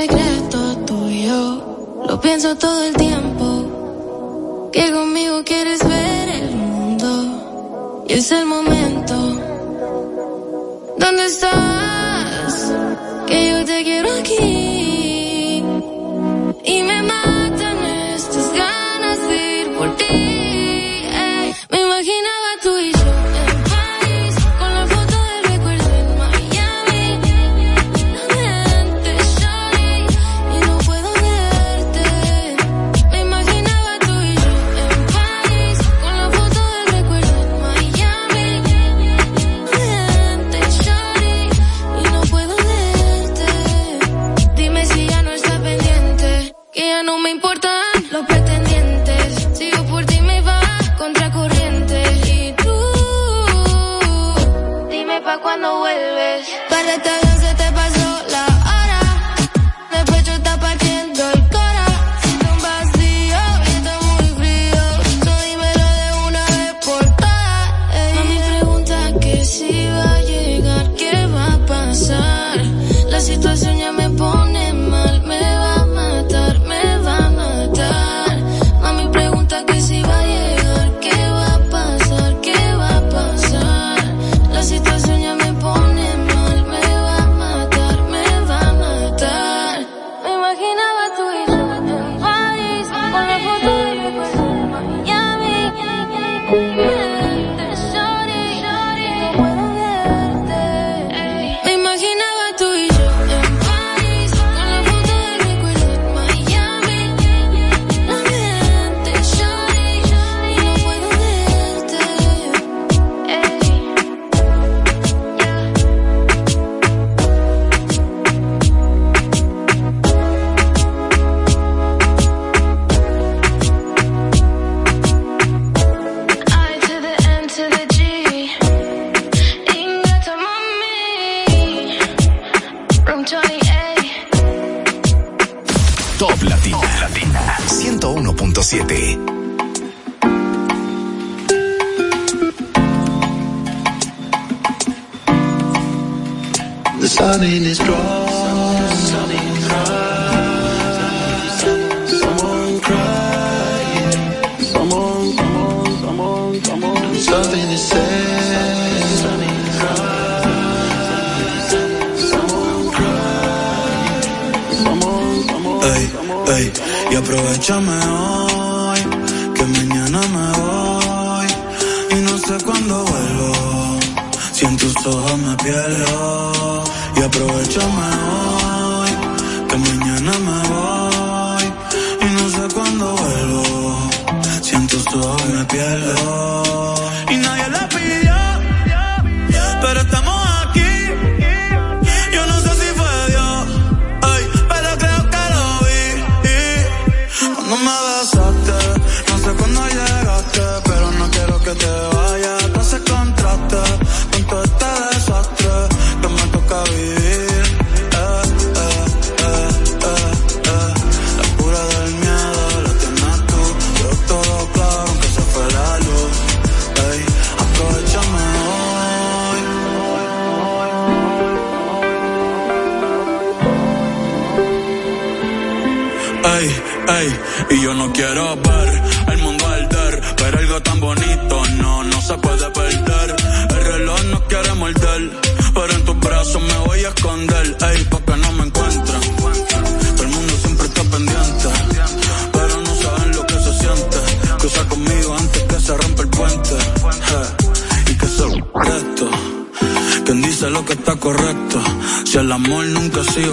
Secreto tuyo, lo pienso todo el tiempo. Que conmigo quieres ver el mundo. Y es el momento. ¿Dónde estás? Que yo te quiero aquí.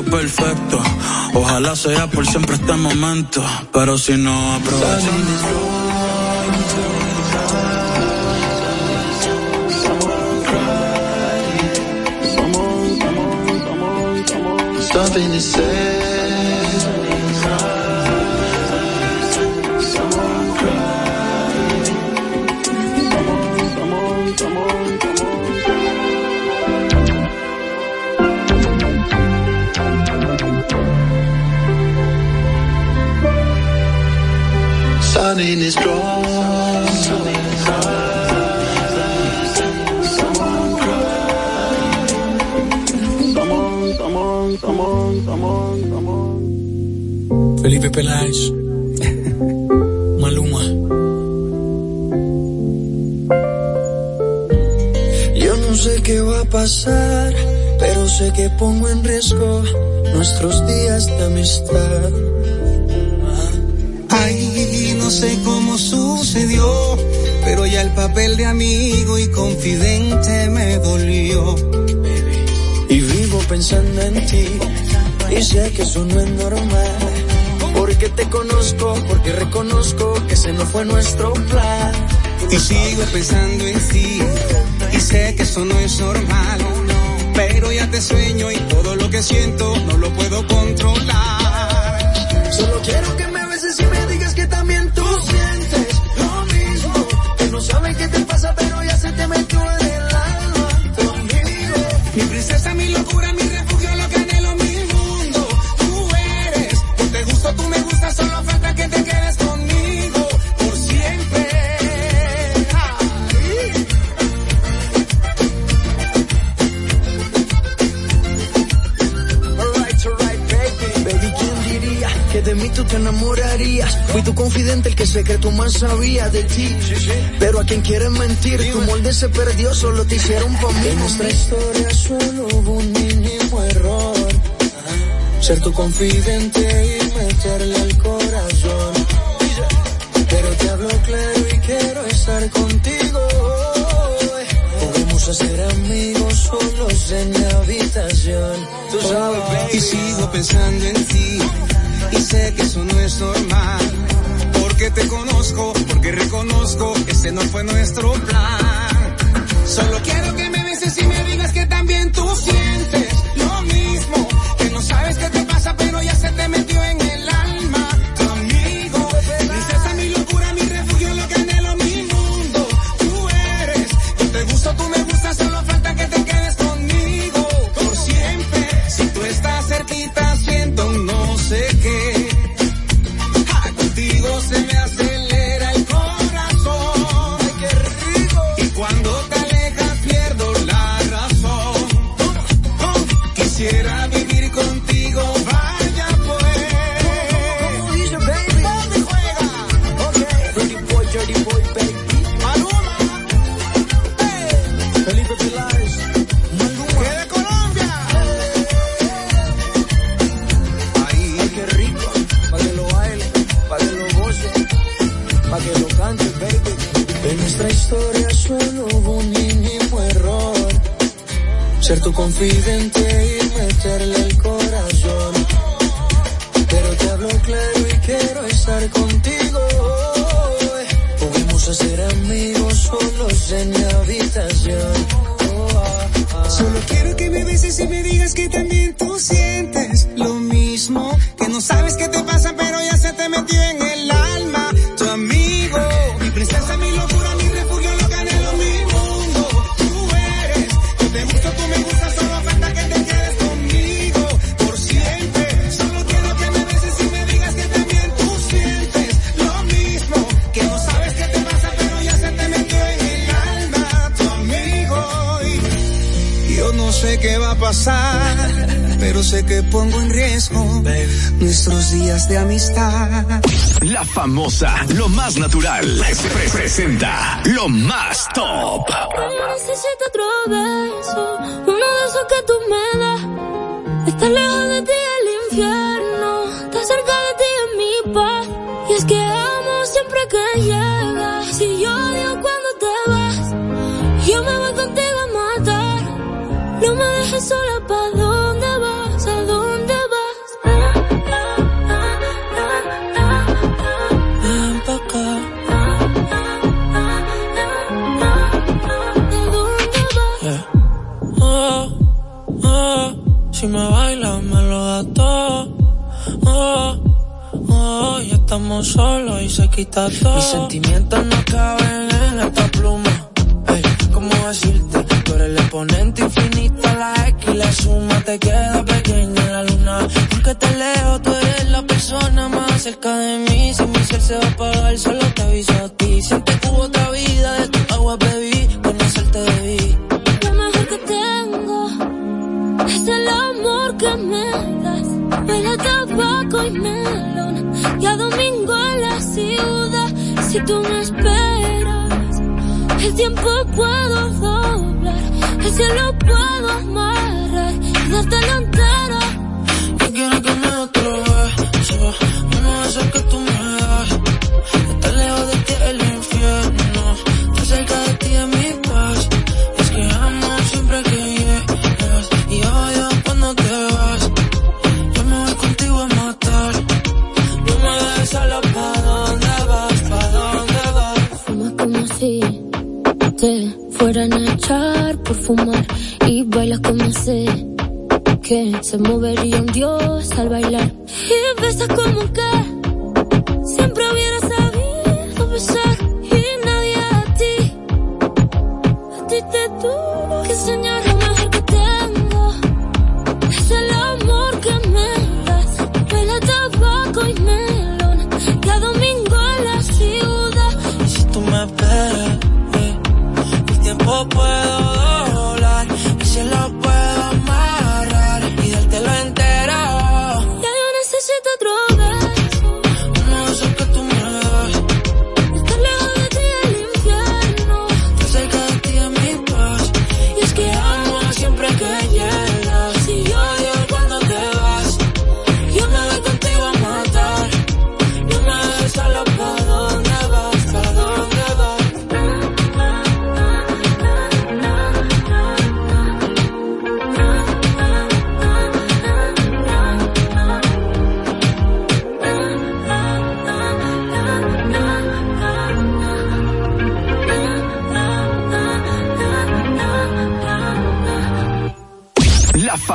perfecto. Ojalá sea por siempre este momento, pero si no aprovecho. Maluma. Yo no sé qué va a pasar, pero sé que pongo en riesgo nuestros días de amistad. Ay, no sé cómo sucedió, pero ya el papel de amigo y confidente me dolió. Y vivo pensando en ti, y sé que eso no es normal. Te conozco, porque reconozco que ese no fue nuestro plan. Y sigo pensando en ti, y sé que eso no es normal. Pero ya te sueño y todo lo que siento no lo puedo controlar. Solo quiero que me más sabía de ti. Pero a quien quieres mentir, tu molde se perdió, solo te hicieron pa' mí. En nuestra historia solo hubo un mínimo error. Ser tu confidente y meterle al corazón. Pero te hablo claro y quiero estar contigo. Podemos ser amigos solos en mi habitación. Tú sabes, baby. Y sigo pensando en ti, y sé que eso no es normal. Porque te conozco, porque reconozco que ese no fue nuestro plan. Solo quiero que me beses y me digas que también tú sientes En nuestra historia solo hubo un mínimo error. Ser tu confidente y meterle el corazón. Pero te hablo claro y quiero estar contigo. Podemos ser amigos solos en mi habitación. Solo quiero que me beses y me digas que también tú sientes lo mismo. Que no sabes qué te pasa, pero ya se te metió en el pero sé que pongo en riesgo nuestros días de amistad. La famosa, lo más natural, se pre- presenta lo más top. Yo necesito otro beso, uno de esos que tú me das. Lejos estamos solos y se. Mis sentimientos no caben en esta pluma. Ey, ¿cómo decirte? Tú eres el exponente infinito, la X y la suma te queda pequeña en la luna. Porque te leo, tú eres la persona más cerca de mí. Si mi ser se va a apagar, solo tiempo puedo doblar, el cielo puedo amarrar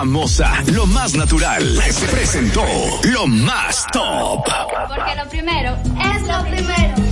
famosa, lo más natural, se presentó lo más top. Porque lo primero es lo primero.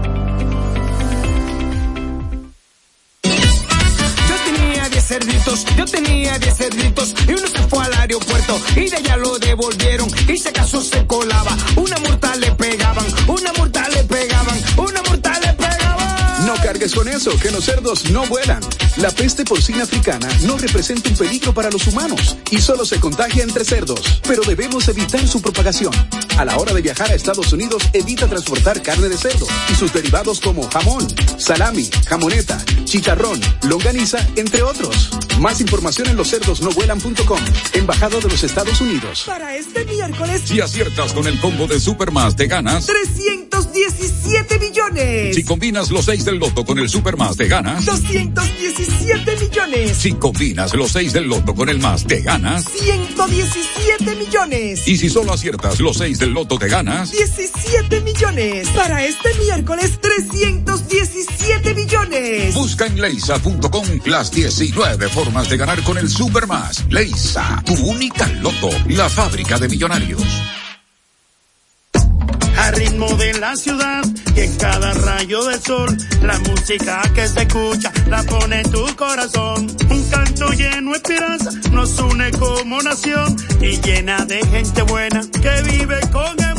10 cerditos, yo tenía 10 cerditos y uno se fue al aeropuerto y de allá lo devolvieron y si acaso se colaba, una multa le pegaban, una multa le pegaban, una multa le pegaban. No cargues con eso, que los cerdos no vuelan. La peste porcina africana no representa un peligro para los humanos y solo se contagia entre cerdos, pero debemos evitar su propagación. A la hora de viajar a Estados Unidos, evita transportar carne de cerdo y sus derivados como jamón, salami, jamoneta, chicharrón, longaniza, entre otros. Más información en loscerdosnovuelan.com, Embajada de los Estados Unidos. Para este miércoles, Si aciertas con el combo de Supermas, te ganas. 317 millones. Si combinas los 6 del loto con el Supermas, te ganas. 217 millones. Si combinas los 6 del loto con el más, te ganas. 117 millones. Y si solo aciertas los 6 del loto, te ganas. 17 millones. Para este miércoles, 317 millones. Busca en leisa.com las 19 formas de ganar con el Supermas. Leisa, tu única loto, la fábrica de millonarios. Al ritmo de la ciudad y en cada rayo del sol, la música que se escucha la pone en tu corazón. Un canto lleno de esperanza nos une como nación y llena de gente buena que vive con emoción.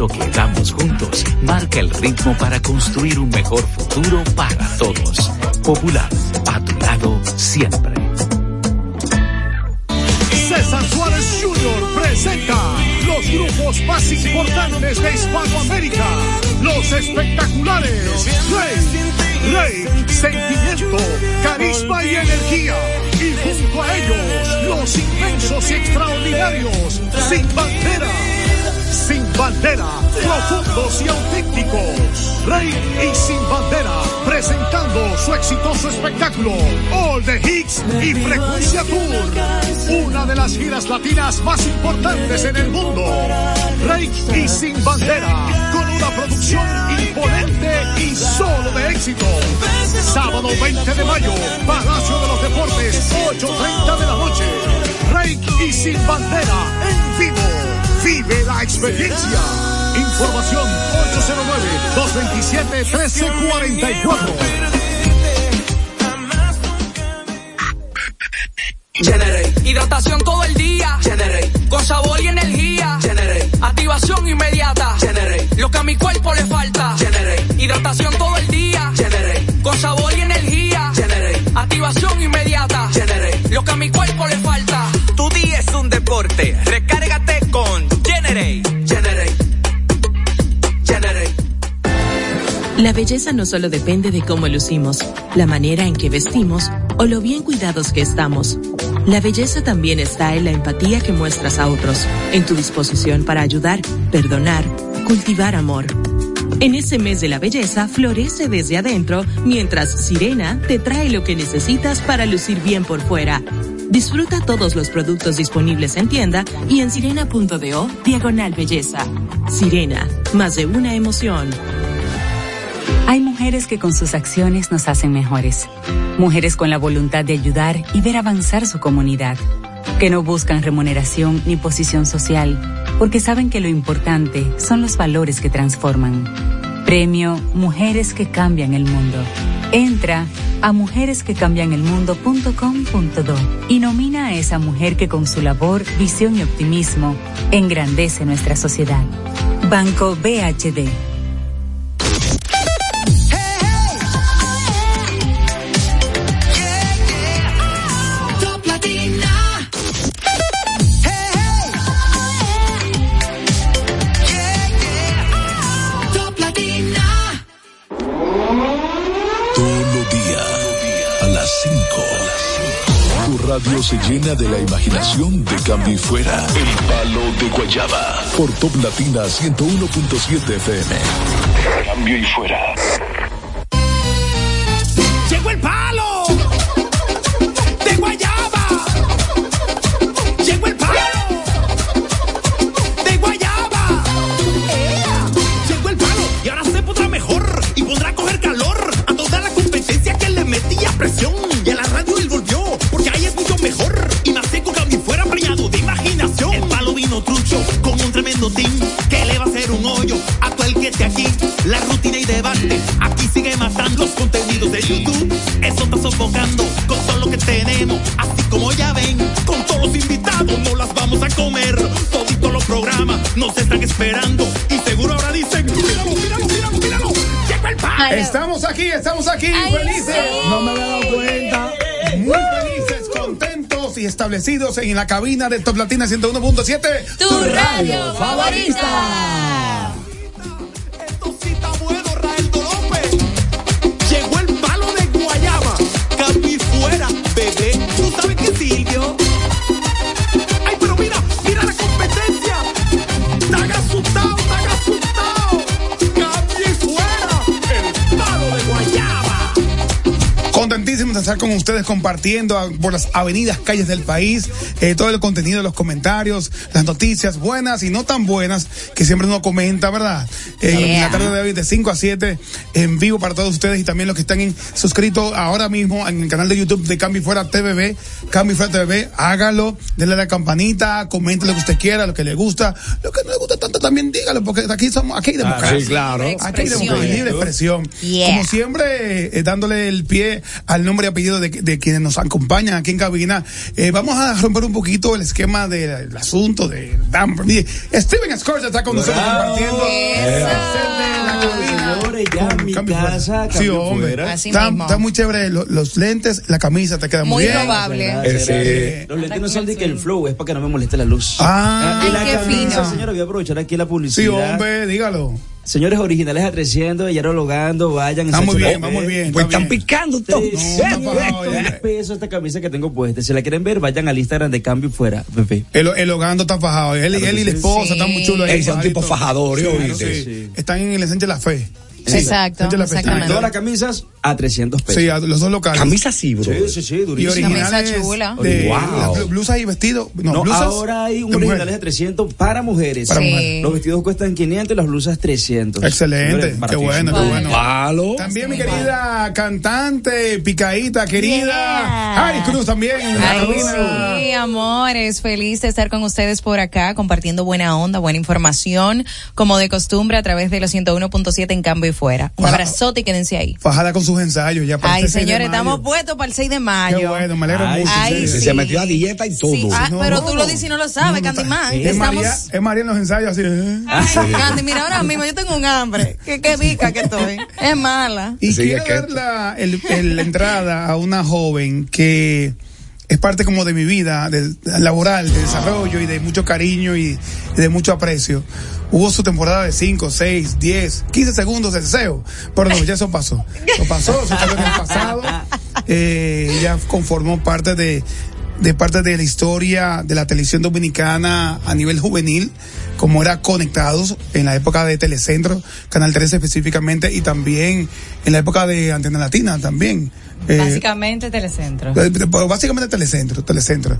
Paso que damos juntos marca el ritmo para construir un mejor futuro para todos. Popular, a tu lado siempre. César Suárez Jr. presenta los grupos más importantes de Hispanoamérica. Los espectaculares Rey, Rey, Sentimiento, Carisma y energía. Y junto a ellos, los inmensos y extraordinarios, sin bandera. Sin bandera, profundos y auténticos. Rey y sin bandera, presentando su exitoso espectáculo, All the Hits y Frecuencia Tour. Una de las giras latinas más importantes en el mundo. Rey y sin bandera, una producción imponente y solo de éxito. Sábado 20 de mayo, Palacio de los Deportes, 8.30 de la noche. Rey y sin bandera, en vivo. Vive la experiencia. Información 809-227-1344. Generate. Hidratación todo el día. Generate. Con sabor y energía. Activación inmediata. Generate. Lo que a mi cuerpo le falta. Generate. Hidratación todo el día. Generate. Con sabor y energía. Generate. Activación inmediata. Generate. Lo que a mi cuerpo le falta. Tu día es un deporte. Recárgate con Generate. Generate. Generate. La belleza no solo depende de cómo lucimos, la manera en que vestimos o lo bien cuidados que estamos. La belleza también está en la empatía que muestras a otros, en tu disposición para ayudar, perdonar, cultivar amor. En ese mes de la belleza, florece desde adentro, mientras Sirena te trae lo que necesitas para lucir bien por fuera. Disfruta todos los productos disponibles en tienda y en sirena.do, diagonal belleza. Sirena, más de una emoción. Hay mujeres que con sus acciones nos hacen mejores. Mujeres con la voluntad de ayudar y ver avanzar su comunidad. Que no buscan remuneración ni posición social, porque saben que lo importante son los valores que transforman. Premio Mujeres que Cambian el Mundo. Entra a mujeresquecambianelmundo.com.do y nomina a esa mujer que con su labor, visión y optimismo engrandece nuestra sociedad. Banco BHD. Radio se llena de la imaginación de cambio y fuera. El palo de Guayaba. Por Top Latina 101.7 FM. Cambio y fuera. Esperando y seguro ahora dicen, míralo, míralo, míralo, míralo. Llegó el palo. Estamos aquí, estamos aquí, felices. No me había dado cuenta. Muy felices, contentos y establecidos en la cabina de Top Latina 101.7. Tu radio favorita. Estar con ustedes compartiendo por las avenidas, calles del país, eh, todo el contenido de los comentarios, las noticias buenas y no tan buenas que siempre uno comenta, ¿verdad? Eh, En la tarde de hoy de 5 a 7 en vivo para todos ustedes y también los que están en- suscritos ahora mismo en el canal de YouTube de Cambio Fuera TVB, Cambio Fuera TV, hágalo, denle a la campanita, comente lo que usted quiera, lo que le gusta, lo que no le gusta tanto también dígalo, porque aquí somos, aquí hay Ah, democracia. sí, claro. Aquí hay democracia, libre expresión. Yeah. Como siempre, eh, dándole el pie al nombre y apellido de, de quienes nos acompañan aquí en cabina, eh, vamos a romper un poquito el esquema del asunto de Dan. Steven Scorch está con nosotros compartiendo. Señores, ya en mi casa, Sí, cambio hombre. fuera. Está, está muy chévere lo- los lentes, la camisa te queda muy, Muy bien. probable. Eh, sí. Los lentes no son de que el flow, es para que no me moleste la luz. Ah. y la qué camisa, fino. señora, voy a aprovechar aquí la publicidad. Sí, hombre, dígalo. Señores originales a 300, ya logando, vayan. Está muy bien, López. va muy bien, Pues está están picando todo. Sí, No, sí, está bajado sí, ya. peso esta camisa que tengo puesta. Si la quieren ver, vayan al Instagram de Cambio y Fuera, Pepe. El, el hogando está fajado. Él, Claro él y la sí. esposa están muy chulos ahí. Ey, son tipos fajadores. Están en el ensanche de la fe. Sí, Exacto, de están. Todas las camisas a 300 pesos. Sí, a los dos locales. Camisas sí, bro. Sí, sí, sí, Y durísimas. originales Camisa chula. de Wow. las blusas y vestidos. No, No, blusas ahora hay de un originales mujer. de 300 para mujeres. Para Sí. mujeres. Los vestidos cuestan 500 y las blusas 300. Excelente, qué bueno, qué bueno. Palo. También mi querida cantante, picadita, querida. Ari Cruz también Ay, sí, amores, feliz de estar con ustedes por acá, compartiendo buena onda, buena información, como de costumbre, a través de los 101.7 en Cambio y Fuera. Un abrazote y quédense ahí. Fajada con sus ensayos ya para Ay, este 6 de señores, mayo. estamos puestos para el 6 de mayo. Qué bueno, me alegro mucho. Ay, sí. Se metió a dieta y todo. Sí, ah, No, pero no, tú no. lo dices y no lo sabes, Candyman. Es Estamos... María, es María en los ensayos así. ¿eh? Candy, mira ahora mismo, yo tengo un hambre. Qué, qué vica que estoy. Es mala. Y quiero dar la, el- el- la entrada a una joven que es parte como de mi vida del, laboral, de desarrollo y de mucho cariño y, de mucho aprecio. Hubo su temporada de 5, 6, 10, 15 segundos de deseo. Pero no, ya eso pasó. Eso pasó, eso quedó en el pasado. Eh, ella conformó parte de, de parte de la historia de la televisión dominicana a nivel juvenil, como era Conectados en la época de Telecentro, Canal 13 específicamente, y también en la época de Antena Latina también. Eh, Básicamente Telecentro. eh, pues, básicamente Telecentro, Telecentro.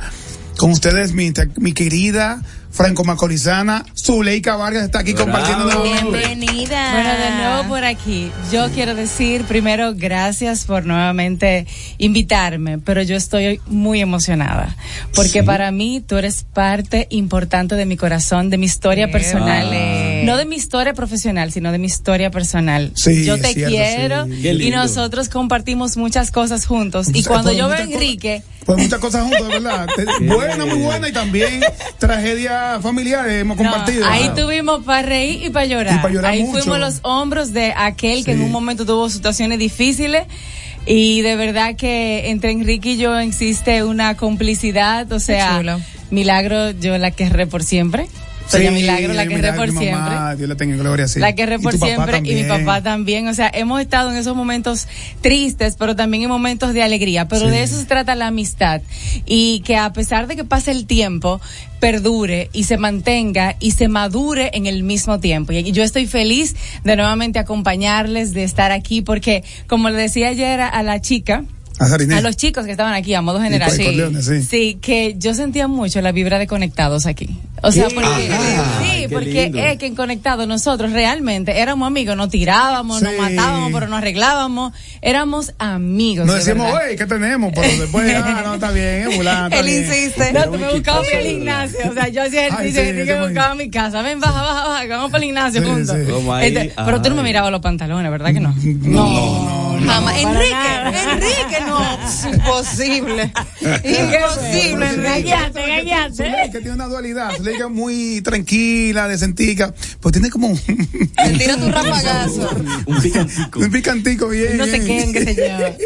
Con ustedes, mi, mi querida Franco Macorizana, Zuleika Vargas está aquí compartiendo Bienvenida. Bueno, de nuevo por aquí. Yo quiero decir primero gracias por nuevamente invitarme, pero yo estoy muy emocionada porque para mí tú eres parte importante de mi corazón, de mi historia personal. vale. No de mi historia profesional, sino de mi historia personal. Sí, yo te cierto, quiero sí. Y nosotros compartimos muchas cosas juntos. Y cuando pues, yo veo a. Enrique, Pues muchas cosas juntas, ¿verdad? Buena, muy buena y también familiares hemos No, compartido. ahí tuvimos para reír y para llorar. Y pa' llorar ahí mucho. fuimos los hombros de aquel que en un momento tuvo situaciones difíciles. Y de verdad que entre Enrique y yo existe una complicidad, o sea. Milagro yo la querré por siempre. Doña Milagro la querré Milagro, por mi siempre. Dios la tenga en gloria, sí. La querré Y por siempre y mi papá también. O sea, hemos estado en esos momentos tristes, pero también en momentos de alegría. Pero Sí. de eso se trata la amistad. Y que a pesar de que pase el tiempo, perdure y se mantenga y se madure en el mismo tiempo. Y yo estoy feliz de nuevamente acompañarles, de estar aquí, porque como le decía ayer a, a la chica, A los chicos que estaban aquí a modo general. Corleone, sí. Sí, que yo sentía mucho la vibra de conectados aquí. O sea, ¿Qué? porque, Ajá. sí, porque es que en conectados nosotros realmente éramos amigos, nos tirábamos, nos Sí. matábamos, pero nos arreglábamos, éramos amigos. Nos de decimos, verdad. oye, ¿qué tenemos? Pero después, ah, no, está bien, es fulano, está Él bien. insiste. No, tú me buscabas para el gimnasio. O sea, yo hacía ejercicio y me buscaba mi casa. Ven, baja, baja, baja, que vamos para el gimnasio juntos. Este, pero tú no me mirabas los pantalones, ¿verdad que no? No, no, Jamás. Enrique, nada. Enrique, no, imposible. imposible, Enrique. Zuleika tiene una dualidad. Zuleika es muy tranquila, decentica, pues tiene como un, Te tira tu rapagazo. un picantico. Un picantico bien. No sé bien. qué, qué sé yo.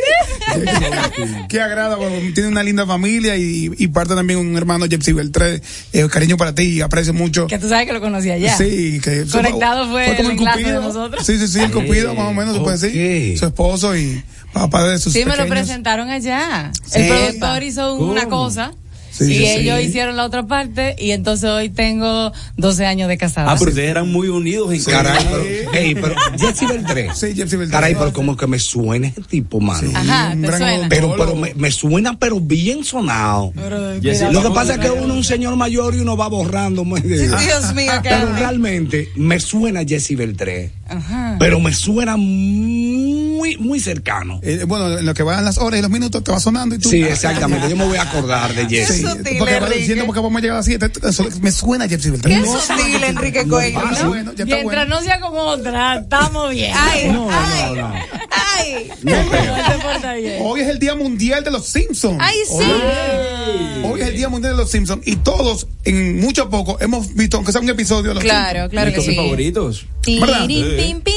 que agrada, tiene una linda familia y, y parte también un hermano Jepsi Beltré. Eh, cariño para ti y aprecio mucho. Que tú sabes que lo conocía ya. Sí, que Conectado fue, como el enlace de nosotros. Sí, sí, sí, el cupido, más o menos, se puede decir. Su esposo y papá de sus Sí, me lo pequeños. presentaron allá. Sí. El productor hizo una cosa. Sí, y sí, ellos sí. hicieron la otra parte y entonces hoy tengo 12 años de casada. Ah, pero ustedes eran muy unidos en Caray, pero, ey, pero Jesse Beltré. Sí, Jesse Beltré. Caray, pero como que me suena ese tipo, mano. Ajá, ¿te suena? Pero, pero me, me suena, pero bien sonado. Jesse, Lo que pasa es que uno es un señor mayor y uno va borrando. muy de- Dios mío, qué Pero realmente me suena Jesse Beltré. Ajá. Pero me suena muy, muy cercano. Eh, bueno, en lo que van las horas y los minutos te va sonando y tú. Sí, exactamente. Yo me voy a acordar de Sí, Jesse. porque va diciendo porque vamos a llegar a las 7. Eso Me suena Jepsi Beltré. Qué No, sutil, Enrique Coelho. Ah, ¿no? bueno, ya está Mientras bueno. no sea como otra, estamos bien. Ay, No, ay, no, no. ay. Bien. Hoy es el Día Mundial de los Simpsons. Ay, sí. Hoy, hoy es el Día Mundial de los Simpsons y todos, en mucho a poco, hemos visto, aunque sea un episodio de los Claro, Simpsons. claro que Mis sí. favoritos. ¿Verdad?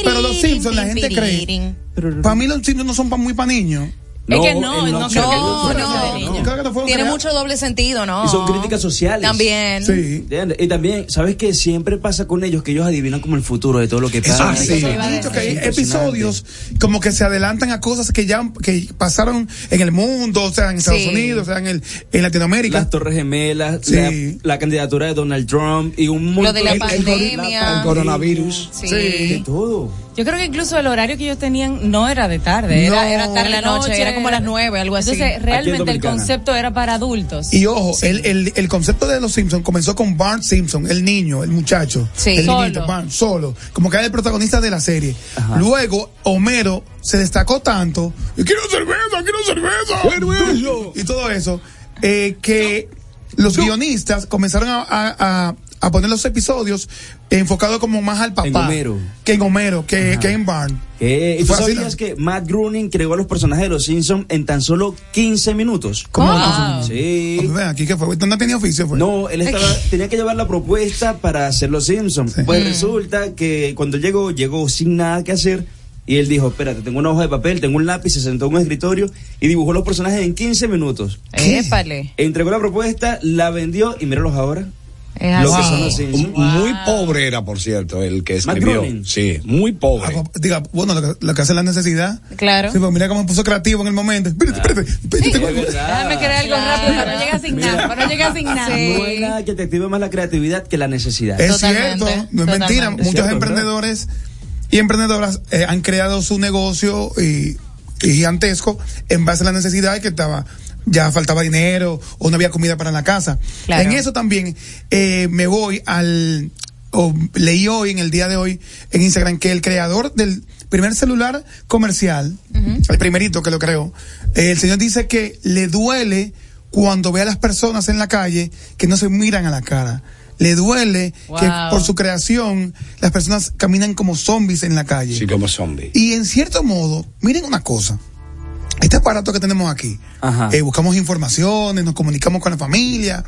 Pero los Simpsons, la gente cree. Para mí los Simpsons no son pa- muy para niños. Es que No, no, él no, no, no, no, no. Tiene mucho doble sentido, ¿no? Y son críticas sociales. También. ¿Entiendes? Y también, ¿sabes qué? Siempre pasa con ellos que ellos adivinan como el futuro de todo lo que Eso pasa. sí. dicho que hay episodios como que se adelantan a cosas que ya que pasaron en el mundo, o sea, en Estados Sí. Unidos, o sea, en, el, en Latinoamérica. Las Torres Gemelas, Sí. la, la candidatura de Donald Trump y un Lo de la montón- pandemia. el coronavirus. Sí. De todo. Yo creo que incluso el horario que ellos tenían no era de tarde, era, No. era tarde En la noche, era como las nueve, algo así. Entonces, realmente el concepto era para adultos. Y ojo, el, el, el concepto de los Simpsons comenzó con Barnes Simpson, el niño, el muchacho. Sí. El Solo. niñito, Barnes, solo. Como que era el protagonista de la serie. Luego, Homero se destacó tanto. Y quiero cerveza, quiero cerveza. Y todo eso. eh, que los guionistas comenzaron a, a- a- a poner los episodios enfocados como más al papá. En Homero. Que en Homero, que, que en Barnes. Eh, ¿Y tú sabías que Matt Groening creó a los personajes de los Simpsons en tan solo 15 minutos? ¿Cómo? Sí. Pues ven, aquí que fue. ¿Dónde tenía oficio? Fue? No, él estaba, tenía que llevar la propuesta para hacer los Simpsons. Pues Mm. resulta que cuando llegó, llegó sin nada que hacer. Y él dijo, espérate, tengo una hoja de papel, tengo un lápiz, se sentó en un escritorio y dibujó los personajes en 15 minutos. Épale. Entregó la propuesta, la vendió y míralos ahora. Es Lo que son los Simpsons. Muy pobre era, por cierto, el que escribió. Sí, muy pobre. Ah, Diga, bueno, lo que, lo que hace la necesidad. Claro. Sí, pues mira cómo me puso creativo en el momento. Espérate, espérate, espérate. tengo- Déjame crear algo rápido para no llegar sin nada, para no llegar sin nada. No hay nada que te active más la creatividad que la necesidad. Es cierto, no es mentira. Es Muchos cierto, emprendedores y emprendedoras eh, han creado su negocio y, y gigantesco en base a la necesidad de que estaba ya faltaba dinero o no había comida para la casa. Claro. En eso también eh, me voy al o leí hoy en el día de hoy en Instagram que el creador del primer celular comercial, el primerito que lo creó, eh, el señor dice que le duele cuando ve a las personas en la calle que no se miran a la cara. Le duele que por su creación las personas caminan como zombies en la calle. Sí, como zombie. Y en cierto modo, miren una cosa. Este aparato que tenemos aquí, eh, buscamos informaciones, nos comunicamos con la familia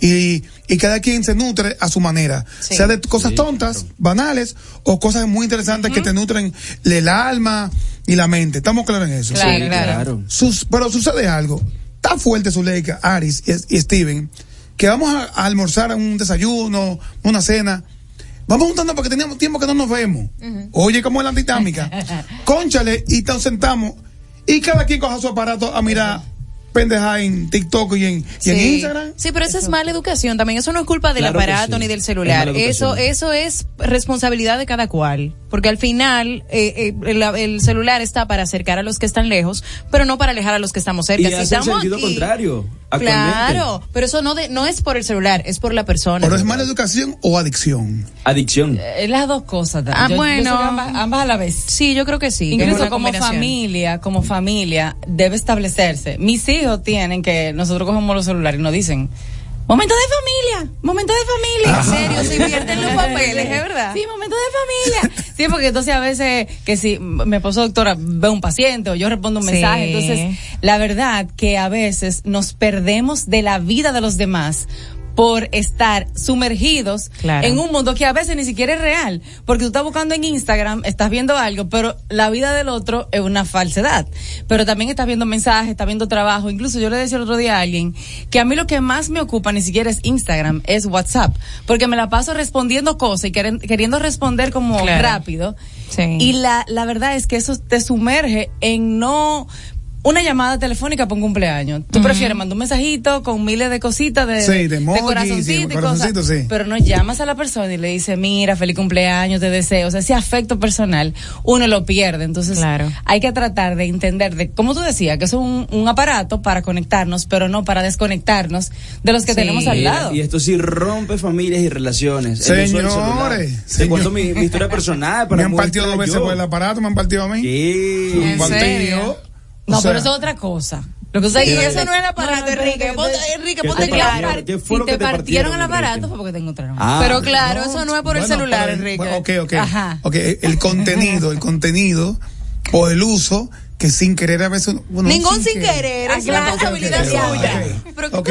y, y cada quien se nutre a su manera, Sí. sea de cosas tontas, banales o cosas muy interesantes que te nutren el alma y la mente. ¿Estamos claros en eso? Claro, Sí, claro. claro. Sus- pero sucede algo. Está fuerte Zuleika, Aris y, y Steven, que vamos a, a almorzar a un desayuno, una cena. Vamos juntando porque teníamos tiempo que no nos vemos. Oye, ¿cómo es la dinámica? Conchale y nos sentamos y cada quien coja su aparato a mirar pendeja en TikTok y en, y en Sí. Instagram. Sí, pero eso es mala educación. También eso no es culpa del Claro aparato sí. ni del celular. Eso, eso es responsabilidad de cada cual. Porque al final eh, eh, el, el celular está para acercar a los que están lejos, pero no para alejar a los que estamos cerca. Y Si hace el estamos sentido aquí- contrario. Claro, pero eso no de, no es por el celular, es por la persona. ¿Pero es mala educación o adicción? Adicción. Eh, las dos cosas. Ah, Yo- bueno. ambas, ambas a la vez. Sí, yo creo que sí. Incluso como familia, como familia, debe establecerse. Mis hijos tienen que, nosotros cogemos los celulares y nos dicen, momento de familia, momento de familia. En serio, se invierten los papeles, ¿es verdad? Sí, momento de familia. Sí, porque entonces a veces que si mi esposo doctora ve un paciente o yo respondo un Sí. mensaje, entonces la verdad que a veces nos perdemos de la vida de los demás por estar sumergidos Claro. en un mundo que a veces ni siquiera es real, porque tú estás buscando en Instagram, estás viendo algo, pero la vida del otro es una falsedad. Pero también estás viendo mensajes, estás viendo trabajo. Incluso yo le decía el otro día a alguien que a mí lo que más me ocupa ni siquiera es Instagram, es WhatsApp, porque me la paso respondiendo cosas y queriendo responder como Claro. rápido. Sí. Y la, la verdad es que eso te sumerge en no una llamada telefónica por un cumpleaños. Tú prefieres mandar un mensajito con miles de cositas de, Sí, de emojis y corazoncito y cosas. corazoncitos, sí. Pero no llamas a la persona y le dices, mira, feliz cumpleaños, te deseo. O sea, ese afecto personal, uno lo pierde. Entonces, Claro. hay que tratar de entender, de, como tú decías, que es un, un aparato para conectarnos, pero no para desconectarnos de los que Sí. tenemos al lado. Y esto sí rompe familias y relaciones. Señores, Te cuento mi, mi historia personal. Para me han partido dos veces yo. por el aparato, me han partido a mí. Sí. ¿En serio? No, O sea, pero eso es otra cosa. Lo que pasa Sí, es que eso no es el aparato, Enrique. Ponte- Enrique, ¿Qué ponte te claro. si te te partieron el aparato fue porque te encontraron. Ah, pero claro, eso no es por el celular, pero- Enrique. bueno, ok, ok. Ajá. Ok, el contenido, el contenido o el uso que sin querer a veces. bueno, Ningún sin querer, es claro, responsabilidad ok, ok, suya. ok. Pero- Ok,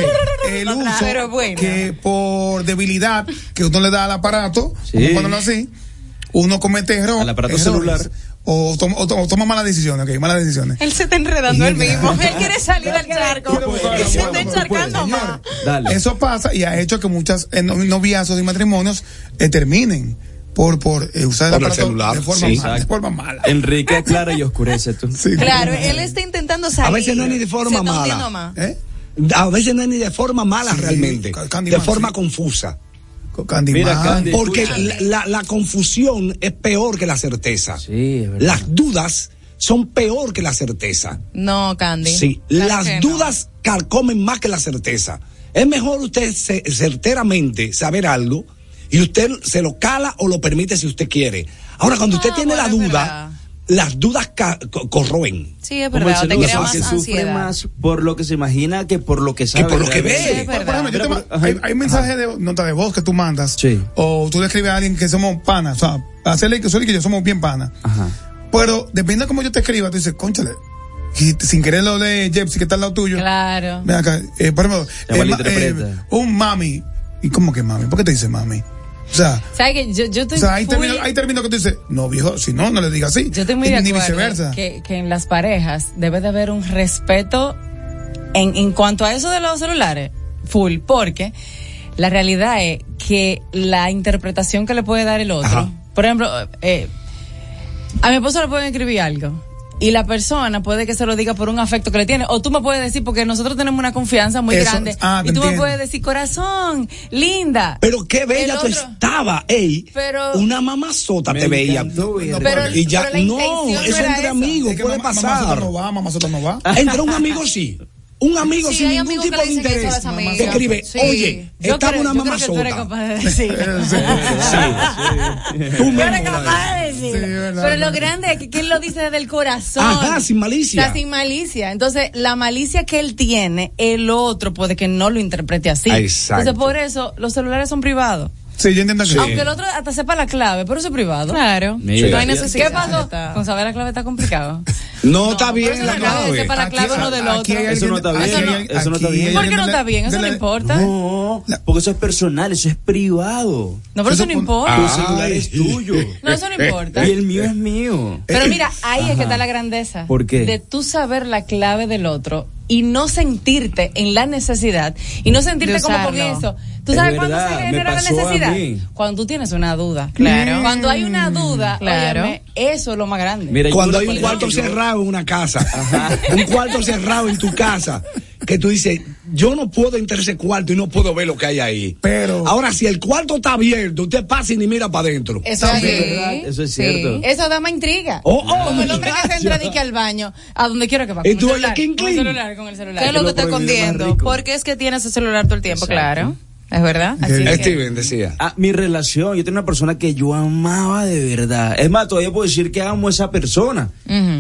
el uso Pero bueno. que por debilidad que uno le da al aparato, Sí. cuando lo así, uno comete error, Al aparato errores. celular. O, to- o toma malas decisiones, ok, malas decisiones. Él se está enredando él mismo. Él quiere salir del charco. Él se está encharcando más. Eso pasa y ha hecho que muchas eh, no- noviazgos y matrimonios eh, terminen por, por eh, usar el Por el aparato celular, de forma, sí. mala, de forma mala. Enrique aclara y oscurece tú. Claro, él está intentando salir. A veces no es ni de forma mala. ¿Eh? A veces no es ni de forma mala Sí, realmente, de forma sí. confusa. Mira, Candy, Porque la, la- la confusión es peor que la certeza. Sí, es verdad. Las dudas son peor que la certeza. No, Candy. Sí, Claro las que no. dudas carcomen más que la certeza. Es mejor usted ce- certeramente saber algo y usted se lo cala o lo permite si usted quiere. Ahora, cuando usted Ah, tiene bueno, la duda, verdad. Las dudas ca- co- corroen. Sí, es verdad. Te crea más que sufre ansiedad. más por lo que se imagina que por lo que sabe. por lo que ve. Sí, Por yo te hay, hay mensajes de nota de voz que tú mandas. Sí. O tú le escribes a alguien que somos panas. O sea, hacerle que Soli y que yo somos bien panas. Ajá. Pero depende de cómo yo te escriba, tú dices, conchale. Y sin querer lo lee Jepsi, que está al lado tuyo. Claro. Ven acá, eh, por ejemplo, eh, eh, un mami. ¿Y cómo que mami? ¿Por qué te dice mami? O sea, ¿Sabes que yo, yo o estoy sea hay full- términos hay términos que tú dices, no, viejo, si no, no le digas así. Yo estoy muy Y de Ni viceversa. que, que en las parejas debe de haber un respeto en, en cuanto a eso de los celulares, full, porque la realidad es que la interpretación que le puede dar el otro, Ajá. por ejemplo, eh, a mi esposo le pueden escribir algo. Y la persona puede que se lo diga por un afecto que le tiene. O tú me puedes decir, porque nosotros tenemos una confianza muy Eso, grande. ah, y tú me puedes decir, corazón, linda. Pero qué bella El tú otro- estabas, ey. Pero- una mamazota te veía. Pero- y ya, pero la no, eso no entre amigos Es que puede mamá- pasar. Mamazota no va, mamazota no va. Entre un amigo sí. Un amigo Sí, sin hay ningún amigos que tipo de dicen eso a interés. Te escribe, Sí. oye, Yo estaba creo- una yo creo que tú eres capaz de decir. Tú eres capaz de decir. Sí, verdad, Pero lo grande es que, él lo dice desde el corazón. Ajá, sin malicia. Sea, sin malicia. Entonces, la malicia que él tiene, el otro puede que no lo interprete así. Exacto. Entonces, por eso, los celulares son privados. Sí, yo entiendo que Aunque el otro hasta sepa la clave, pero eso es privado. Claro. Mira. No hay necesidad. ¿Qué pasó? Está- Con saber la clave está complicado. No, está bien la eso no es clave. la clave uno del aquí otro. Eso no está bien, eso no está bien. ¿Por qué no está bien? Eso no importa. No, porque eso es personal, eso es privado. No, pero eso no importa. Tu celular es tuyo. No, eso no importa. Y el mío es mío. Pero mira, ahí es que está la grandeza. ¿Por qué? De tú saber la clave del otro y no sentirte en la necesidad y no sentirte como con eso. ¿Tú Es sabes cuándo se genera la necesidad? Cuando tú tienes una duda. Claro. Cuando hay una duda, Claro. óyeme, eso es lo más grande. Mira, Cuando hay un cuarto yo- cerrado en una casa, un cuarto cerrado en tu casa, que tú dices, yo no puedo entrar a ese cuarto y no puedo ver lo que hay ahí. Pero- Ahora, si el cuarto está abierto, usted pasa y ni mira para adentro. Eso es verdad, eso es cierto. Eso da más intriga. Oh, oh, como el hombre que se entra que al baño, a donde quiera que va. Y tú, el con el celular, con el celular. ¿Qué es lo que está escondiendo? Porque es que tiene ese celular todo el tiempo, Exacto. claro. Es verdad. Así que- Steven decía. Ah, mi relación, yo tenía una persona que yo amaba de verdad. Es más, todavía puedo decir que amo a esa persona.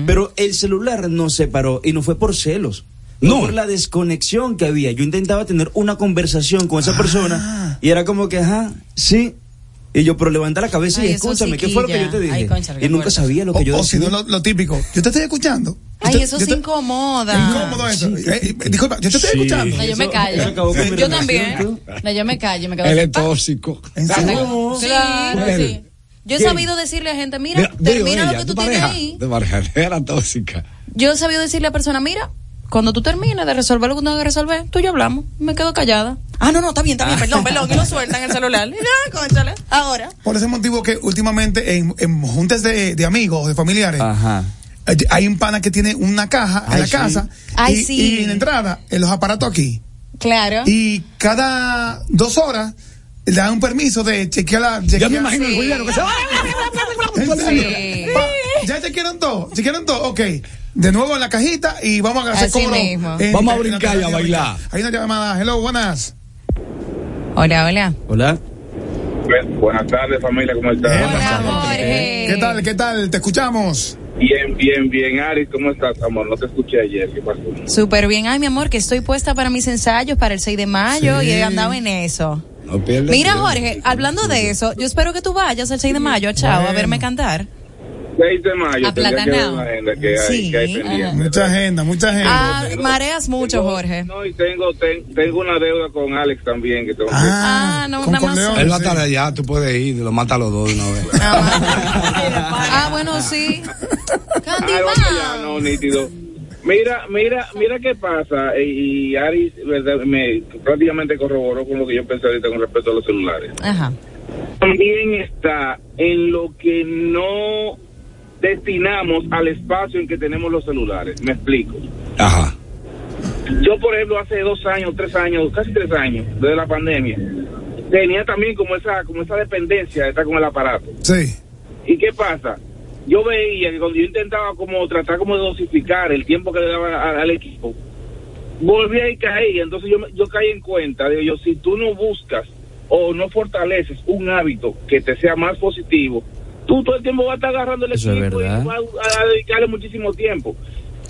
Pero el celular nos separó y no fue por celos. No. por la desconexión que había. Yo intentaba tener una conversación con esa persona y era como que, ajá, sí. Y yo, pero levanta la cabeza Ay, y escúchame, sí ¿qué fue lo que yo te dije? Ay, concha, y nunca sabía lo que yo o, o si decía. no, lo, lo típico. Yo te estoy escuchando. Ay, te- eso se te- incomoda. Es incómodo eso. Eh, eh, disculpa, yo te estoy Sí. escuchando. No, yo me callo. eso Yo también. No, yo me callo, me quedo Él es tóxico. ¿En serio? Claro, sí. Yo he sabido decirle a gente, mira, Digo, termina ella, lo que tú tienes pareja, ahí. Tu pareja era tóxica. Yo he sabido decirle a la persona, mira, cuando tú termines de resolver lo que tengo que resolver, tú y yo hablamos. Me quedo callada. Ah, no, no, está bien, está bien, perdón, perdón. Y lo sueltan el celular. Y ya, ahora. Por ese motivo que últimamente en, en juntas de, de amigos, de familiares, Ajá. eh, hay un pana que tiene una caja en Ay, la sí. casa Ay, y, sí. y en la entrada, en los aparatos aquí. Claro. Y cada dos horas le dan un permiso de chequear la... Ya chequear- me imagino el juidero que se va. ¿En serio? Sí. Pa- ya chequearon todo, todo, ok. De nuevo en la cajita y vamos a hacer Así coro. mismo. en- Vamos a brincar y a bailar. Hay una llamada, hello, buenas. Hola, hola. Hola. Buenas tardes, familia, ¿cómo están? Hola, Jorge. ¿Qué tal, qué tal? Te escuchamos. Bien, bien, bien. Ari, ¿cómo estás, amor? No te escuché ayer. ¿Qué pasó? Súper bien. Ay, mi amor, que estoy puesta para mis ensayos para el 6 de mayo Sí. y he andado en eso. No pierdas Mira. Jorge, hablando de eso, yo espero que tú vayas el 6 de mayo a Chao a verme cantar. 6 de mayo. A tendría que ver Platanao. la agenda que hay, Sí, que hay pendiente. Mucha agenda, mucha agenda. Ah, mareas mucho, Jorge. No, y tengo, ten- tengo una deuda con Alex también. Que tengo que- Ah, no, nada más. Él va a estar allá, tú puedes ir, lo mata a los dos de una vez. Ah, bueno, sí. Ah, vamos allá, no, nítido. Mira, mira, mira qué pasa, eh, y Ari verdad, me prácticamente corroboró con lo que yo pensé ahorita con respecto a los celulares. Ajá. También está en lo que no destinamos al espacio en que tenemos los celulares. Me explico. Ajá. Yo, por ejemplo, hace dos años, tres años, casi tres años, desde la pandemia, tenía también como esa, como esa dependencia de estar con el aparato. Sí. ¿Y qué pasa? Yo veía que cuando yo intentaba como tratar como de dosificar el tiempo que le daba a- al equipo, volvía y caía. Entonces yo, yo caí en cuenta, digo yo, si tú no buscas o no fortaleces un hábito que te sea más positivo, tú todo el tiempo vas a estar agarrando el Eso es equipo y vas a, a dedicarle muchísimo tiempo.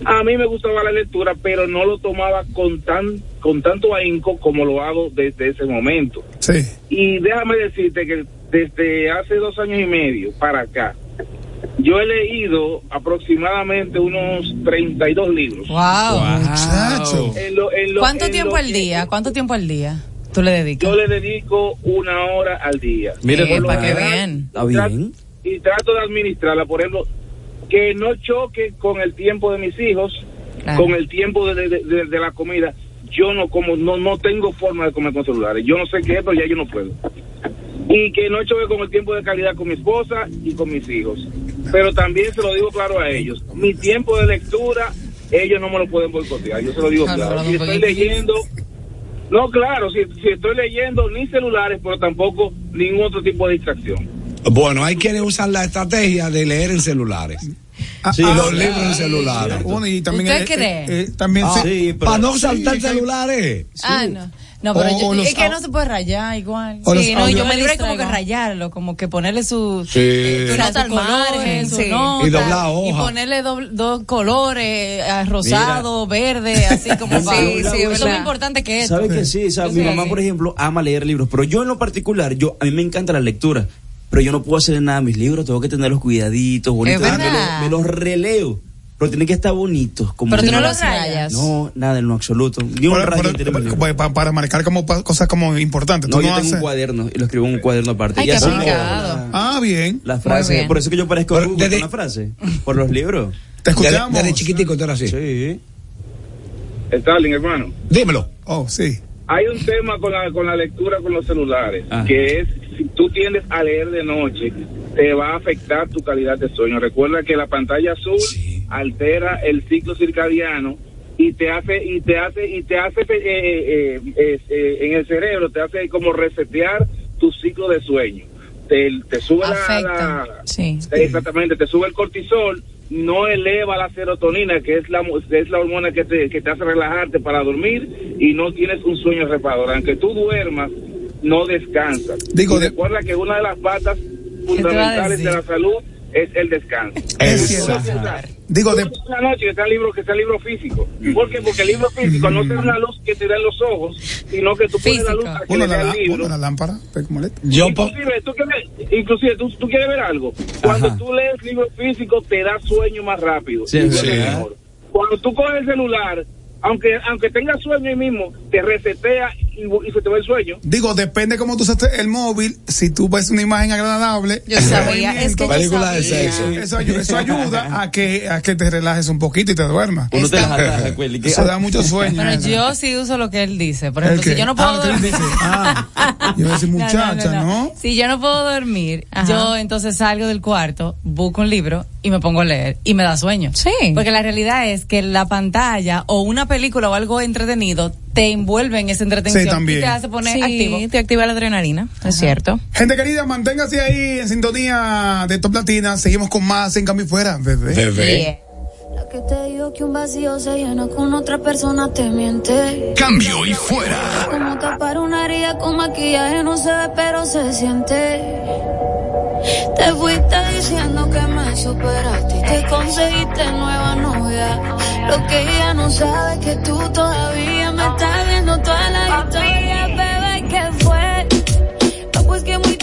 A mí me gustaba la lectura, pero no lo tomaba con tan con tanto ahínco como lo hago desde ese momento. Sí. Y déjame decirte que desde hace dos años y medio para acá, yo he leído aproximadamente unos 32 libros. Wow. Muchacho. En lo- en lo- ¿Cuánto tiempo al que día? ¿Cuánto tiempo al día tú le dedicas? Yo le dedico una hora al día. Lo Epa, qué bien. Está bien. Y trato de administrarla, por ejemplo, que no choque con el tiempo de mis hijos, Claro. con el tiempo de, de- de- de la comida. Yo no como, no, no tengo forma de comer con celulares. Yo no sé qué es, pero ya yo no puedo. Y que no choque con el tiempo de calidad con mi esposa y con mis hijos. Pero también se lo digo claro a ellos. Mi tiempo de lectura, ellos no me lo pueden boicotear. Yo se lo digo Claro, claro. Si estoy leyendo, no, claro, si, si estoy leyendo ni celulares, pero tampoco ningún otro tipo de distracción. Bueno, hay quienes usan la estrategia de leer en celulares. Sí, los ah, libros en celulares. Bueno, y también ¿Usted eh, cree? eh, eh, también Ah, sí. para no saltar celulares. Ah, no. No, pero O- yo- o los es que no se puede rayar igual. o los Sí, no, y yo me libré como que rayarlo, como que ponerle su, Sí. eh, su Su margen, margen, su sí. nota, Y doblar hoja. y ponerle doble- dos colores, eh, rosado, verde, así como Sí, para- sí, Eso es verdad. más importante que esto. ¿Sabe que sí? O sea, mi Sí, mamá, sí. por ejemplo, ama leer libros, pero yo en lo particular, yo a mí me encanta la lectura, pero yo no puedo hacer nada a mis libros, tengo que tenerlos cuidaditos, bonitos, me, los, me los releo, pero tienen que estar bonitos. Como Pero tú no los rayas. No, nada en lo absoluto. Ni un Pero- rayo pero- tiene mi libro. pues, pa- para marcar como cosas como importantes. No, Tú yo no tengo haces- un cuaderno y lo escribo en un cuaderno aparte. Ay, Y qué así aplicado. Ah, bien. La frase, bien. por eso que yo parezco Pero desde- la frase, por los libros. Te Desde, escuchamos. desde chiquitico tú eras así. Sí. Stalin, hermano. Dímelo. Oh, sí. Hay un tema con la, con la lectura con los celulares, Ajá. que es si tú tiendes a leer de noche, te va a afectar tu calidad de sueño. Recuerda que la pantalla azul altera el ciclo circadiano y te hace y te hace y te hace eh, eh, eh, eh, en el cerebro te hace como resetear tu ciclo de sueño. Te, te sube la- Afecta. la, Sí. Exactamente, te sube el cortisol, no eleva la serotonina, que es la, es la hormona que te, que te hace relajarte para dormir y no tienes un sueño reparador. Aunque tú duermas, no descansas. Digo, Y de- recuerda que una de las patas fundamentales de la salud es el descanso. Es Digo, de, una noche que sea libro que sea libro físico. ¿Por qué? Porque el libro físico no te da una luz que te da en los ojos, sino que tú pones la luz a que le el libro. uno la lámpara, Yo po- Inclusive, tú quieres, inclusive tú, tú quieres ver algo. Cuando Ajá. tú lees libro físico, te da sueño más rápido. Sí, mejor. Cuando tú coges el celular, aunque aunque tengas sueño ahí mismo, te resetea y, y se te va el sueño. Digo, depende cómo tú uses el móvil. Si tú ves una imagen agradable, Yo sabía, es que yo Película de sabía. sexo. eso, ayu- eso ayuda a que, a que te relajes un poquito y te duermas. Uno te que- Eso da mucho sueño. Eso. yo sí uso lo que él dice. Por ¿El ejemplo, si yo no Ah, puedo dormir. dice. Ah, yo decía, muchacha, ¿no? Si yo no puedo dormir, Ajá. yo entonces salgo del cuarto, busco un libro y me pongo a leer y me da sueño. Sí. Porque la realidad es que la pantalla o una película o algo entretenido te envuelve en esa entretención Sí, también. y te hace poner Sí, activo. te activa la adrenalina, es cierto. Gente querida, manténgase ahí en sintonía de Top Latina. Seguimos con más en Cambio y Fuera, bebé. Bebé. Que te digo que un vacío se llena con otra persona te miente. Cambio y fuera. Como tapar una herida con maquillaje no se ve pero se siente. Te fuiste diciendo que me superaste y te conseguiste nueva novia. Lo que ella no sabe es que tú todavía me estás viendo toda la historia, bebé, ¿qué fue? No, pues que muy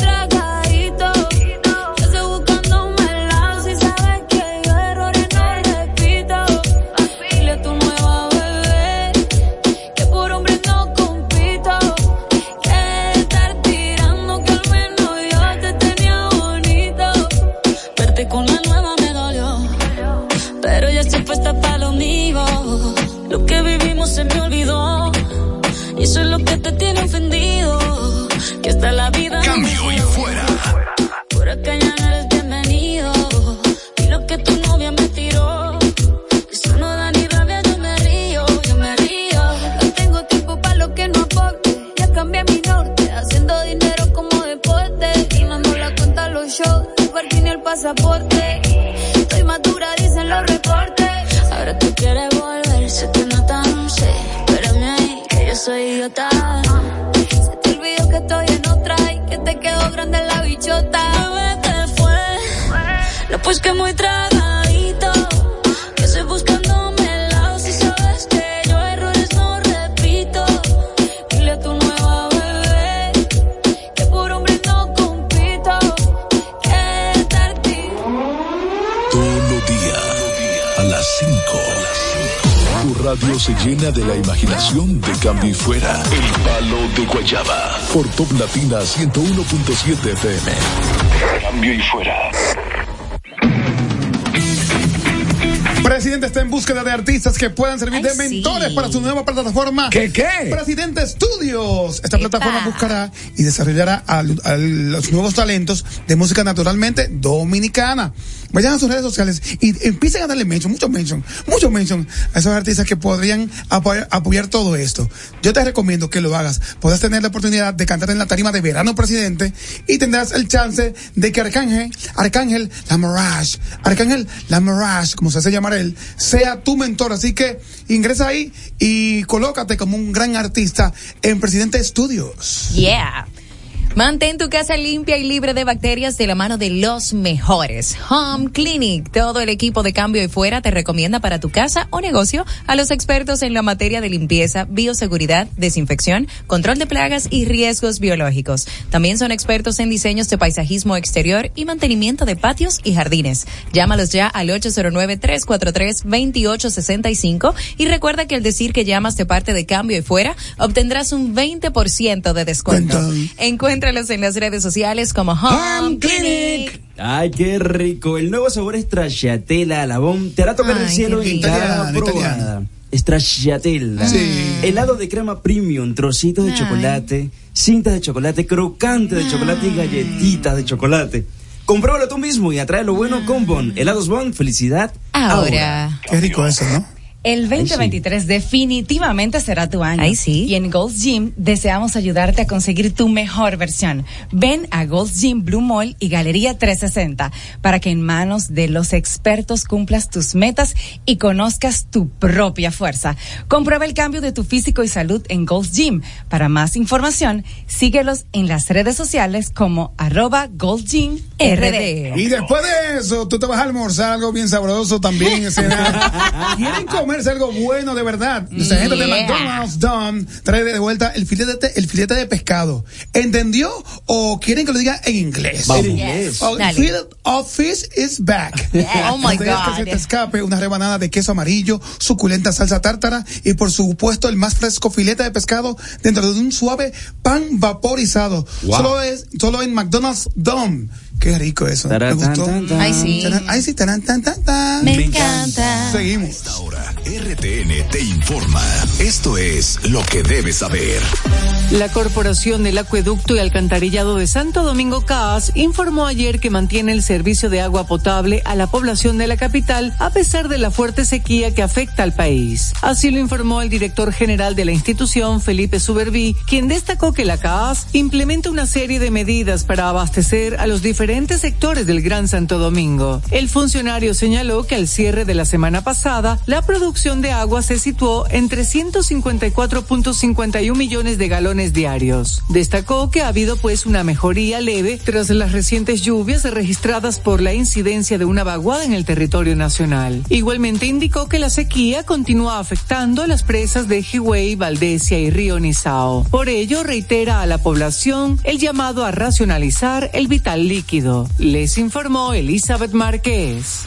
pasaporte. Estoy madura, dicen los reportes. Ahora tú quieres volver, se te nota, no sé. Espérame ahí, que yo soy idiota. Se te olvidó que estoy en otra y que te quedó grande la bichota. Bebé, te fue. No, pues que muy tragadito. Se llena de la imaginación de cambio y fuera. El palo de Guayaba. Por Top Latina 101.7 FM. Cambio y fuera. Presidente está en búsqueda de artistas que puedan servir de mentores para su nueva plataforma. ¿Qué qué? Presidente Studios. Esta plataforma buscará y desarrollará a, a los nuevos talentos de música naturalmente dominicana. Vayan a sus redes sociales y empiecen a darle mention, mucho mention, mucho mention a esos artistas que podrían apoyar, apoyar todo esto. Yo te recomiendo que lo hagas. Podrás tener la oportunidad de cantar en la tarima de verano presidente y tendrás el chance de que Arcángel, Arcángel La Mirage, Arcángel La Mirage, como se hace llamar él, sea tu mentor. Así que ingresa ahí y colócate como un gran artista en Presidente Studios. Yeah. Mantén tu casa limpia y libre de bacterias de la mano de los mejores. Home Clinic. Todo el equipo de cambio y fuera te recomienda para tu casa o negocio a los expertos en la materia de limpieza, bioseguridad, desinfección, control de plagas y riesgos biológicos. También son expertos en diseños de paisajismo exterior y mantenimiento de patios y jardines. Llámalos ya al 809-343-2865 y recuerda que al decir que llamas de parte de cambio y fuera, obtendrás un 20% de descuento. Encuéntralos en las redes sociales como Home Clinic. Ay, qué rico. El nuevo sabor es stracciatella, Alabón. Te hará tocar el cielo en cada probada. Stracciatella. Helado de crema premium, trocitos de Ay. chocolate, cintas de chocolate, crocante de chocolate y galletitas de chocolate. Compruébalo tú mismo y atrae lo bueno con Bon. Helados Bon, felicidad. Ahora. Qué rico eso, ¿no? El 2023 definitivamente será tu año. Ay, sí. Y en Gold's Gym deseamos ayudarte a conseguir tu mejor versión. Ven a Gold's Gym Blue Mall y Galería 360 para que en manos de los expertos cumplas tus metas y conozcas tu propia fuerza. Comprueba el cambio de tu físico y salud en Gold's Gym. Para más información, síguelos en las redes sociales como arroba Gold's Gym RD. Y después de eso, tú te vas a almorzar algo bien sabroso también. ¿Quieren comerse algo bueno de verdad? Nuestra gente de Yeah. McDonald's Don trae de vuelta el filete, el filete de pescado. ¿Entendió? ¿O quieren que lo diga en inglés? Vamos. En Yes. Oh, fillet of fish is back. Oh my Antes que se God. te escape una rebanada de queso amarillo, suculenta salsa tártara y por supuesto el más fresco filete de pescado dentro de un suave pan vaporizado. Wow. Solo es, solo en McDonald's Dome. Qué rico eso. Me gustó. tan, tan. Ay, sí. Taran- Ay, sí, taran, tan, tan, tan. Me encanta. Seguimos. Ahora, RTN te informa. Esto es lo que debes saber. La Corporación del Acueducto y Alcantarillado de Santo Domingo CAS informó ayer que mantiene el servicio de agua potable a la población de la capital a pesar de la fuerte sequía que afecta al país. Así lo informó el director general de la institución, Felipe Suberví, quien destacó que la CAS implementa una serie de medidas para abastecer a los diferentes sectores del Gran Santo Domingo. El funcionario señaló que al cierre de la semana pasada, la producción de agua se situó en 354.51 millones de galones diarios. Destacó que ha habido pues una mejoría leve tras las recientes lluvias registradas por la incidencia de una vaguada en el territorio nacional. Igualmente indicó que la sequía continúa afectando a las presas de Higüey, Valdesia y Río Nizao. Por ello, reitera a la población el llamado a racionalizar el vital líquido. Les informó Elizabeth Márquez.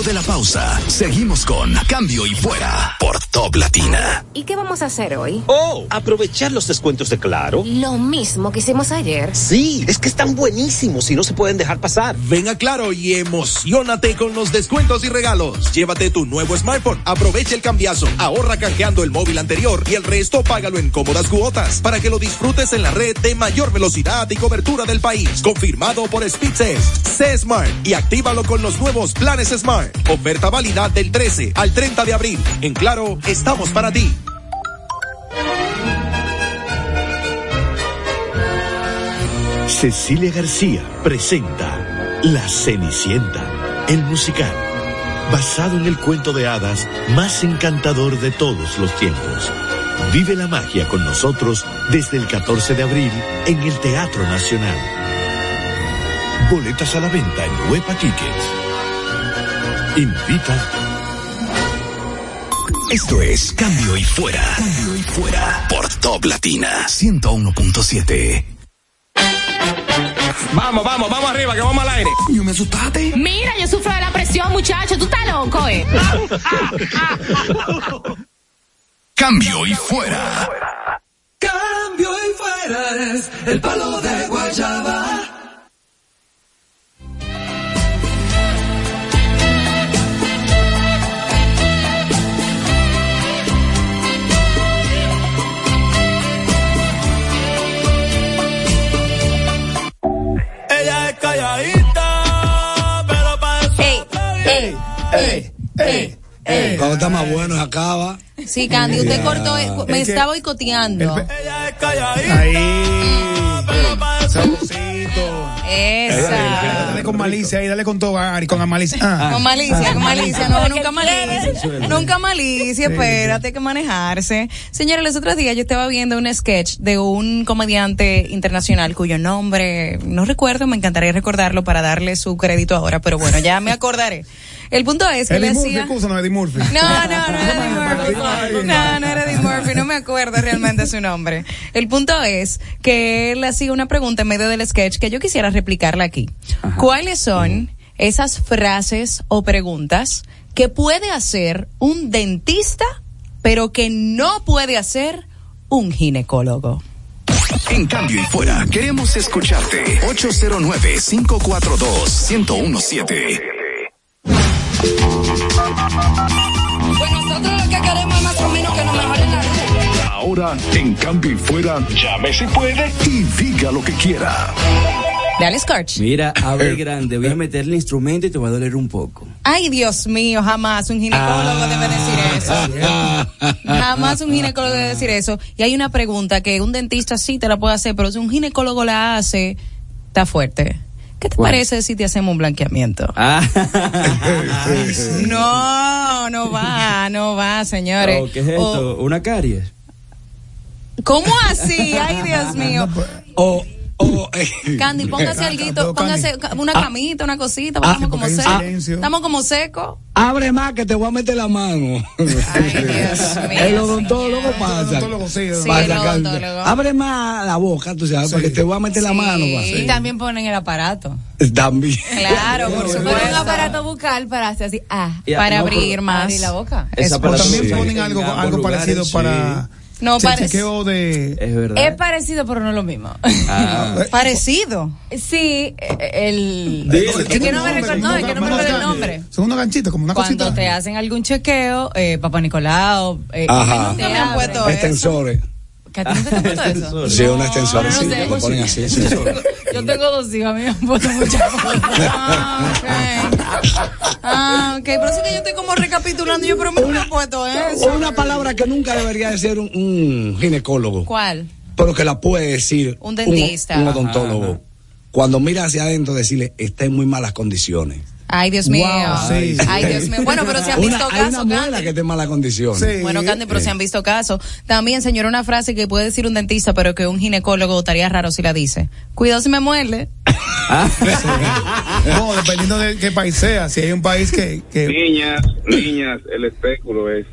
Luego de la pausa, seguimos con Cambio y Fuera por Top Latina. ¿Y qué vamos a hacer hoy? Oh, aprovechar los descuentos de Claro. Lo mismo que hicimos ayer. Sí, es que están buenísimos y no se pueden dejar pasar. Ven a Claro y emocionate con los descuentos y regalos. Llévate tu nuevo smartphone, aprovecha el cambiazo, ahorra canjeando el móvil anterior y el resto págalo en cómodas cuotas para que lo disfrutes en la red de mayor velocidad y cobertura del país. Confirmado por Speedtest. C Smart y actívalo con los nuevos planes Smart. Oferta válida del 13 al 30 de abril. En Claro, estamos para ti. Cecilia García presenta La Cenicienta, el musical, basado en el cuento de hadas más encantador de todos los tiempos. Vive la magia con nosotros desde el 14 de abril en el Teatro Nacional. Boletas a la venta en Huepa Tickets. Invita. Esto es Cambio y Fuera. Cambio y Fuera por Top Latina 101.7. Vamos, vamos, vamos arriba, que vamos al aire. Yo me asustaste. Mira, yo sufro de la presión, muchacho. Tú estás loco, eh. Cambio y Fuera. Cambio y fuera es el palo de Guayaba. Ey, ey, ey, ey. Cuando está más bueno se acaba. Sí, Candy, usted Ya. cortó, eh, me Es que- está boicoteando. Ahí. Esa. Dale con malicia ahí, dale con todo, Ari, con malicia. Ah. Con malicia, con malicia, no, nunca malicia. Nunca malicia, espérate, hay que manejarse. Señores, los otros días yo estaba viendo un sketch de un comediante internacional cuyo nombre no recuerdo, me encantaría recordarlo para darle su crédito ahora, pero bueno, ya me acordaré. El punto es que le Eddie Murphy, hacía... excusa, no, Eddie Murphy. No, no, no era Eddie Murphy. No, no era Eddie Murphy, no me acuerdo realmente su nombre. El punto es que él hacía una pregunta en medio del sketch que yo quisiera replicarla aquí. ¿Cuáles son esas frases o preguntas que puede hacer un dentista, pero que no puede hacer un ginecólogo? En Cambio y Fuera queremos escucharte. 809-542-1017. Pues nosotros lo que queremos es más o menos que nos mejoren la luz. Ahora, en Cambio y Fuera, llame si puede y diga lo que quiera. Dale, Scorch. Mira, abre grande, voy a meter el instrumento y te va a doler un poco. Ay, Dios mío, jamás un ginecólogo debe decir eso. Jamás un ginecólogo debe decir eso. Y hay una pregunta que un dentista sí te la puede hacer, pero si un ginecólogo la hace, está fuerte. ¿Qué te parece si te hacemos un blanqueamiento? Ah. No, no va, no va, señores. Oh, ¿Qué es esto? ¿Una caries? ¿Cómo así? Ay, Dios mío. O, o, Candy, póngase algo, póngase una camita, una cosita, Ah, estamos como secos. Estamos como secos. Abre más que te voy a meter la mano. el odontólogo pasa. Sí, Para el sacar- odontólogo. Abre más la boca, tú sabes, porque te voy a meter la mano. Y también ponen el aparato. También. Claro, por Ponen un aparato bucal para hacer así, ah, para no, abrir más. abrir la boca. También sí. ponen algo, algo lugares, parecido sí. para No, chequeo de Es verdad. Es parecido, pero no lo mismo. Ah. Parecido. Sí, el... Dile, es que no me recuerdo, no, es que no me nombre, recuerdo el nombre. son unos ganchitos, como una Cuando cosita. te hacen algún chequeo, eh, Papá Nicolau, eh, Ajá. te Nunca me han puesto eso. Extensores. ¿Que a ti te han eso? Sí, una extensor, no sí, sé. lo ponen así. sí. Yo tengo dos hijos, a mí me han puesto muchas cosas. Ah, ok. Ah, ok, pero sí que yo estoy como recapitulando. Yo, pero me he puesto eso. Una palabra que nunca debería decir un, un ginecólogo. ¿Cuál? pero que la puede decir Un dentista. un, odontólogo. Cuando mira hacia adentro, decirle, está en muy malas condiciones. Ay, Dios mío. Wow, sí. Ay, Dios mío. Bueno, pero se han Una- visto hay una casos, muela que está en malas condiciones. Bueno, Candy, pero se han visto casos. También, señor, una frase que puede decir un dentista, pero que un ginecólogo estaría raro si la dice. Cuidado si me muerde. No, dependiendo de qué país sea. Si hay un país que. que Niñas, niñas, el espéculo es.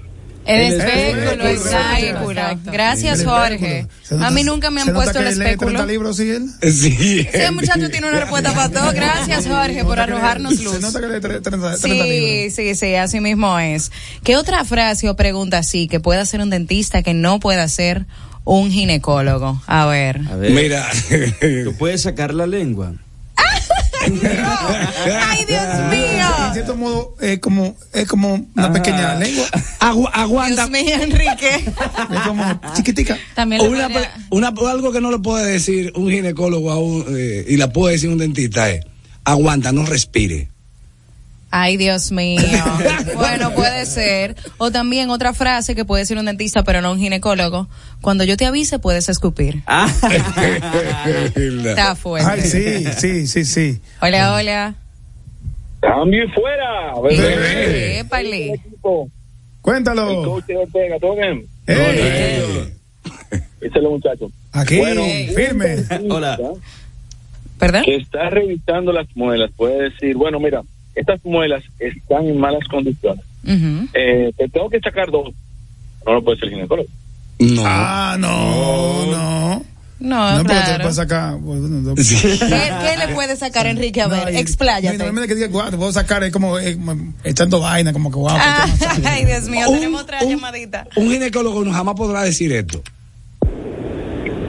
El El espéculo, el espéculo. Gracias, Jorge. nota- A mí nunca me han puesto el espéculo. 30 libros, sí, él? Sí. Sí, el muchacho tiene una respuesta para todo. Gracias, Jorge, por arrojarnos Se luz. nota que lee 30, 30 libros. Sí, sí, sí, así mismo es. ¿Qué otra frase o pregunta así que pueda hacer un dentista que no pueda hacer un ginecólogo? A ver. A ver, Mira. ¿Tú puedes sacar la lengua? ¡Ay, Dios En cierto modo, es como, es como una pequeña lengua. Agu- aguanta. Dios mío, Enrique. Es como chiquitica. También Una, una- algo que no le puede decir un ginecólogo a un, eh, y la puede decir un dentista es, aguanta, no respire. Ay, Dios mío. Bueno, puede ser. O también otra frase que puede decir un dentista, pero no un ginecólogo. Cuando yo te avise, puedes escupir. Está fuerte. Ay, sí, sí, sí, sí. Hola, hola. Cambio y fuera. Bebé. Épale. Cuéntalo. Coach Ortega, ¿todo bien? Díselo, muchachos. aquí, Bueno, firme. Hola. ¿Perdón? Que está revisando las muelas. Puede decir, bueno, mira, estas muelas están en malas condiciones. Eh, te tengo que sacar dos. No lo puede ser el ginecólogo. No. Ah, no, no. No, No, porque te claro. puedes sacar. pues, bueno, no. ¿Qué, qué le puede sacar Enrique? A ver, No, expláyate. No, no, que diga, guau, te puedo sacar, es como, es como echando vaina, como que guau. Ah, Ay, Dios mío, Un- tenemos otra un- llamadita. Un ginecólogo no jamás podrá decir esto.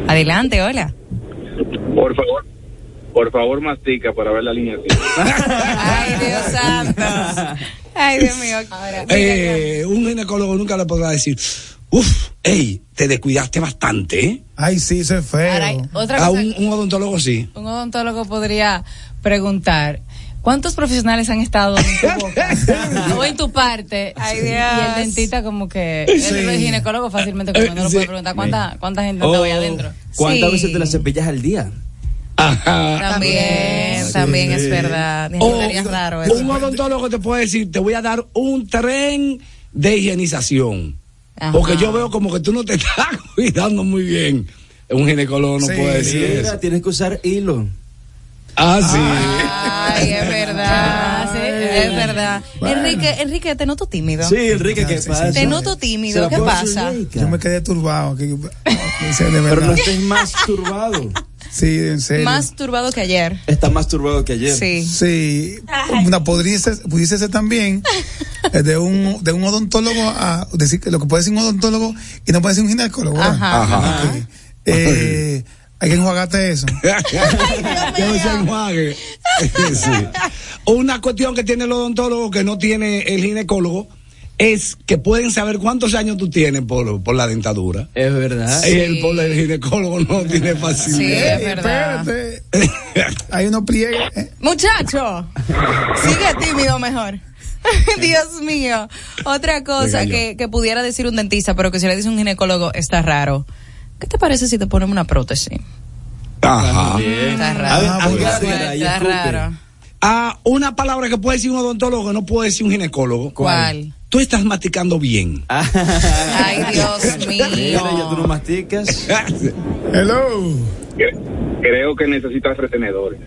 Adelante, hola. Por favor, por favor, mastica para ver la línea. Ay, Dios santo. Ay, Dios mío. Ahora, Eh, un ginecólogo nunca le podrá decir, uff, hey, te descuidaste bastante, ¿eh? Ay, sí, hay otra A cosa, un, un odontólogo sí. Un odontólogo podría preguntar, ¿cuántos profesionales han estado en tu boca o en tu parte? Ay, Y Dios. el dentista como que, el ginecólogo fácilmente como no lo puede preguntar, ¿cuánta, cuánta gente Oh, andaba ahí adentro? ¿Cuántas Sí. veces te la cepillas al día? Ajá. También, también es verdad. O Estaría raro eso. un odontólogo te puede decir, te voy a dar un tren de higienización. Ajá. Porque yo veo como que tú no te estás cuidando muy bien. Un ginecólogo no Sí, puede decir Mira, eso. tienes que usar hilo. Ah, sí. Ay, es verdad. sí, es verdad. Enrique, Enrique, te noto tímido. Sí, Enrique, ¿qué Sí, sí, pasa? Te noto tímido. ¿Qué pasa? Yo me quedé turbado. De Pero no estés más turbado. Sí, en serio. Más turbado que ayer. Está más turbado que ayer. Sí. Sí, una podría ser, pudiese ser también eh, de un, de un odontólogo a decir que lo que puede decir un odontólogo y no puede decir un ginecólogo. Ajá. Ajá. Ok. Eh, hay que enjuagarte eso. Que no se enjuague. Sí. Una cuestión que tiene el odontólogo que no tiene el ginecólogo es que pueden saber cuántos años tú tienes por, por la dentadura. Es verdad. El, por el ginecólogo no tiene Sí, facilidad. es verdad. Espérate. Hay unos pliegues. eh, Muchacho, sigue tímido mejor. Dios mío. Otra cosa que, que pudiera decir un dentista, pero que si le dice un ginecólogo, está raro. ¿Qué te parece si te ponemos una prótesis? Ajá. Está A ver, raro. Está raro. Ah, una palabra que puede decir un odontólogo que no puede decir un ginecólogo. ¿Cuál? Tú estás masticando bien. Ay, Dios Mira, ya tú no mío. masticas. Hello. Creo que necesitas retenedores.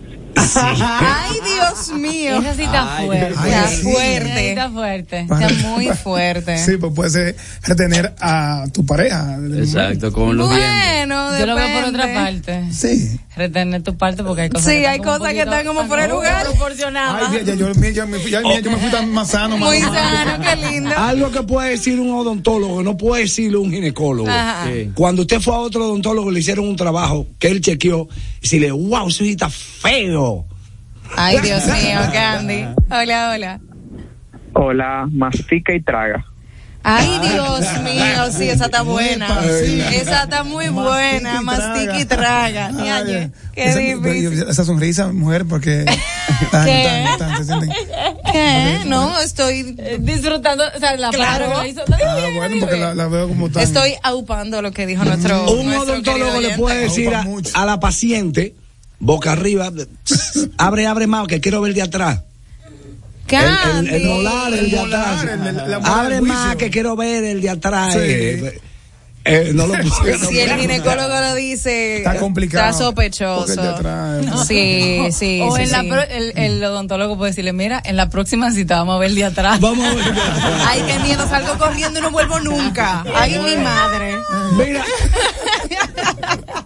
Ay, Dios mío. Esa sí está Ay, fuerte. ay, Está sí. fuerte. Está fuerte. Está muy fuerte. Sí, pues puede ser retener a tu pareja. Exacto, con los dientes. Bueno, Yo lo veo por otra parte. Sí. Retener tu parte porque hay cosas Sí, que están hay cosas que están como de como lugar. proporcionadas. Ay, ya, ya, yo, ya me fui, ya, mira, yo me fui tan más sano. más- Muy sano, qué lindo. Algo que puede decir un odontólogo, no puede decirlo un ginecólogo. Ajá. Sí. Cuando usted fue a otro odontólogo, le hicieron un trabajo que él chequeó y si le, wow, su hijita feo. Ay, Dios mío, Candy. Hola, hola. Hola, mastica y traga. Ay, Dios mío, sí, esa está buena. Esa está muy buena. Mastica y traga. Ñañe, Qué esa, difícil. esa sonrisa, mujer, porque. Tan, ¿Qué? tan, tan, se sienten- ¿Qué? No, estoy disfrutando, o sea, la Claro. parte que la hizo. Ah, bueno, porque la, la veo como tan. Estoy aupando lo que dijo nuestro. Un nuestro odontólogo le puede decir a, a la paciente, boca arriba, abre, abre más, que quiero ver de atrás. El, el, el molar, el de atrás. Abre más, que quiero ver el de atrás. Eh, eh, no lo puedo. Si el ginecólogo lo dice, Está complicado. Está sospechoso. Sí, sí, O sí, en la pro- el, el odontólogo puede decirle, mira, en la próxima cita vamos a ver el de atrás. Vamos a ver Ay, qué miedo, salgo corriendo y no vuelvo nunca. Ay, mi madre. Mira,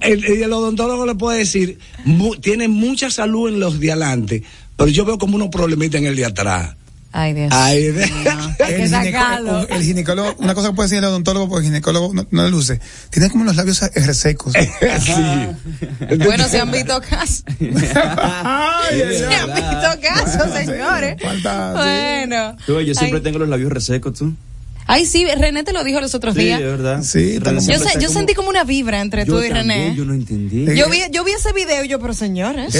el, el odontólogo le puede decir, mu- tiene mucha salud en los de adelante, pero yo veo como unos problemitas en el de atrás. Ay, Dios. Ay, de- El ginecólogo, el ginecólogo, una cosa que puede decir el odontólogo, porque el ginecólogo no, no le luce, tiene como los labios resecos. Bueno, se han visto casos. Ay, Se han visto casos, señores. Bueno. Tú, yo siempre Ay. tengo los labios resecos, tú. Ay, sí, René te lo dijo los otros Sí, días. de verdad. Sí, René Yo, sé- yo como- sentí como una vibra entre Yo tú y también, René. Yo no entendí. Yo vi, yo vi ese video y yo, pero señores.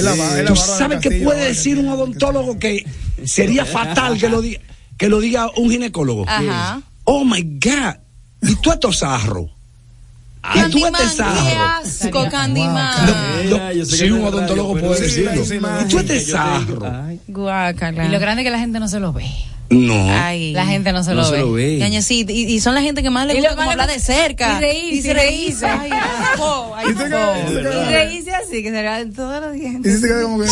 ¿Tú sabes qué puede decir un odontólogo que sería fatal que lo diga, que lo diga un ginecólogo? Ajá. Oh my God. Y tú estos sarro. Y tú este asco, Candyman. No, sí, un odontólogo puede decirlo. Y tú este sarro. Guácala. Y lo grande es que la gente no se lo ve. No. Ay. La gente no se No lo se ve. lo ve. Sí, y, y son la gente que más le Y gusta como hablar de cerca. y reírse, Y se y reírse. Ay, ay. Y reírse así, que se le van todos los Y dientes. se queda como que.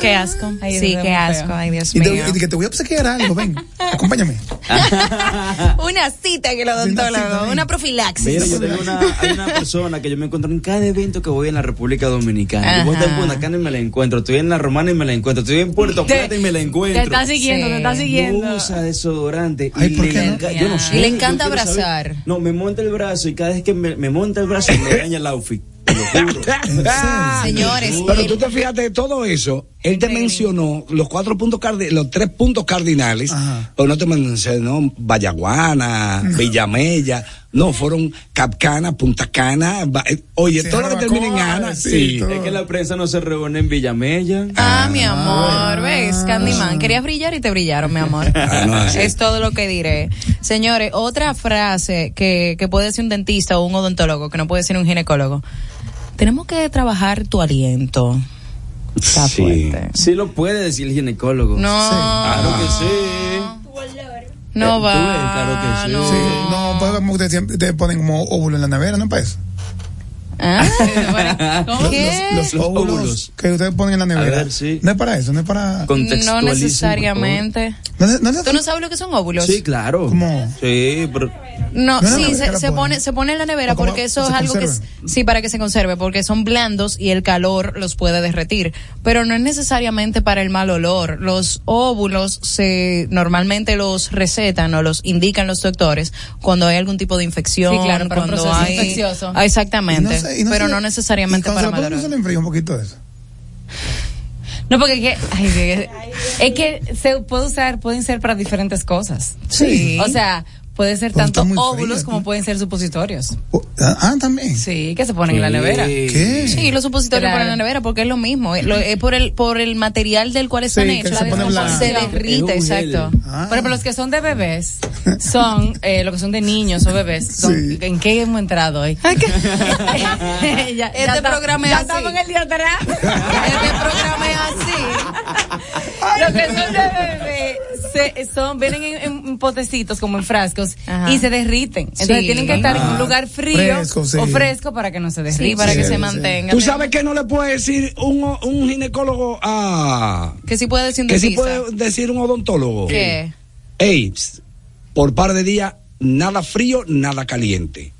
Qué asco. Ay, sí, qué asco. feo. Ay, Dios Y, te, y que te voy a obsequiar algo, ven, acompáñame. Una cita que el Una odontólogo, ven. una profilaxis. Mira, yo tengo una, hay una persona que yo me encuentro en cada evento que voy en la República Dominicana. Yo voy a estar en Punta Cana y me la encuentro. Estoy en la Romana y me la encuentro. Estoy en Puerto Plata y me la encuentro. Te está siguiendo, te está siguiendo. No usa desodorante. Ay, y ¿por le no? enca- yo no sé, Y le yo encanta quiero saber. abrazar. No, me monta el brazo y cada vez que me, me monta el brazo me daña el outfit. Te lo juro. Señores, Pero tú te fijas de todo eso, él te mencionó los cuatro puntos cardi- los tres puntos cardinales, Ajá. pero no te mencionó Vallaguana, Villamella, no, fueron Capcana, Punta Cana, Va- eh, oye, Sí, todo lo que termina en Ana, sí. Es que la prensa no se reúne en Villamella. Ah, mi amor, ves, Candyman, querías brillar y te brillaron, mi amor. Ah, no, es todo lo que diré. Señores, otra frase que, que puede decir un dentista o un odontólogo, que no puede decir un ginecólogo. Tenemos que trabajar tu aliento. Está Sí. fuerte. Sí lo puede decir el ginecólogo. No, Claro que sí. no Eh, va. ves, claro que sí. no. Sí, no, pues como te ponen como óvulo en la nevera, ¿no eso? Ah. Los, Los óvulos, que ustedes ponen en la nevera. ver, sí. No es para eso, no es para. no necesariamente. No, no, ¿Tú no sabes lo que son óvulos? Sí, claro. ¿Cómo? Sí, pero No, sí, se, pone, se pone en la nevera ¿O cómo porque eso es algo que es, sí, para que se conserve, porque son blandos y el calor los puede derretir, pero no es necesariamente para el mal olor. Los óvulos se, normalmente los recetan o los indican los doctores cuando hay algún tipo de infección, Sí, claro, para un cuando proceso hay, infeccioso. Ah, exactamente, Y no no pero se- no necesariamente para se lo mal ponen, olor. se le enfría un poquito de eso. No, porque es que, ay, que- es que se puede usar, pueden ser para diferentes cosas. Sí. O sea, puede ser Pues tanto óvulos fría, como pueden ser supositorios. Ah, ah, también. Sí, que se ponen en la nevera. ¿Qué? Sí, los supositorios Claro. ponen en la nevera porque es lo mismo, es, lo- es por el por el material del cual están Sí, que hechos, se se derrite, exacto. Ah. Por ejemplo, los que son de bebés son, eh, lo que son de niños o bebés, son, Sí. ¿en qué hemos entrado hoy? Ya- Este está- programa es ya así. estamos en el día atrás. Este programa es así. Los que son de bebé se- son, vienen en, en potecitos como en frascos Ajá. y se derriten. Entonces Sí. tienen que estar en un lugar frío Fresco, sí. o fresco para que no se derriten. Sí, para que Sí, se mantenga. ¿Tú sabes que no le puede decir un, un ginecólogo a... que sí puede decir un que sí puede decir un odontólogo? ¿Qué? Ey, por par de días, nada frío, nada caliente.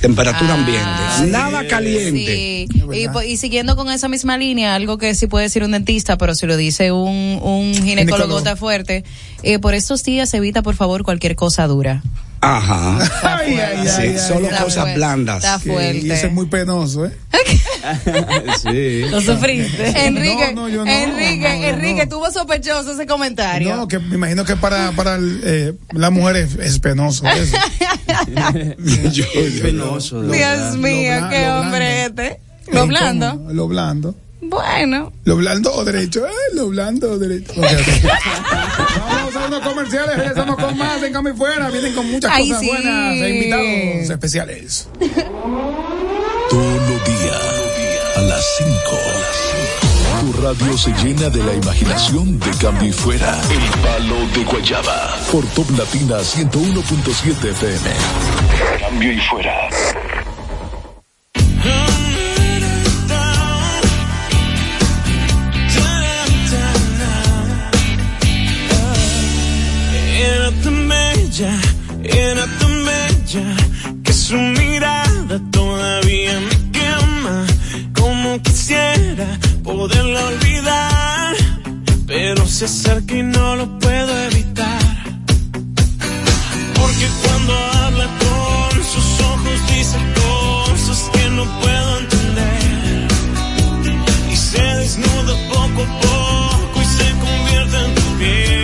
Temperatura Ah, ambiente. Nada caliente. Sí, y, po- y siguiendo con esa misma línea, algo que sí puede decir un dentista, pero si lo dice un, un ginecólogo Ginecólogo. está fuerte, eh, por estos días evita por favor cualquier cosa dura. Ajá. Ay, ay, Sí, ay, solo cosas fuerte, blandas. está fuerte. Y eso es muy penoso, ¿eh? sí. Lo sufriste. Enrique, No, no, yo no, Enrique, Enrique, no. tuvo sospechoso ese comentario. No, que me imagino que para, para el, eh, la mujer es, es penoso eso. Yo, penoso, de Dios mío, qué lo hombre este. Lo blando. Lo blando. Bueno. Lo blando o derecho. eh, lo blando o derecho. Ok, ok. Vamos a unos comerciales. Regresamos con más en Cambio y Fuera. Vienen con muchas Ay, cosas sí. buenas e invitados especiales. Todos los días a las 5. Tu radio se llena de la imaginación de cambio y fuera. El palo de Guayaba. Por Top Latina 101.7 FM. Cambio y fuera. Era tan bella, que su mirada todavía me quema. Como quisiera poderla olvidar, pero se acerca y no lo puedo evitar. Porque cuando habla con sus ojos dice cosas que no puedo entender. Y se desnuda poco a poco y se convierte en tu piel.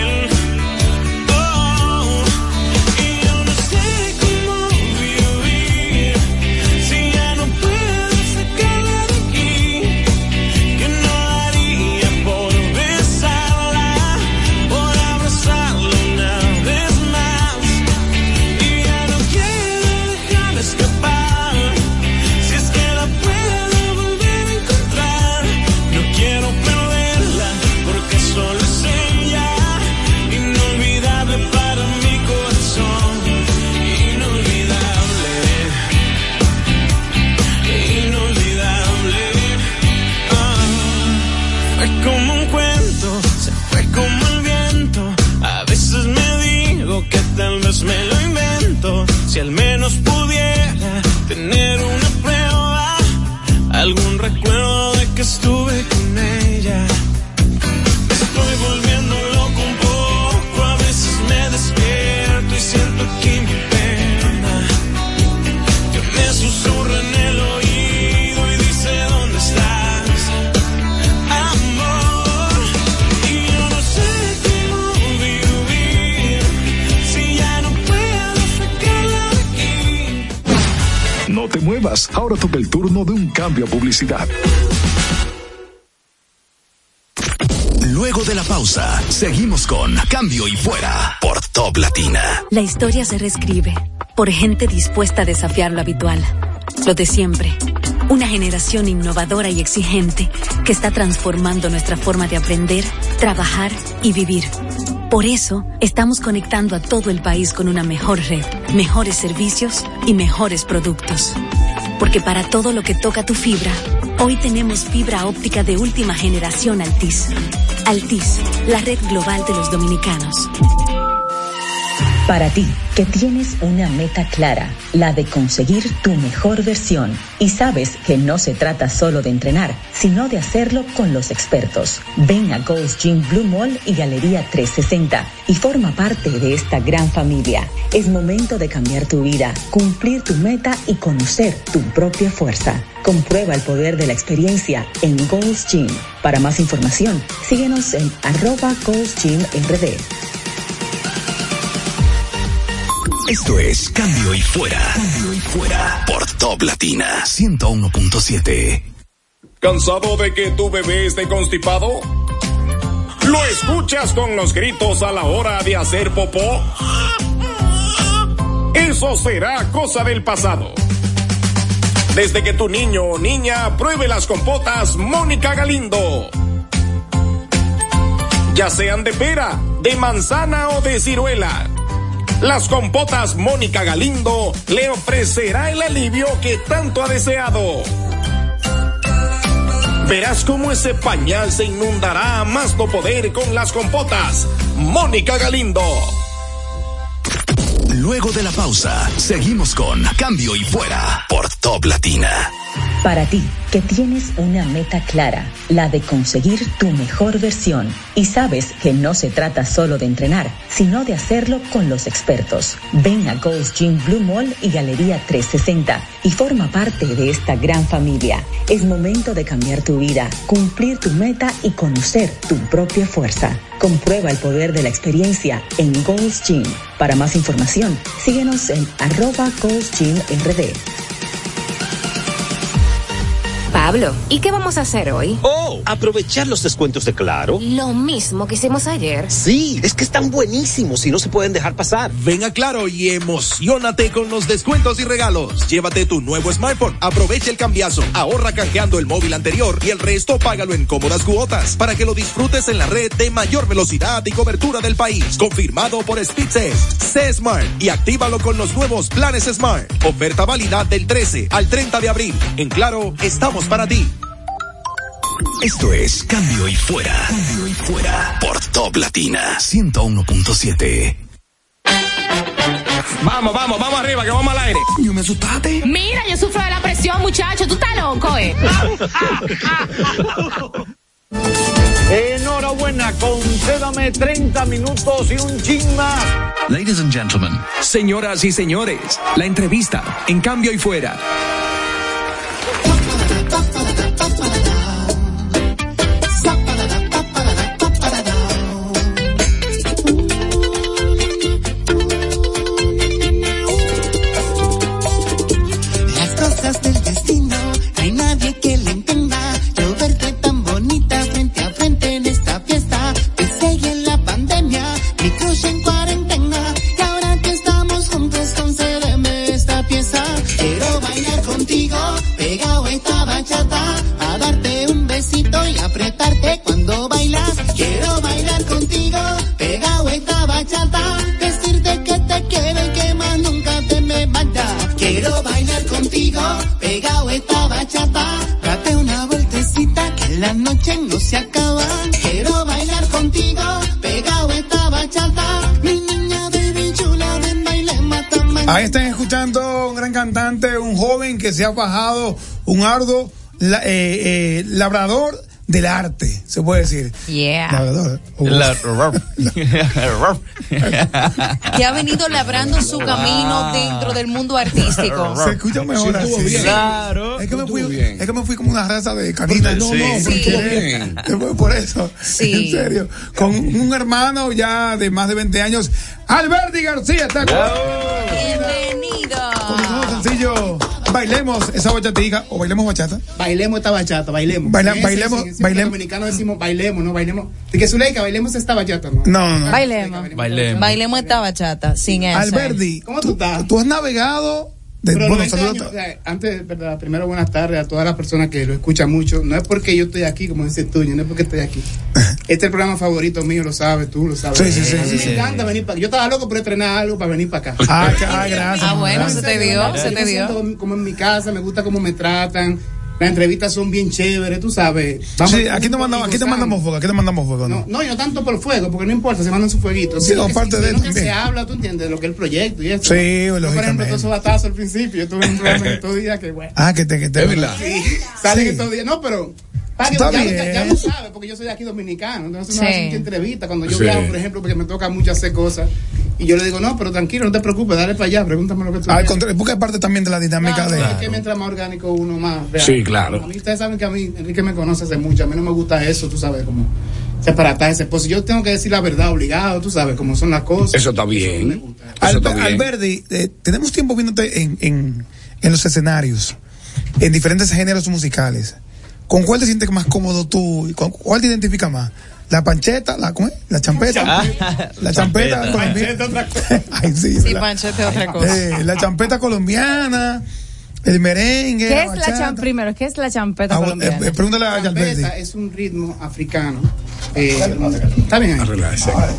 Ahora toca el turno de un cambio a publicidad. Luego de la pausa, seguimos con Cambio y Fuera por Top Latina. La historia se reescribe por gente dispuesta a desafiar lo habitual, lo de siempre. Una generación innovadora y exigente que está transformando nuestra forma de aprender, trabajar y vivir. Por eso, estamos conectando a todo el país con una mejor red, mejores servicios y mejores productos. Porque para todo lo que toca tu fibra, hoy tenemos fibra óptica de última generación Altis. Altis, la red global de los dominicanos. Para ti, que tienes una meta clara, la de conseguir tu mejor versión, y sabes que no se trata solo de entrenar, sino de hacerlo con los expertos. Ven a Gold's Gym Blue Mall y Galería 360 y forma parte de esta gran familia. Es momento de cambiar tu vida, cumplir tu meta y conocer tu propia fuerza. Comprueba el poder de la experiencia en Gold's Gym. Para más información, síguenos en arroba Gold's Gym RD. Esto es Cambio y Fuera. Cambio y Fuera por Top Latina 101.7. ¿Cansado de que tu bebé esté constipado? ¿Lo escuchas con los gritos a la hora de hacer popó? Eso será cosa del pasado. Desde que tu niño o niña pruebe las compotas Mónica Galindo. Ya sean de pera, de manzana o de ciruela. Las compotas Mónica Galindo le ofrecerá el alivio que tanto ha deseado. Verás cómo ese pañal se inundará a más no poder con las compotas Mónica Galindo. Luego de la pausa, seguimos con Cambio y Fuera por Top Latina. Para ti, que tienes una meta clara, la de conseguir tu mejor versión, y sabes que no se trata solo de entrenar, sino de hacerlo con los expertos. Ven a Ghost Gym Blue Mall y Galería 360 y forma parte de esta gran familia. Es momento de cambiar tu vida, cumplir tu meta y conocer tu propia fuerza. Comprueba el poder de la experiencia en Ghost Gym. Para más información, síguenos en arroba Ghost Gym RD. Pablo, ¿y qué vamos a hacer hoy? Oh, aprovechar los descuentos de Claro. Lo mismo que hicimos ayer. Sí, es que están buenísimos y no se pueden dejar pasar. Ven a Claro y emocionate con los descuentos y regalos. Llévate tu nuevo smartphone, aprovecha el cambiazo, ahorra canjeando el móvil anterior y el resto págalo en cómodas cuotas para que lo disfrutes en la red de mayor velocidad y cobertura del país. Confirmado por Speedtest. Sé Smart y actívalo con los nuevos planes Smart. Oferta válida del 13 al 30 de abril. En Claro, estamos para ti. Esto es Cambio y Fuera. Cambio y Fuera. Por Top Latina 101.7. Vamos, vamos, vamos arriba, que vamos al aire. Yo me asustaste. Mira, yo sufro de la presión, muchacho. Tú estás loco, ¿eh? Enhorabuena, concédame 30 minutos y un chin más. Ladies and gentlemen. Señoras y señores, la entrevista en Cambio y Fuera. Pegado esta bachata. Date una vueltecita que la noche no se acaba. Quiero bailar contigo, pegado esta bachata. Mi niña baby chula, ven baile, mátame. Ahí están escuchando un gran cantante, un joven que se ha bajado un arduo la- eh, eh, labrador del arte, se puede decir. Yeah. Que ha venido labrando su camino dentro del mundo artístico. Se escucha mejor Sí, estuvo así. bien. Claro. Es que, me fui, bien. es que me fui como una raza de caninas. No, no, estuvo bien. Por eso. Sí. En serio. Con un hermano ya de más de 20 años, Alberti García está con Bailemos esa bachatica o bailemos bachata. Bailemos esta bachata, bailemos. Baila- bailemos- sí, sí, bailemos. Los dominicanos decimos bailemos, no bailemos. De que Zuleika, bailemos esta bachata, ¿no? No, no, no. Bailemos. Bailemos. Bailemos esta bachata sin eso. Alberti, ¿Cómo tú estás? tú has navegado de, Pero bueno, 90 saludos años, o sea, antes, verdad, primero buenas tardes a todas las personas que lo escuchan mucho. No es porque yo estoy aquí, como dices tú, no es porque estoy aquí. Este es el programa favorito mío, lo sabes, tú lo sabes. Sí, sí, sí, sí, me sí. encanta venir para Yo estaba loco por estrenar algo para venir para acá. Ah, ah, gracias. Ah, bueno, se te dio, Yo se te dio. como en mi casa, me gusta cómo me tratan. Las entrevistas son bien chéveres, tú sabes. Sí, aquí te mandamos, aquí te mandamos fuego, aquí te mandamos fuego, ¿no? No, yo no tanto por fuego, porque no importa, se mandan su fueguito. Sí, que aparte si- de que se habla, tú entiendes, de lo que es el proyecto y eso. Sí, Yo, Por ejemplo, todos esos batazos al principio, yo tuve un programa en estos días que, bueno. Ah, que te, que te. Sí, salen Sí. estos días. No, pero. Está ya, bien. ya, ya lo sabe, porque yo soy de aquí dominicano. Entonces Sí. no mucha entrevista. Cuando yo Sí. viajo, por ejemplo, porque me toca mucho hacer cosas. Y yo le digo, no, pero tranquilo, no te preocupes, dale para allá, pregúntame lo que tú Al quieras. contrario, porque es parte también de la dinámica Claro, de. es que mientras más orgánico uno más real. Sí, claro. A mí ustedes saben que a mí, Enrique me conoce hace mucho, a mí no me gusta eso, tú sabes, como separar ese pues yo tengo que decir la verdad obligado, tú sabes, cómo son las cosas. Eso está bien. Eso está bien. Alberti, eh, tenemos tiempo viéndote en, en, en los escenarios, en diferentes géneros musicales. ¿Con cuál te sientes más cómodo tú? ¿Con cuál te identifica más? ¿La pancheta? ¿La, cómo es? ¿La champeta? Ah, la champeta champeta. colombiana. Ay, sí, Sí, la, Panchete es otra cosa. eh, la champeta colombiana, el merengue. ¿Qué es la bachata. cham primero? ¿Qué es la champeta Ah, colombiana? eh, eh, pregúntale a. Champeta es un ritmo africano. Eh, está bien. ahí?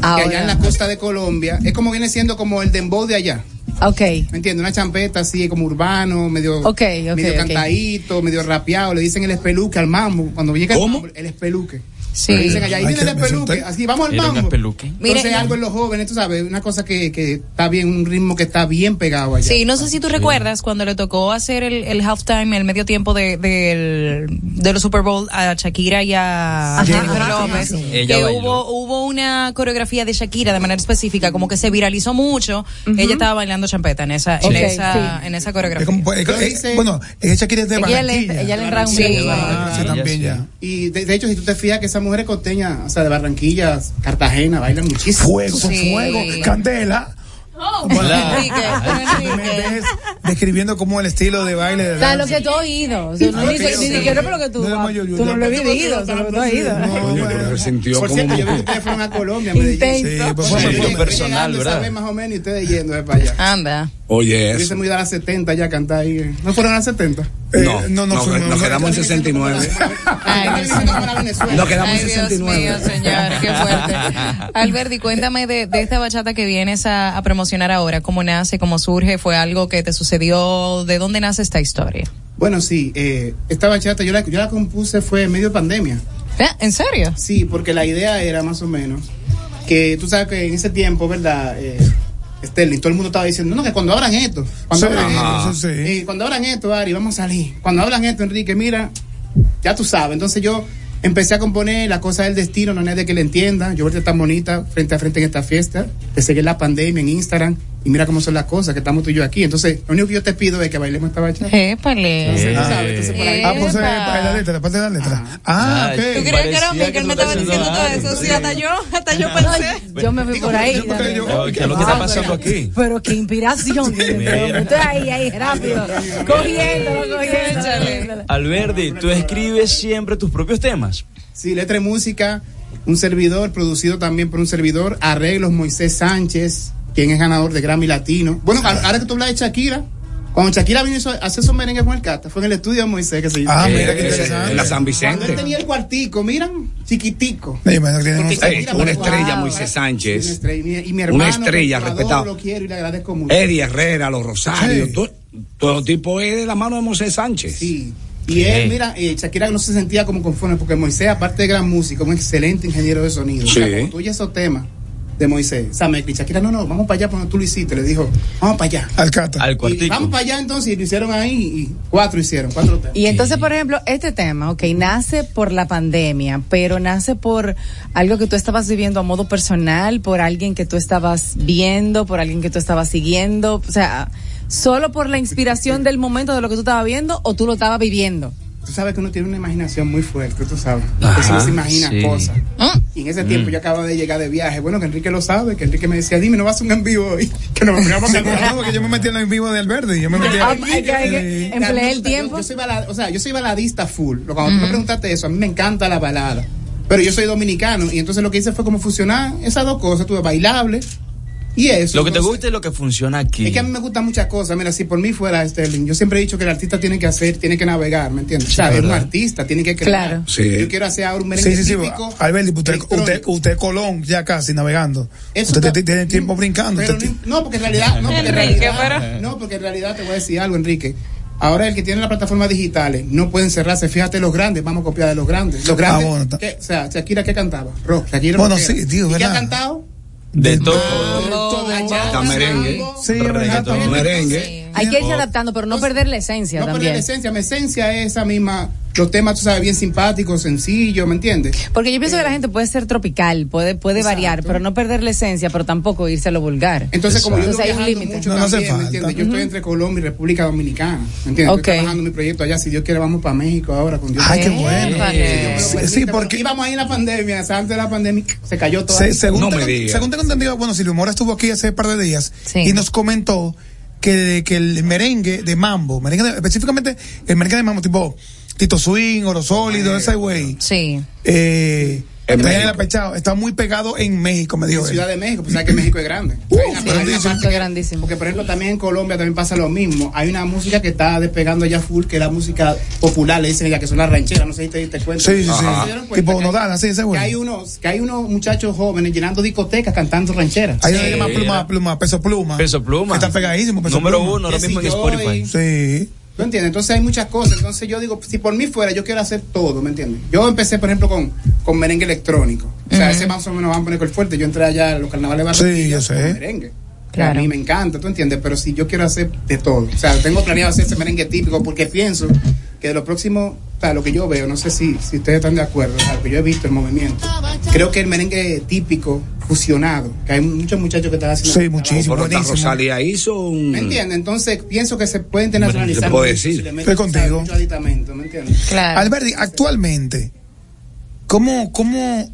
Ahora. allá en la costa de Colombia es como viene siendo como el dembow de allá. Ok. ¿Me entiendes? Una champeta así como urbano, medio, Ok, ok, medio cantadito, medio rapeado. Le dicen el espeluque al mambo. Cuando llega el ¿Cómo? mambo, el espeluque. Sí. Dicen allá, ahí viene el espeluque, así, vamos al mambo. Entonces Mire, algo en los jóvenes, tú sabes, una cosa que, que está bien, un ritmo que está bien pegado allá. Sí, no sé si tú recuerdas cuando le tocó hacer el, el halftime, el medio tiempo de, del- de los Super Bowl a Shakira y a Jennifer López, que hubo, hubo una coreografía de Shakira de manera específica, como que se viralizó mucho. Ella estaba bailando champeta en esa, en Ok, esa, sí. en esa Es coreografía. como- pues, Yo eh, hice- bueno, ella Shakira es de Ella le, Barranquilla. ella le entra un Sí. Ah, también sí. ya. Y de, de hecho, si tú te fijas que esa mujer es costeña, o sea, de Barranquilla, Cartagena, bailan muchísimo. Fuego, Sí. fuego, candela. Enrique, Enrique. Describiendo como el estilo de baile de O sea, lo que tú has oído. O sea, no, ni, ni siquiera por lo que tú, No, no, yo- yo- tú no yo- lo has vivido, solo lo que tú has. No, sintió Por como cierto, yo vi que ustedes fueron a Colombia, Medellín. Intenso. Sí, pues, Sí, fue- fue fue- personal, ¿verdad? vez más o menos y ustedes yendo de para allá. Anda. Oye, Hubiese eso. muy dar a 70 ya a cantar ahí. eh. ¿No fueron a 70? Eh, No, no, no nos no, quedamos en 69. Ay, Dios. Nos quedamos Ay, en Dios 69. mío, señor, qué fuerte. Alberti, cuéntame de, de esta bachata que vienes a, a promocionar ahora. ¿Cómo nace? ¿Cómo surge? ¿Fue algo que te sucedió? ¿De dónde nace esta historia? Bueno, sí, eh, esta bachata yo la, yo la compuse fue en medio de pandemia. ¿Eh? ¿En serio? Sí, porque la idea era más o menos que tú sabes que en ese tiempo, ¿verdad? Sterling, todo el mundo estaba diciendo, no, que cuando abran esto, cuando Sí, abran ajá. esto, sí, cuando abran esto, Ari, vamos a salir. Cuando hablan esto, Enrique, mira, ya tú sabes. Entonces yo empecé a componer la cosa del destino, no hay nadie que le entienda. Yo ahorita tan bonita frente a frente en esta fiesta, de seguir la pandemia en Instagram y mira cómo son las cosas, que estamos tú y yo aquí. Entonces, lo único que yo te pido es que bailemos esta bachata. Épale. Entonces, tú sabes, entonces por ahí. Ah, pues eh, la letra, la parte de la letra. Ah, ok. ¿Tú creías que era mí que él que me estaba diciendo todo eso? Sí, hasta yo, hasta yo pensé. Yo me fui por ahí. ¿Qué es lo que está pasando pero- aquí? Pero qué inspiración. Estoy ahí, ahí, rápido. Cogiéndolo, cogiéndolo. Alberdi, tú escribes siempre tus propios temas. Sí, letra y música, un servidor, producido también por un servidor, arreglos Moisés Sánchez, quien es ganador de Grammy Latino. Bueno, ahora que tú hablas de Shakira, cuando Shakira vino a hacer su merengue con el Cata, fue en el estudio de Moisés que se hizo. Ah, Eh, mira qué eh, interesante. en la San Cuando él Vicente. tenía el cuartico, miran, chiquitico. Sí, Shakira una estrella, Wow. Moisés Una Sánchez. estrella, y mi- mi Una hermano, estrella, lo adoro, respetado. lo quiero y le agradezco mucho. Eddie Herrera, los Rosarios, Sí. todo, todo tipo es de la mano de Moisés Sánchez. Sí. Y él, mira, eh, Shakira no se sentía como conforme porque Moisés, aparte de gran músico, un excelente ingeniero de sonido. O sea, Sí. cuando tú oyes esos temas de Moisés, o sea, me Shakira, no, no, vamos para allá, porque tú lo hiciste. Le dijo, vamos para allá. Al cata. Al Y vamos para allá entonces, y lo hicieron ahí, y cuatro hicieron, cuatro temas. Y entonces, por ejemplo, este tema, ok, nace por la pandemia, pero nace por algo que tú estabas viviendo a modo personal, por alguien que tú estabas viendo, por alguien que tú estabas siguiendo, o sea, solo por la inspiración del momento de lo que tú estabas viendo o tú lo estabas viviendo. Tú sabes que uno tiene una imaginación muy fuerte, tú sabes. Ajá, que uno se imagina sí. cosas. Y en ese tiempo Mm. yo acababa de llegar de viaje. Bueno, que Enrique lo sabe, que Enrique me decía, dime, no vas a un en vivo hoy. Que nos vamos a porque yo me metí en el en vivo de Alberdi. Yo me metí Ah, que- que Sí. empleé el Yo- tiempo. Yo, soy balada, o sea, yo soy baladista full. Cuando tú me preguntaste eso, a mí me encanta la balada. Pero yo soy dominicano y entonces lo que hice fue como fusionar esas dos cosas, tuve bailable y eso. Lo que te Entonces, gusta y lo que funciona aquí. Es que a mí me gustan muchas cosas. Mira, si por mí fuera Sterling, yo siempre he dicho que el artista tiene que hacer, tiene que navegar, ¿me entiendes? o sea, es un artista, tiene que crear. Claro. Sí. Yo quiero hacer ahora un merengue Sí, sí, sí. típico. Alberdi, usted, usted, usted es Colón ya casi navegando. Eso usted está- te- tiene tiempo brincando. Pero usted- no, porque en realidad, no, porque en Enrique, realidad, pero- no, porque en realidad te voy a decir algo, Enrique. Ahora el que tiene las plataformas digitales no pueden cerrarse. Fíjate los grandes, vamos a copiar de los grandes. Los grandes, Ah, bueno, está- ¿qué? o sea, Shakira qué cantaba, rock. Shakira Bueno, rockera. sí, tío, ¿Y qué ha cantado? De todo. Todo allá, Hasta merengue. mambo. Sí, es verdad. Reggaetón. Merengue. Hay que irse adaptando, pero no perder la esencia No perder también. la esencia, mi esencia es esa misma, los temas, tú sabes, bien simpáticos, sencillos, ¿me entiendes? Porque yo pienso que la gente puede ser tropical, puede, puede Exacto. variar, pero no perder la esencia, pero tampoco irse a lo vulgar. Entonces, como yo Entonces estoy hay un viajando límite. mucho No, no hace también, ¿me entiendes? Yo estoy entre Colombia y República Dominicana, ¿me entiendes? Ok. Estoy trabajando mi proyecto allá, si Dios quiere vamos para México ahora con Dios. Ay, qué Eh, bueno. Sí, permite, sí, pero porque- íbamos ahí en la pandemia, o sea, antes de la pandemia se cayó todo. Se- según, No tengo, me digas. según tengo entendido, bueno, Silvio Mora estuvo aquí hace un par de días Sí. y nos comentó que, que el merengue de mambo, merengue de- específicamente el merengue de mambo tipo Tito Swing, Oro Sólido, ese güey, Sí. eh, En México. Apechado, está muy pegado en México, me dijo en él. Ciudad de México, pues sabes que México es grande. Hay una grandísimo. que-. Porque, por ejemplo, también en Colombia también pasa lo mismo. Hay una música que está despegando allá full, que es la música popular, le dicen ya que son las rancheras, no sé si te diste cuenta. Sí, sí, sí. ¿Se dieron cuenta Tipo que- Nodal, así ese Que güey. hay unos, que hay unos muchachos jóvenes llenando discotecas cantando rancheras. Hay uno que se llama Pluma, Pluma, Peso Pluma. Peso Pluma. Que está pegadísimo, Peso Número Pluma. uno ahora mismo en. Spotify. Sí. ¿Tú entiendes? Entonces hay muchas cosas. Entonces yo digo, si por mí fuera, yo quiero hacer todo, ¿me entiendes? Yo empecé, por ejemplo, con, con merengue electrónico. O sea, ese más o menos va a poner con el fuerte. Yo entré allá a los carnavales de Sí, Barranquilla yo sé. con merengue. Claro. A mí me encanta, ¿tú entiendes? Pero si yo quiero hacer de todo. O sea, tengo planeado hacer ese merengue típico porque pienso que de lo próximo, o sea, lo que yo veo, no sé si, si ustedes están de acuerdo, o sea, lo que yo he visto el movimiento, creo que el merengue típico fusionado, que hay muchos muchachos que están haciendo. Sí, muchísimo. Rosalía hizo un. ¿Me entiendes? Entonces pienso que se puede internacionalizar. Te puedo mucho decir. Estoy contigo. mucho aditamento, ¿me entiendes? Alberti, actualmente, ¿cómo, cómo,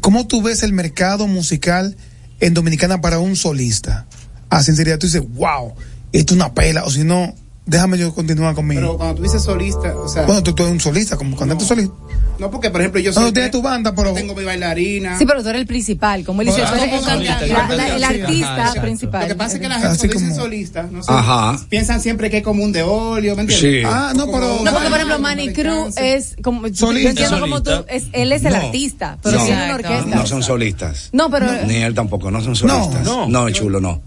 ¿cómo tú ves el mercado musical en Dominicana para un solista? A sinceridad, tú dices, wow, esto es una pela, o si no, déjame yo continuar conmigo. Pero cuando tú dices solista, o sea, bueno, tú, tú eres un solista, como cantante solista. no porque por ejemplo yo No, soy tienes tu banda, pero... tengo mi bailarina. Sí, pero tú eres el principal, como él dice, tú eres el, can- solista, la- yo la- el artista Ajá, principal. Lo que pasa es que la gente cuando dicen solista, no sé, Ajá. piensan siempre que es como un de óleo, ¿me entiendes? Sí. Ah, no, pero... No, porque por ejemplo, Manny Cruz es como. yo Solista. entiendo como tú. Es, él es el No. artista, pero No. tiene una orquesta. No son solistas. No, pero. Ni él tampoco, no son solistas. No, No, chulo, no.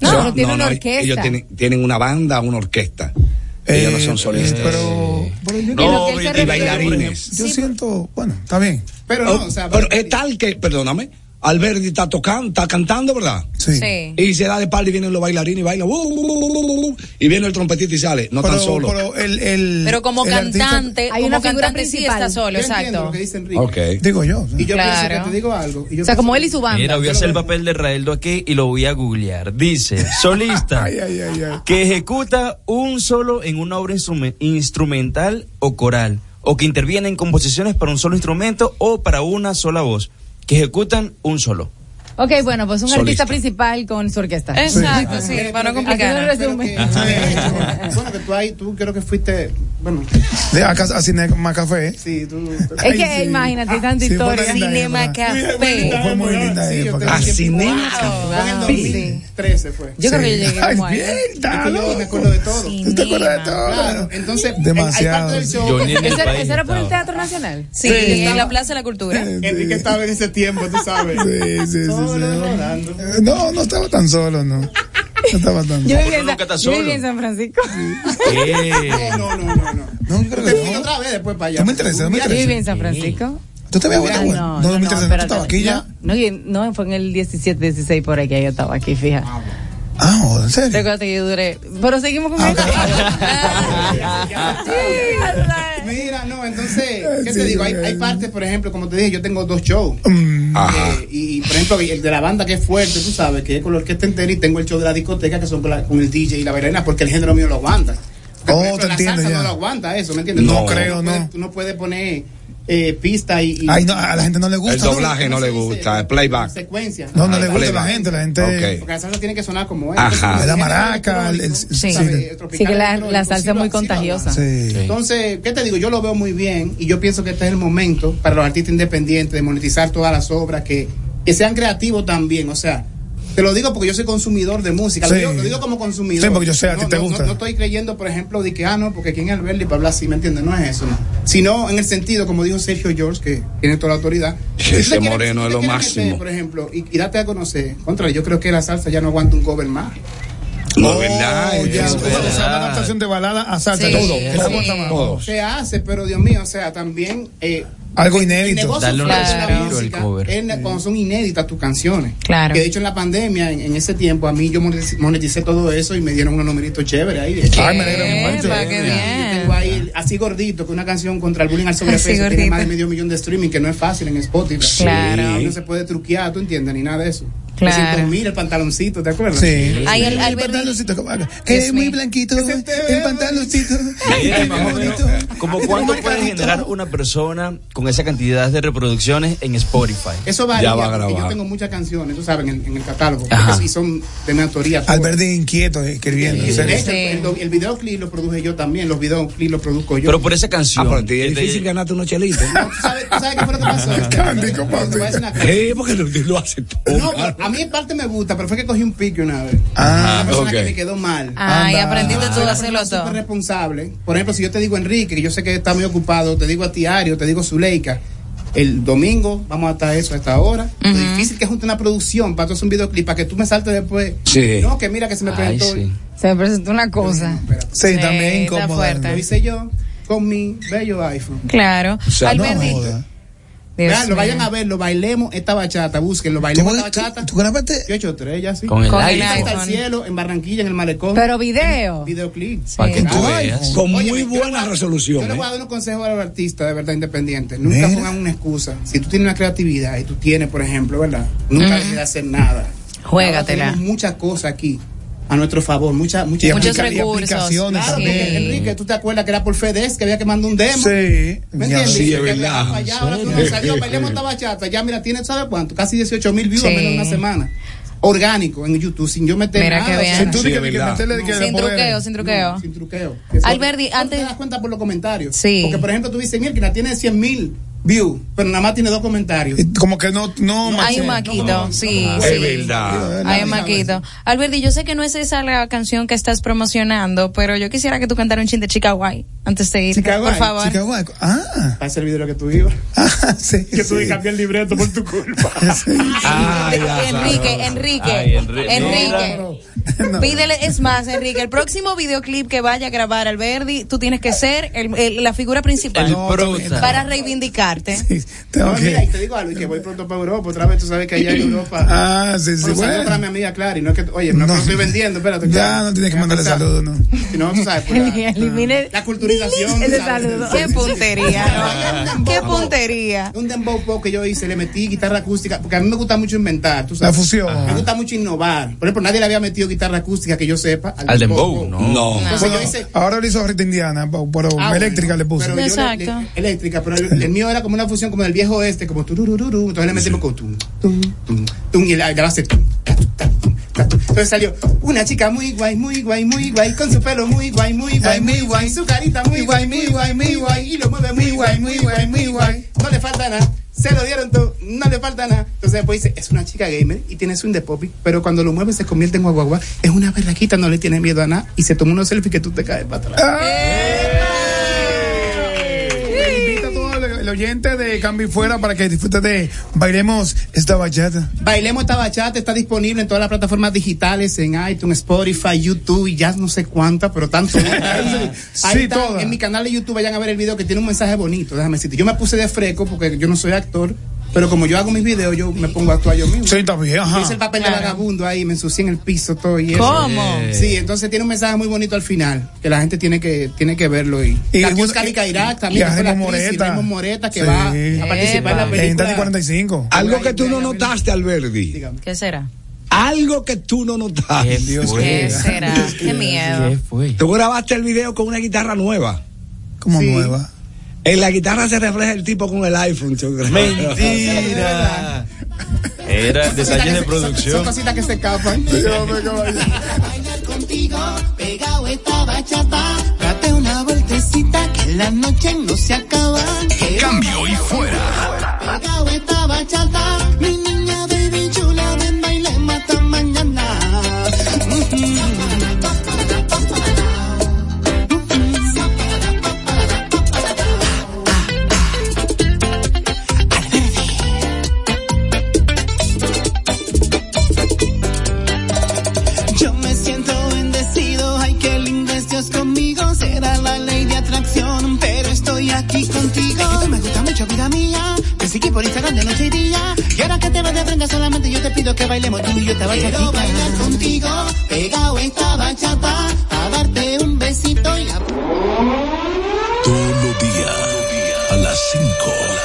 No, pero tiene una orquesta. Ellos tienen, tienen una banda, una orquesta. ellos no son solistas. Eh, Pero, pero yo, Y se y bailarines. yo siento, bueno, está bien. Pero no, o sea, pero es tal que, perdóname, Alberti está tocando, está cantando, ¿verdad? Sí. Sí. Y se da de par y vienen los bailarines y bailan. uh, uh, uh, uh, uh, y viene el trompetista y sale. No pero, tan solo. pero el, el, Pero como el artista- cantante, Hay como una figura cantante sí principal. está solo, yo entiendo exacto. lo que dice Enrique. ok. digo yo. Y yo Claro. pienso que te digo algo. y yo O sea, como él y su banda. Mira, voy a hacer el papel de Raeldo aquí y lo voy a googlear. Dice, solista, Ay, ay, ay, ay. que ejecuta un solo en una obra instrume- instrumental o coral, o que interviene en composiciones para un solo instrumento o para una sola voz, que ejecutan un solo. Ok, bueno, pues un Solista. artista principal con su orquesta. Exacto, sí, para no complicar. bueno, que tú ahí, tú creo que fuiste, bueno, De acá a Cinema Café. sí, tú. Es que imagínate, hay tanta historia. Cinema. Café. Fue muy linda A Cinema Fue en el Wow. 2013 fue. Yo creo que yo llegué Ay, como ahí. yo me acuerdo de todo. ¿Tú te acuerdas de todo? Claro, entonces, Demasiado. hay parte del show. Yo ni en el ¿Ese, país ese era por el. Teatro Nacional? Sí, en la Plaza de la Cultura. Enrique estaba en ese tiempo, tú sabes. Sí, sí, sí, sí. Eh, No, no estaba tan solo, no. No estaba tan Yo solo. yo viví solo. en San Francisco. Eh, No, no, no, no. no. No, yo creo Te que fui no. otra vez después para allá. Tú me interesa, tú me Yo interesa. viví en San Francisco. ¿Tú te veías Ah, buena, güey? no, No, no, no, me interesa. ¿Tú estabas aquí ya? No, no, no, fue en el 17, 16 por ahí que yo estaba aquí, fija. Ah, oh, ¿en serio? Recuerda que yo duré. Pero seguimos con Ah, esto. Mira, no, entonces, ¿qué Sí, te digo? Hay, hay partes, por ejemplo, como te dije, yo tengo dos shows. Mm, Ajá. Eh, y, por ejemplo, el de la banda que es fuerte, tú sabes, que es con la orquesta entera, y tengo el show de la discoteca que son con, la- con el DJ y la bailarina, porque el género mío lo aguanta. Porque, Oh, ejemplo, te la entiendo salsa ya. no lo aguanta eso, ¿me entiendes? No Tú creo, puedes- no. Tú no puedes poner eh, pista y, y- Ay, no, a la gente no le gusta. El ¿no? doblaje no le gusta, el playback. secuencia. No, no le Playback. gusta a la gente, la gente. Porque la salsa tiene que sonar como es. Ajá. La maraca, el- sí. Sí, que la, salsa es muy sí contagiosa. Sí. entonces, ¿qué te digo? Yo lo veo muy bien y yo pienso que este es el momento para los artistas independientes de monetizar todas las obras, que, que sean creativos también. O sea, te lo digo porque yo soy consumidor de música. Lo, digo, lo digo como consumidor. Sí, porque yo sé, a ti No, te no, gusta. No, no estoy creyendo, por ejemplo, de que, ah, no, porque quién es Alberti para hablar así, ¿me entiendes? No es eso, no. Sino en el sentido, como dijo Sergio George, que tiene toda la autoridad. Ese Si te moreno si es te lo máximo. meter, por ejemplo, y, y date a conocer. Contra, yo creo que la salsa ya no aguanta un cover más. No verdad. Es una adaptación de balada a salsa. Sí, todo. Que. Se hace, pero Dios mío, o sea, también. Eh, Algo el inédito. Darle un respiro al cover. cuando son inéditas tus canciones. Claro. Que de hecho en la pandemia, en, en ese tiempo, a mí yo moneticé, todo eso y me dieron unos numeritos chéveres ahí. Ay, me alegra mucho. Ahí así gordito, que una canción contra el bullying al sobrepeso Así tiene más de medio millón de streaming, que no es fácil en Spotify. Claro. No se puede truquear, tú entiendes, ni nada de eso. Claro. mira el pantaloncito, ¿te acuerdas? Sí. Ay, el- el pantaloncito, que es muy blanquito, el pantaloncito. ¿Cómo cuánto puede generar una persona con esa cantidad de reproducciones en Spotify? Eso varía, Ya va a grabar. yo tengo muchas canciones, tú sabes, en, en el catálogo. Ajá. Y son de mi autoría. todas. Alberti inquieto, eh, escribiendo. De serio. hecho, el, el videoclip lo produje yo también, los videoclips los produzco yo. Pero por esa Ah, canción. pero a ti es difícil ganarte unos chelitos. ¿Tú sabes, sabes qué fue lo que pasó? Candy, ¿cómo Te voy a decir una cosa. Eh, porque lo, lo hace todo. No, a mí en parte me gusta, pero fue que cogí un pique una vez. Ah, una persona ok. que me quedó mal. Ay, Anda. aprendiste tú a hacerlo todo. súper responsable. Por ejemplo, si yo te digo Enrique, que yo sé que está muy ocupado, te digo a Tiario, te digo Zuleika, el domingo vamos a estar eso a esta hora. Lo difícil que es juntar una producción para tú hacer un videoclip, para que tú me saltes después. Sí. No, que mira que se me Ay, presentó. sí. Se me presentó una cosa. Sí, también está incómodo. fuerte. Lo hice yo con mi bello iPhone. Claro. O sea, no Vean, lo vayan a ver, lo bailemos esta bachata, búsquenlo, ¿Tú, bailemos esta tú, bachata. tú grabaste? Yo he hecho tres ya, sí. Con el Con el hasta el cielo, en Barranquilla, en el malecón. Pero video. Videoclip. Para que tú veas. Con Oye, muy buena resolución. Yo le ¿eh? voy a dar unos consejos a los artistas de verdad independientes. Nunca Mira. pongan una excusa. Si tú tienes una creatividad y tú tienes, por ejemplo, ¿verdad? Nunca dejes de hacer nada. Juégatela. Ahora tenemos muchas cosas aquí a nuestro favor, muchas muchas Y Muchos recursos. aplicaciones Claro, también. porque, Enrique, tú te acuerdas que era por FedEx que había que mandar un demo. Sí. ¿Me entiendes? Sí, es Que verdad. allá, ahora tú no salió, bailemos esta bachata. Ya, mira, tiene, ¿sabe cuánto? Casi 18 mil views Sí. en menos de una semana. Orgánico en YouTube, sin yo meter Mira nada. que o sea, bien. Si tú Sí, que- que verdad. meterle que Sin truqueo, sin truqueo. No, sin truqueo. Alberti, antes- te das cuenta por los comentarios. Sí. Porque, por ejemplo, tú dices, mira, tiene 100 mil views, pero nada más tiene dos comentarios. Como que no, no, Hay machea. un maquito, sí. Es sí. verdad. Hay un maquito. Alberti, yo sé que no es esa la canción que estás promocionando, pero yo quisiera que tú cantaras un chin de Chica Guay antes de ir. Chica Por favor. Chica guay. Ah, Para el video que tú ibas. ah, sí. Que que sí. cambiar el libreto por tu culpa. Ah, Enrique. Enrique, Ay, Enrique. Enrique. Pídele, es más, Enrique, el próximo videoclip que vaya a grabar Alberti, tú tienes que ser el- el- la figura principal El No, prota. Para reivindicarte. Sí, tengo No, que- mira, y te digo algo, y que voy pronto para Europa. Otra vez tú sabes que allá en Europa. Ah, sí, sí, Bueno, saludo bueno. para mi amiga Clary. No es que, oye, no, es que lo estoy vendiendo, espérate. Ya no tienes que mandarle saludos, ¿no? Si no, tú sabes, pues, la, Elimine la culturización. ese ¿sabes? saludo. Qué puntería, ¿no? Qué puntería. Un dembow pop que yo hice, le metí guitarra acústica, porque a mí me gusta mucho inventar, tú sabes. La fusión. Me gusta mucho innovar. Por ejemplo, nadie le había metido guitarra acústica que yo sepa Al dembow, no. No. Entonces Bueno, yo hice... ahora lo hizo Rita Indiana, pero Ah, eléctrica bueno, le Exacto. le- eléctrica, pero el, el mío era como una fusión como del viejo este, como tururururu, entonces le metimos con tum, tum, tum, tum, y la, la base tum. Entonces salió una chica muy guay, muy guay, muy guay, con su pelo muy guay, muy guay, muy guay, su carita muy guay, muy guay, muy guay, y lo mueve muy guay, muy guay, muy guay, no le falta nada. Se lo dieron todo, no le falta nada. Entonces después dice, es una chica gamer y tiene swing de poppy, pero cuando lo mueve se convierte en guaguagua. Es una berraquita, no le tiene miedo a nada y se toma unos selfies que tú te caes para atrás. El, oyente de Cambio y Fuera para que disfrute de Bailemos esta bachata. Bailemos esta bachata está disponible en todas las plataformas digitales, en iTunes, Spotify, YouTube y ya no sé cuántas, pero tanto. Ahí Sí. En mi canal de YouTube vayan a ver el video que tiene un mensaje bonito, déjame decirte. Yo me puse de fresco porque yo no soy actor, pero como yo hago mis videos, yo me pongo a actuar yo mismo. Sí, bien, ajá. Hice el papel de vagabundo ahí, me ensucié en el piso todo y eso. ¿Cómo? Sí, entonces tiene un mensaje muy bonito al final, que la gente tiene que tiene que verlo y, Y y Cali y- Cairak y también, a que fue la Raymond actriz, y Moreta. Raymond Moreta que Sí. va a participar en la Epa. En película. Tati 45. Algo que tú no notaste, Alberti. Dígame. ¿Qué será? Algo que tú no notaste. Dios ¿Qué será? Qué miedo. ¿Qué fue? Tú grabaste el video con una guitarra nueva. Como Sí. nueva. En la guitarra se refleja el tipo con el iPhone. yo creo. Mentira. Era detalles de se- Son producción. cositas que se escapan. bailar contigo, pegado esta bachata. Date una vueltecita que la noche no se acaba. Cambio y fuera. Pegado esta bachata, mi niña estoy aquí contigo. Tú me gusta mucho, vida mía, te seguí por Instagram de noche y día, y ahora que te lo de prenda solamente yo te pido que bailemos tú y yo te vaya Quiero bailar contigo, pegado esta bachata, a darte un besito y a... Todos los días, a las 5.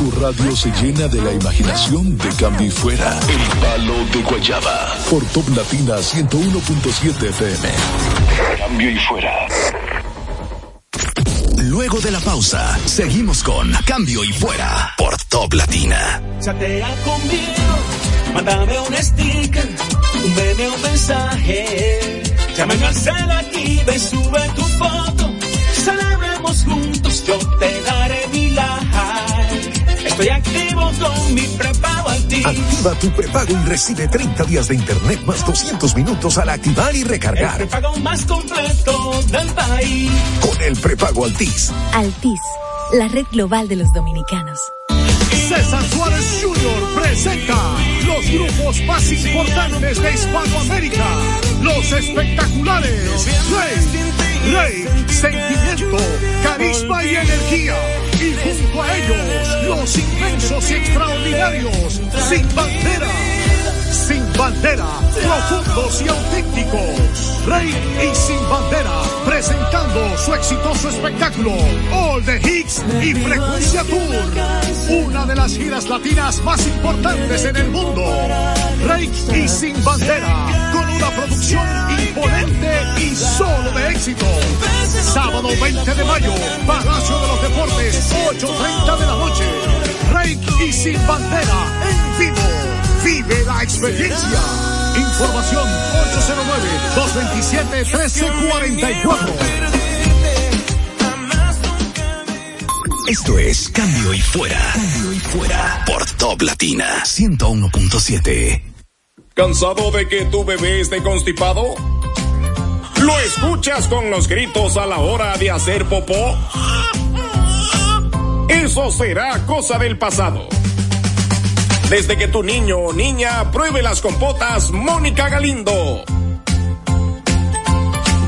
Tu radio se llena de la imaginación de Cambio y Fuera. El palo de Guayaba. Por Top Latina 101.7 FM. Cambio y Fuera. Luego de la pausa, seguimos con Cambio y Fuera por Top Latina. Chatea conmigo, mándame un sticker, un meme un mensaje. Llámame al cel aquí, ve, sube tu foto. Celebremos juntos, yo te daré mi like. Estoy activo con mi prepago Activa tu prepago y recibe 30 días de internet más 200 minutos al activar y El recargar. prepago más completo del país. Con el prepago Altis. Altis, la red global de los dominicanos. César Suárez Jr. presenta los grupos más importantes de Hispanoamérica. Los espectaculares Rey, Rey, Sentimiento, Carisma y Energía. A ellos, los inmensos y extraordinarios Sin Bandera. Sin bandera, profundos y auténticos. Rey y Sin Bandera, presentando su exitoso espectáculo All the Hits y Frecuencia Tour. Una de las giras latinas más importantes en el mundo. Rey y Sin Bandera, con una producción imponente y solo de éxito. Sábado 20 de mayo, Palacio de los Deportes, 8.30 de la noche. Rey y Sin Bandera, en vivo. Vive la experiencia. Información 809-227-1344. Esto es Cambio y Fuera. Cambio y Fuera. Por Top Latina 101.7. ¿Cansado de que tu bebé esté constipado? ¿Lo escuchas con los gritos a la hora de hacer popó? Eso será cosa del pasado. Desde que tu niño o niña pruebe las compotas Mónica Galindo.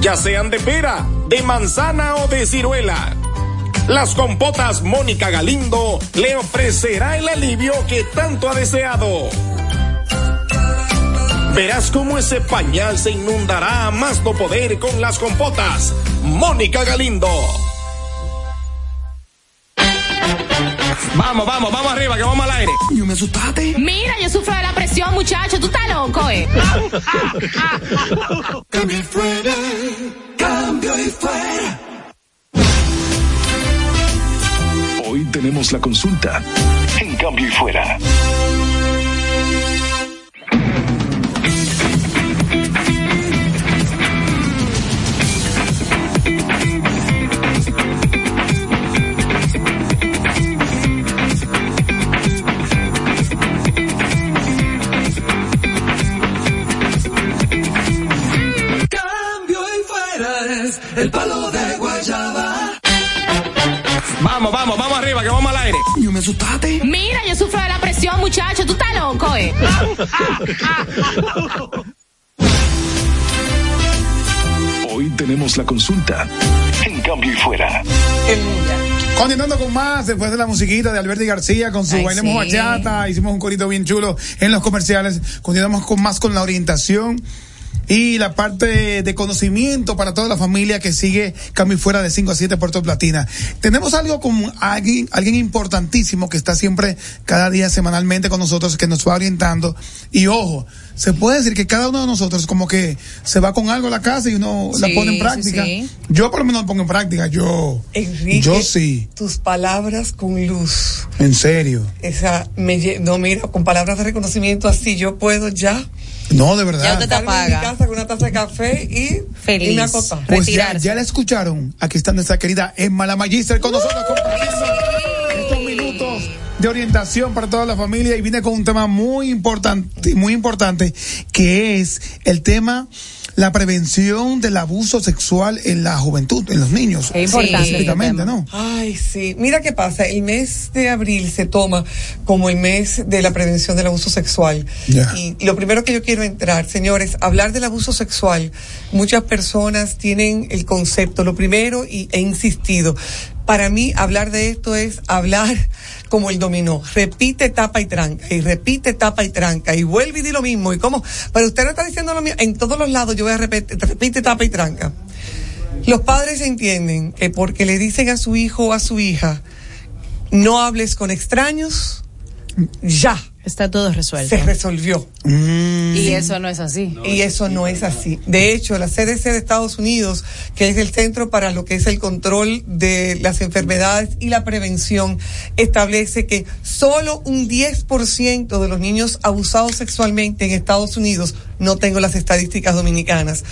Ya sean de pera, de manzana o de ciruela. Las compotas Mónica Galindo le ofrecerá el alivio que tanto ha deseado. Verás cómo ese pañal se inundará a más no poder con las compotas Mónica Galindo. Vamos, vamos, vamos arriba, que vamos al aire. ¿Yo me asustaste? Mira, yo sufro de la presión, muchacho. Tú estás loco, eh. Cambio y fuera, cambio y fuera. Hoy tenemos la consulta en Cambio y Fuera. El palo de guayaba. Vamos, vamos, vamos arriba, que vamos al aire. ¿Yo me asustaste? Mira, yo sufro de la presión, muchacho. Tú estás loco, eh. Hoy tenemos la consulta en Cambio y Fuera. Continuando con más, después de la musiquita de Alberti García con su Ay, Bailemos sí. Bachata, hicimos un corito bien chulo en los comerciales. Continuamos con más con la orientación y la parte de conocimiento para toda la familia que sigue Cambio y Fuera de 5 a 7 por Top Latina. Tenemos algo con alguien, alguien importantísimo que está siempre cada día semanalmente con nosotros, que nos va orientando. Y ojo, se puede decir que cada uno de nosotros como que se va con algo a la casa y uno la Sí, pone en sí, práctica. sí. Yo por lo menos lo pongo en práctica, yo... Enrique, Yo sí. tus palabras con luz. En serio. Esa me no mira, con palabras de reconocimiento así yo puedo ya No, de verdad. estarme en mi casa con una taza de café y Feliz. y me acostar. Pues ya, ya la escucharon. Aquí está nuestra querida Emma la Magister con nosotros compartiendo estos minutos de orientación para toda la familia y viene con un tema muy importante, muy importante, que es el tema la prevención del abuso sexual en la juventud, en los niños. Es importante Específicamente, ¿no? Ay, sí. Mira qué pasa. El mes de abril se toma como el mes de la prevención del abuso sexual. Ya. Y lo primero que yo quiero entrar, señores, hablar del abuso sexual. Muchas personas tienen el concepto, lo primero, y he insistido. Para mí, hablar de esto es hablar como el dominó. Repite, tapa y tranca. Y repite, tapa y tranca. Y vuelve y di lo mismo. Y como, pero usted no está diciendo lo mismo. En todos los lados yo voy a repetir, repite, tapa y tranca. Los padres entienden que porque le dicen a su hijo o a su hija, no hables con extraños, ya. Está todo resuelto. Se resolvió. Y eso no es así. Y eso no es así. De hecho, la CDC de Estados Unidos, que es el Centro para lo que es el control de las enfermedades y la prevención, establece que solo un 10% de los niños abusados sexualmente en Estados Unidos, no tengo las estadísticas dominicanas,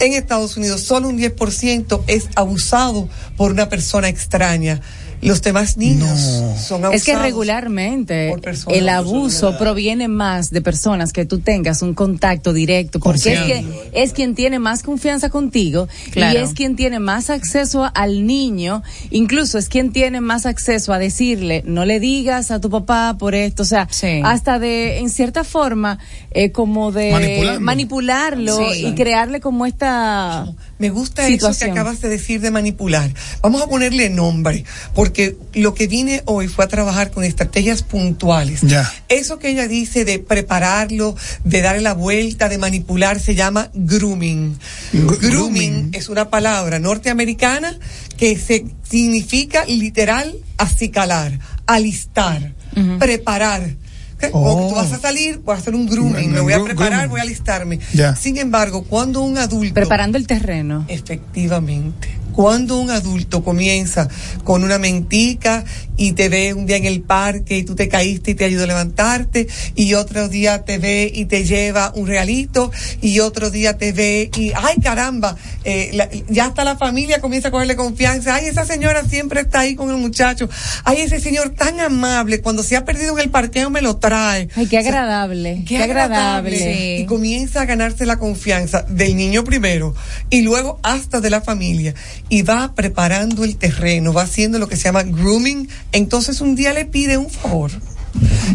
en Estados Unidos solo un 10% es abusado por una persona extraña. Los demás niños son abusados. Es que regularmente el abuso proviene más de personas que tú tengas un contacto directo, porque es, que, es quien tiene más confianza contigo Claro. y es quien tiene más acceso al niño, incluso es quien tiene más acceso a decirle, no le digas a tu papá por esto, o sea, hasta de, en cierta forma, eh, como de Manipularlo. manipularlo Sí. y crearle como esta... Me gusta eso que acabas de decir de manipular. Vamos a ponerle nombre, porque lo que vine hoy fue a trabajar con estrategias puntuales. Ya. Eso que ella dice de prepararlo, de darle la vuelta, de manipular, se llama grooming. grooming es una palabra norteamericana que se significa literal acicalar, alistar, preparar. O tú vas a salir, voy a hacer un grooming, me voy a preparar, voy a alistarme. Sin embargo, cuando un adulto Preparando el terreno. Efectivamente. Cuando un adulto comienza con una mentica y te ve un día en el parque y tú te caíste y te ayuda a levantarte y otro día te ve y te lleva un regalito y otro día te ve y ay caramba, eh, la- ya hasta la familia comienza a cogerle confianza, ay esa señora siempre está ahí con el muchacho, ay ese señor tan amable, cuando se ha perdido en el parqueo me lo trae. Ay, qué O sea, agradable. Qué, Qué agradable. agradable. Y comienza a ganarse la confianza del niño primero y luego hasta de la familia. Y va preparando el terreno, va haciendo lo que se llama grooming. Entonces un día le pide un favor.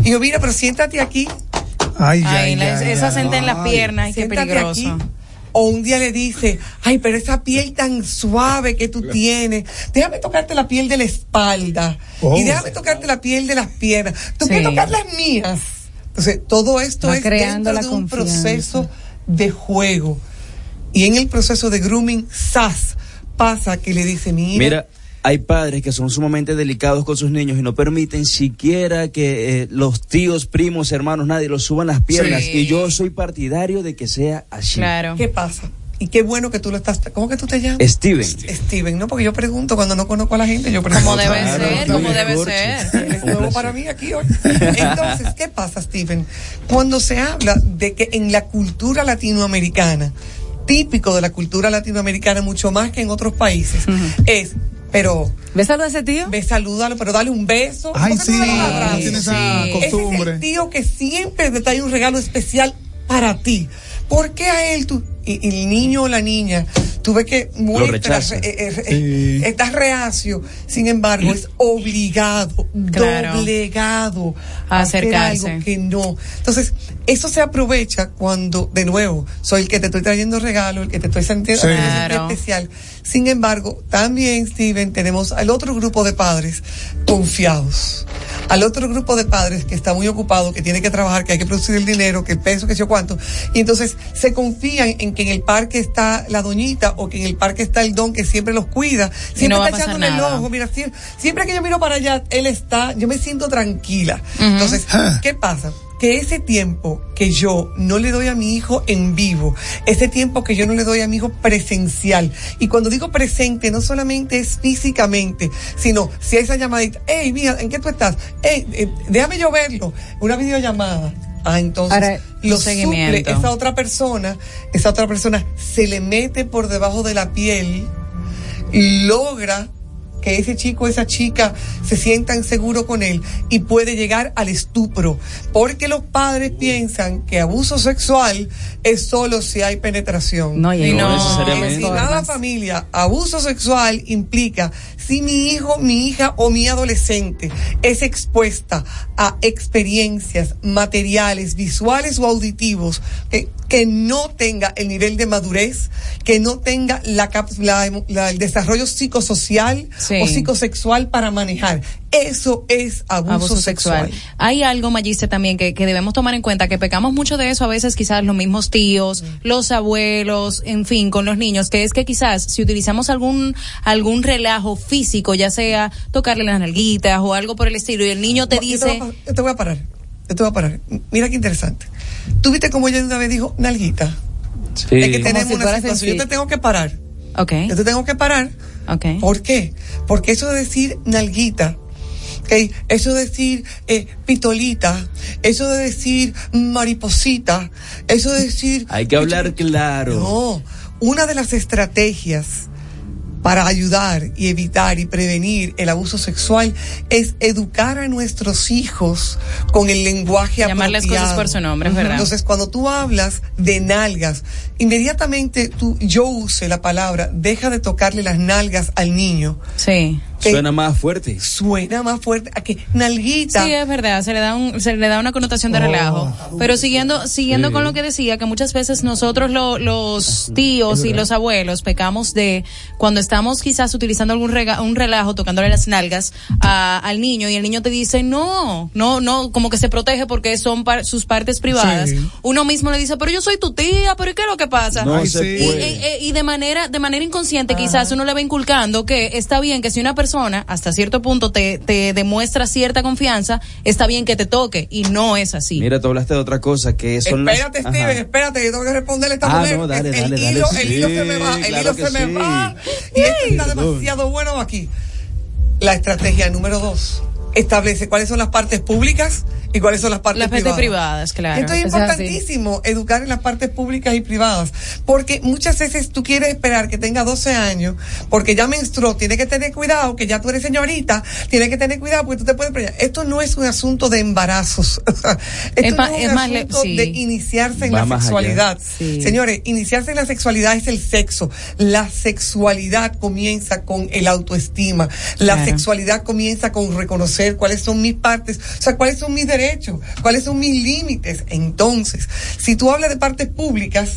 Y yo, mira, pero siéntate aquí. Ay, Ay, la- esa senta en las piernas, ay, qué Siéntate peligroso. aquí. O un día le dice, ay, pero esa piel tan suave que tú tienes, déjame tocarte la piel de la espalda Oh. y déjame tocarte la piel de las piernas. Tú Sí. quieres tocar las mías. Entonces, todo esto Va es creando dentro la de un confianza. proceso de juego. Y en el proceso de grooming, SAS pasa que le dice, mira, Mira, hay padres que son sumamente delicados con sus niños y no permiten siquiera que eh, los tíos, primos, hermanos, nadie los suban las piernas. Sí. Y yo soy partidario de que sea así. ¿qué pasa? Y qué bueno que tú lo estás. ¿Cómo que tú te llamas? Steven. Steven, no, porque yo pregunto cuando no conozco a la gente, yo pregunto. Como debe Claro, ser, eres debe ser. Eres nuevo para mí aquí hoy. Entonces, ¿qué pasa, Steven? Cuando se habla de que en la cultura latinoamericana, típico de la cultura latinoamericana, mucho más que en otros países, es, pero... ¿Ves a ese tío? Ve, salúdalo, pero dale un beso. Ay, ¿Por qué sí, no tiene esa Ese costumbre. es el tío que siempre te trae un regalo especial para ti. ¿Por qué a él tú, y, y el niño o la niña, tú ves que muestra, rechaza. eh, eh, eh, estás reacio, sin embargo, es obligado, Claro. doblegado A a hacer acercarse. algo que no. Entonces, eso se aprovecha cuando, de nuevo, soy el que te estoy trayendo regalo, el que te estoy sintiendo Sí. haciendo Claro. especial. Sin embargo, también, Steven, tenemos al otro grupo de padres confiados. Al otro grupo de padres que está muy ocupado, que tiene que trabajar, que hay que producir el dinero, que el peso, que sé yo cuánto. Y entonces se confían en que en el parque está la doñita o que en el parque está el don que siempre los cuida. Siempre no está echándole el ojo. Mira, siempre, siempre que yo miro para allá, él está, yo me siento tranquila. Entonces, ¿qué pasa? Que ese tiempo que yo no le doy a mi hijo en vivo, ese tiempo que yo no le doy a mi hijo presencial, y cuando digo presente, no solamente es físicamente, sino si hay esa llamadita, hey, mira, ¿en qué tú estás? Hey, eh, déjame yo verlo, una videollamada. Ah, entonces Ahora, lo suple esa otra persona, esa otra persona se le mete por debajo de la piel y logra que ese chico, esa chica se sientan seguros con él y puede llegar al estupro. Porque los padres piensan que abuso sexual es solo si hay penetración. No, y No No necesariamente. En nada familia, abuso sexual implica si mi hijo, mi hija o mi adolescente es expuesta a experiencias materiales, visuales o auditivos que, que no tenga el nivel de madurez, que no tenga la, la la- el desarrollo psicosocial Sí. o psicosexual para manejar. Eso es abuso, abuso sexual. sexual. Hay algo, Magiste, también que, que debemos tomar en cuenta, que pecamos mucho de eso a veces quizás los mismos tíos, los abuelos, en fin, con los niños, que es que quizás si utilizamos algún, algún relajo físico, ya sea tocarle las nalguitas o algo por el estilo, y el niño te Yo te dice... voy a Yo te voy a parar. Yo te voy a parar. Mira qué interesante. ¿Tú viste cómo ella una vez dijo, nalguita? Es que Sí. tenemos si una situación. Yo te tengo que parar. Ok, Yo te tengo que parar. ok. ¿Por qué? Porque eso de decir nalguita, ¿ok? eso de decir eh, pitolita, eso de decir mariposita, eso de decir... Hay que hablar claro. No, una de las estrategias para ayudar y evitar y prevenir el abuso sexual es educar a nuestros hijos con el lenguaje Llamar las apropiado. cosas por su nombre, es verdad. Entonces, cuando tú hablas de nalgas, inmediatamente tú, yo use la palabra, deja de tocarle las nalgas al niño. Sí. Suena más fuerte. Suena más fuerte a que nalguita. Sí, es verdad, se le da un, se le da una connotación de relajo. Pero siguiendo, siguiendo Sí. con lo que decía, que muchas veces nosotros lo- los tíos y los abuelos pecamos de cuando estamos quizás utilizando algún rega- un relajo, tocándole las nalgas a- al niño y el niño te dice no, no, no, como que se protege porque son par- sus partes privadas. Sí. Uno mismo le dice, pero yo soy tu tía, pero ¿y qué es lo que pasa? No y- y- y de manera, de manera inconsciente quizás uno le va inculcando que está bien que si una persona hasta cierto punto te, te demuestra cierta confianza, está bien que te toque y no es así. Mira, tú hablaste de otra cosa que son las- Espérate. Steven, espérate, que tengo que responderle esta Ah, mujer. no, dale, el, dale, dale, hilo, sí, el hilo se me va, el claro hilo se me sí. va. Y esto está demasiado bueno aquí. La estrategia número dos establece cuáles son las partes públicas y cuáles son las partes Las partes privadas. privadas, claro. Esto es Eso es así. importantísimo, educar en las partes públicas y privadas, porque muchas veces tú quieres esperar que tenga 12 años, porque ya menstruó, tiene que tener cuidado, que ya tú eres señorita, tiene que tener cuidado porque tú te puedes preñar. Esto no es un asunto de embarazos, esto Es no es es un asunto sí. de iniciarse en Va la sexualidad. Sí. Señores, iniciarse en la sexualidad es el sexo. La sexualidad comienza con el autoestima. La Claro. sexualidad comienza con reconocer cuáles son mis partes, o sea, cuáles son mis derechos, cuáles son mis límites. Entonces, si tú hablas de partes públicas,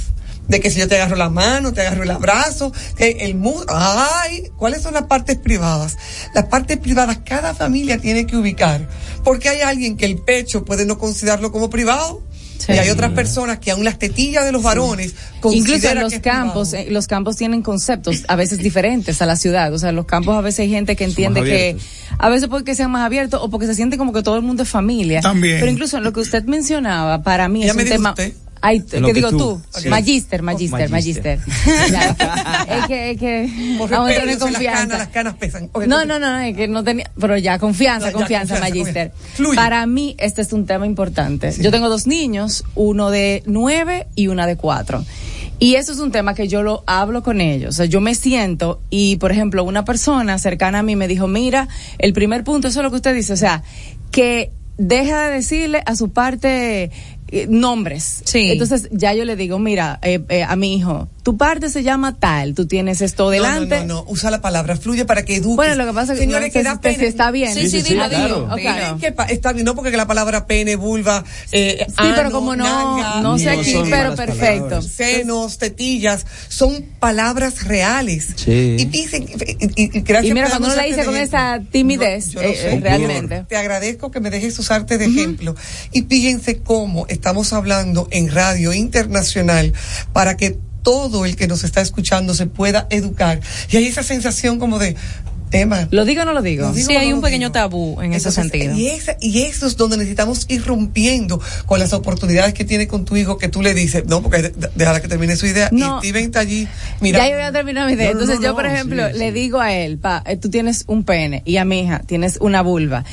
de que si yo te agarro la mano, te agarro el abrazo, el muslo, ay, ¿cuáles son las partes privadas? Las partes privadas cada familia tiene que ubicar, porque hay alguien que el pecho puede no considerarlo como privado. Sí. Y hay otras personas que aún las tetillas de los varones Incluso en los que campos, eh, los campos tienen conceptos a veces diferentes a la ciudad. O sea, en los campos a veces hay gente que entiende que, a veces porque sean más abiertos o porque se siente como que todo el mundo es familia. También. Pero incluso en lo que usted mencionaba, para mí Ya es me un dijo tema. usted. Ay, ¿qué digo tú. tú? Sí. Magister, magister, Magister. es que, es que, vamos a entrar en soy las confianza. canas, las canas pesan. No, no, no, es que no tenía, pero ya, confianza, No, ya, confianza, confianza, Magister. confianza. Fluye. Para mí, este es un tema importante. Yo tengo dos niños, uno de nueve y una de cuatro. Y eso es un tema que yo lo hablo con ellos. O sea, yo me siento y, por ejemplo, una persona cercana a mí me dijo, mira, el primer punto, eso es lo que usted dice, o sea, que deja de decirle a su parte eh, nombres. Sí. Entonces ya yo le digo, mira, eh, eh, a mi hijo, tu parte se llama tal, tú tienes esto delante. No, no, no, no, usa la palabra, fluye para que eduques. Bueno, lo que pasa es que Señores, no que da pena. si está bien. Sí, sí, dilo, dilo. Ok. Miren que está bien, no porque la palabra pene, vulva, eh, Sí, pero como no, no sé aquí, pero perfecto. palabras. senos, tetillas, son palabras reales. Sí. Y dicen, y, y- y gracias Y mira, cuando uno la dice con esa timidez, No, yo lo sé. eh, realmente. Te agradezco que me dejes usarte de ejemplo. Y fíjense cómo estamos hablando en radio internacional para que todo el que nos está escuchando se pueda educar. Y hay esa sensación como de, Emma, ¿Lo digo o no lo digo? ¿Lo digo Sí, hay no un pequeño digo? tabú en ese sentido. Y, esa- y eso es donde necesitamos ir rompiendo con las oportunidades que tiene con tu hijo que tú le dices, no, porque déjala que termine su idea. No. Y Steven está allí. Mira, ya yo voy a terminar mi idea. No, Entonces no, yo, por ejemplo, sí, le sí. digo a él, pa, eh, tú tienes un pene y a mi hija tienes una vulva.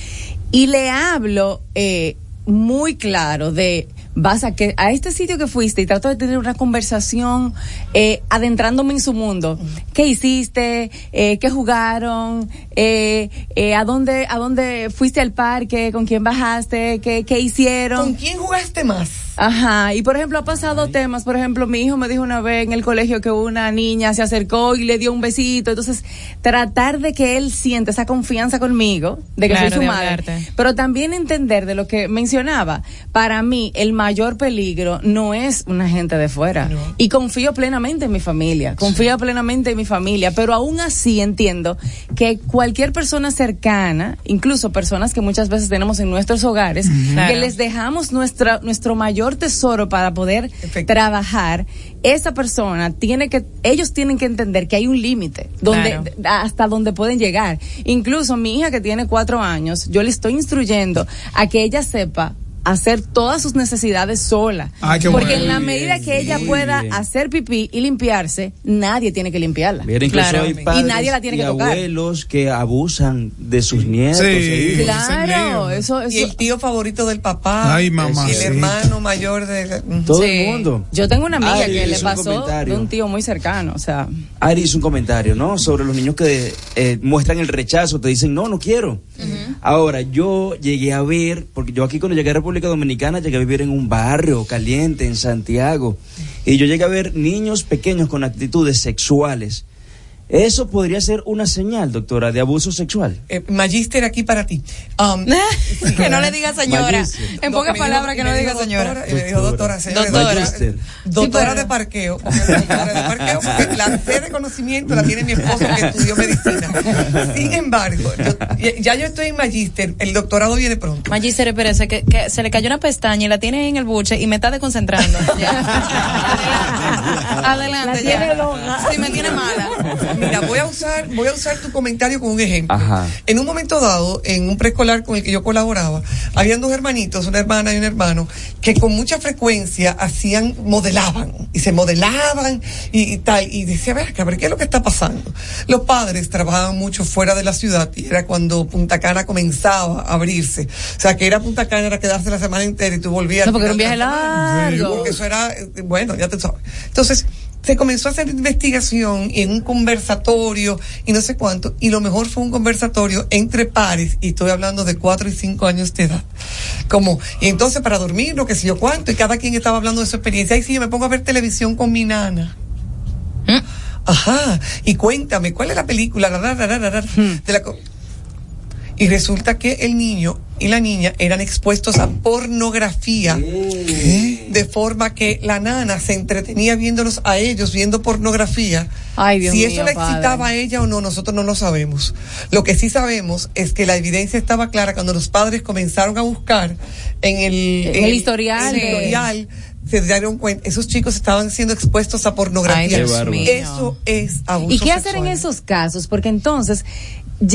Y le hablo eh, muy claro de vas a que a este sitio que fuiste y trato de tener una conversación eh, adentrándome en su mundo. ¿Qué hiciste? Eh, ¿Qué jugaron? Eh, eh, ¿A dónde a dónde fuiste al parque? ¿Con quién bajaste? ¿Qué, qué hicieron? ¿Con quién jugaste más? Ajá, y por ejemplo ha pasado temas, por ejemplo mi hijo me dijo una vez en el colegio que una niña se acercó y le dio un besito, entonces tratar de que él sienta esa confianza conmigo, de que Claro, soy su madre, hablarte. pero también entender de lo que mencionaba, para mí el mayor peligro no es una gente de fuera y confío plenamente en mi familia, confío plenamente en mi familia, pero aún así entiendo que cualquier persona cercana, incluso personas que muchas veces tenemos en nuestros hogares, que les dejamos nuestra, nuestro mayor tesoro para poder trabajar, esa persona tiene que, ellos tienen que entender que hay un límite, donde, Claro. hasta donde pueden llegar. Incluso mi hija que tiene cuatro años, yo le estoy instruyendo a que ella sepa hacer todas sus necesidades sola. Ay, qué Porque bueno. en la medida que ella muy pueda bien. hacer pipí y limpiarse, nadie tiene que limpiarla. Mira, incluso hay y nadie la tiene y que tocar. abuelos que abusan de sus nietos. Sí, e hijos. Claro, eso, eso. Y el tío favorito del papá. Ay, mamá, Y el sí. hermano mayor de. Todo Sí. el mundo. Yo tengo una amiga Ari que le hizo un pasó de un tío muy cercano, o sea, Ari hizo un comentario, ¿no? Sobre los niños que eh, muestran el rechazo, te dicen, no, no quiero. Ahora, yo llegué a ver, porque yo aquí cuando llegué a República Dominicana, llegué a vivir en un barrio caliente, en Santiago, y yo llegué a ver niños pequeños con actitudes sexuales. Eso podría ser una señal, doctora, de abuso sexual. Eh, Magíster aquí para ti. Um, que no le diga señora. Magister. En pocas palabras, que no le diga señora. doctora, y me dijo doctora, señora. Doctora. Doctora de parqueo. Doctora de parqueo, porque la sede de conocimiento la tiene mi esposo que estudió medicina. Sin embargo, yo- ya- yo estoy en magíster, el doctorado viene pronto. Magister, espérese, que, que se le cayó una pestaña y la tiene en el buche y me está desconcentrando. Ya. Adelante. La ya. Sí, me tiene mala. Mira, voy a usar, voy a usar tu comentario como un ejemplo. Ajá. En un momento dado, en un preescolar con el que yo colaboraba, habían dos hermanitos, una hermana y un hermano, que con mucha frecuencia hacían, modelaban, y se modelaban y, y tal, y decía, ver, cabrón, ¿qué es lo que está pasando? Los padres trabajaban mucho fuera de la ciudad, y era cuando Punta Cana comenzaba a abrirse. O sea, que era Punta Cana, era quedarse la semana entera y tú volvías. No, porque era un viaje. Porque eso era, eh, bueno, ya te sabes. Entonces, se comenzó a hacer investigación y en un conversatorio y no sé cuánto, y lo mejor fue un conversatorio entre pares, y estoy hablando de cuatro y cinco años de edad. Como, y entonces para dormir, lo que sé yo cuánto, y cada quien estaba hablando de su experiencia. Ahí sí, yo me pongo a ver televisión con mi nana. Ajá, y cuéntame, ¿cuál es la película? La, la, la, la, la, la, de la co- y resulta que el niño y la niña eran expuestos a pornografía. De forma que la nana se entretenía viéndolos a ellos, viendo pornografía. Ay, Dios si mío, eso padre. excitaba a ella o no, nosotros no lo sabemos. Lo que sí sabemos es que la evidencia estaba clara cuando los padres comenzaron a buscar en el, En el historial en el de- historial, se dieron cuenta, esos chicos estaban siendo expuestos a pornografía. Ay, Dios Qué bárbaro. mío. Eso es abuso ¿Y qué hacer en esos casos? Porque entonces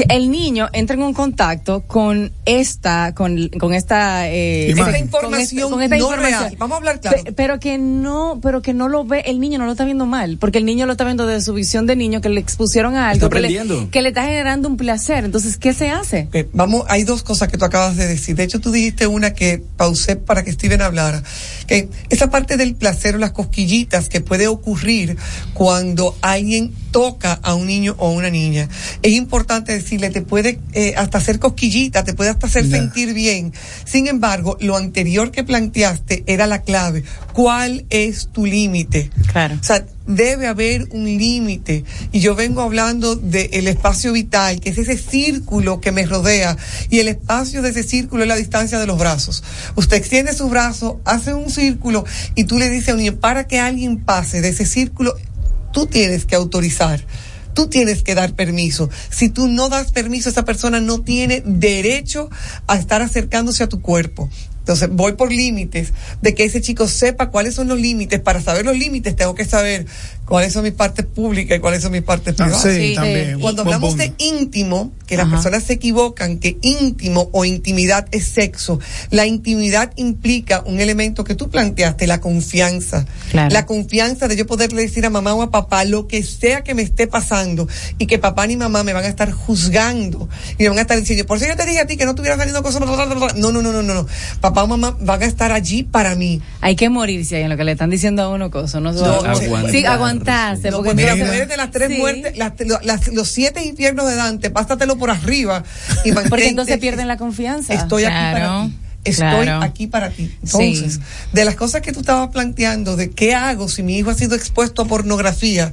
el niño entra en un contacto con esta, con, con esta, eh, Esta este- información con esta no información. real. Vamos a hablar claro. Pe- pero que no, pero que no lo ve, el niño no lo está viendo mal, porque el niño lo está viendo desde su visión de niño que le expusieron a algo que le, aprendiendo. que le está generando un placer. Entonces, ¿qué se hace? Vamos, hay dos cosas que tú acabas de decir. De hecho, tú dijiste una que pausé para que Steven hablara. Que esa parte del placer o las cosquillitas que puede ocurrir cuando alguien toca a un niño o a una niña. Es importante decirle, te puede eh, hasta hacer cosquillita, te puede hasta hacer sentir bien. Sin embargo, lo anterior que planteaste era la clave. ¿Cuál es tu límite? Claro. O sea, debe haber un límite. Y yo vengo hablando del espacio vital, que es ese círculo que me rodea. Y el espacio de ese círculo es la distancia de los brazos. Usted extiende su brazo, hace un círculo y tú le dices a para que alguien pase de ese círculo, tú tienes que autorizar. Tú tienes que dar permiso. Si tú no das permiso, esa persona no tiene derecho a estar acercándose a tu cuerpo. Entonces voy por límites de que ese chico sepa cuáles son los límites. Para saber los límites tengo que saber cuáles son mis partes públicas y cuáles son mis partes Ah, privadas. sí, Sí, también. Cuando hablamos de íntimo, que las Ajá. personas se equivocan, que íntimo o intimidad es sexo. La intimidad implica un elemento que tú planteaste, la confianza. Claro. La confianza de yo poderle decir a mamá o a papá lo que sea que me esté pasando y que papá ni mamá me van a estar juzgando y me van a estar diciendo, por eso yo te dije a ti que no estuvieras saliendo cosas. bla, bla, bla, bla". No, no, no, no, no, no. Papá o mamá van a estar allí para mí. Hay que morirse ahí en lo que le están diciendo a uno cosas. No, No, aguantar. Sí, aguantarse. No, porque porque las entonces- mujeres de las tres Sí. muertes, las- lo- las- los siete infiernos de Dante, pásatelo por arriba y Porque entonces pierden la confianza. Estoy aquí para ti. Estoy claro. aquí para ti. Entonces, Sí. de las cosas que tú estabas planteando, de qué hago si mi hijo ha sido expuesto a pornografía,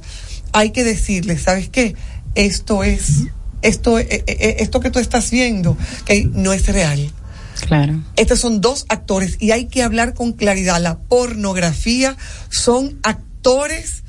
hay que decirle, ¿sabes qué? Esto es, esto, eh, eh, eh, esto que tú estás viendo, que no es real. Claro. Estos son dos actores y hay que hablar con claridad. La pornografía son actores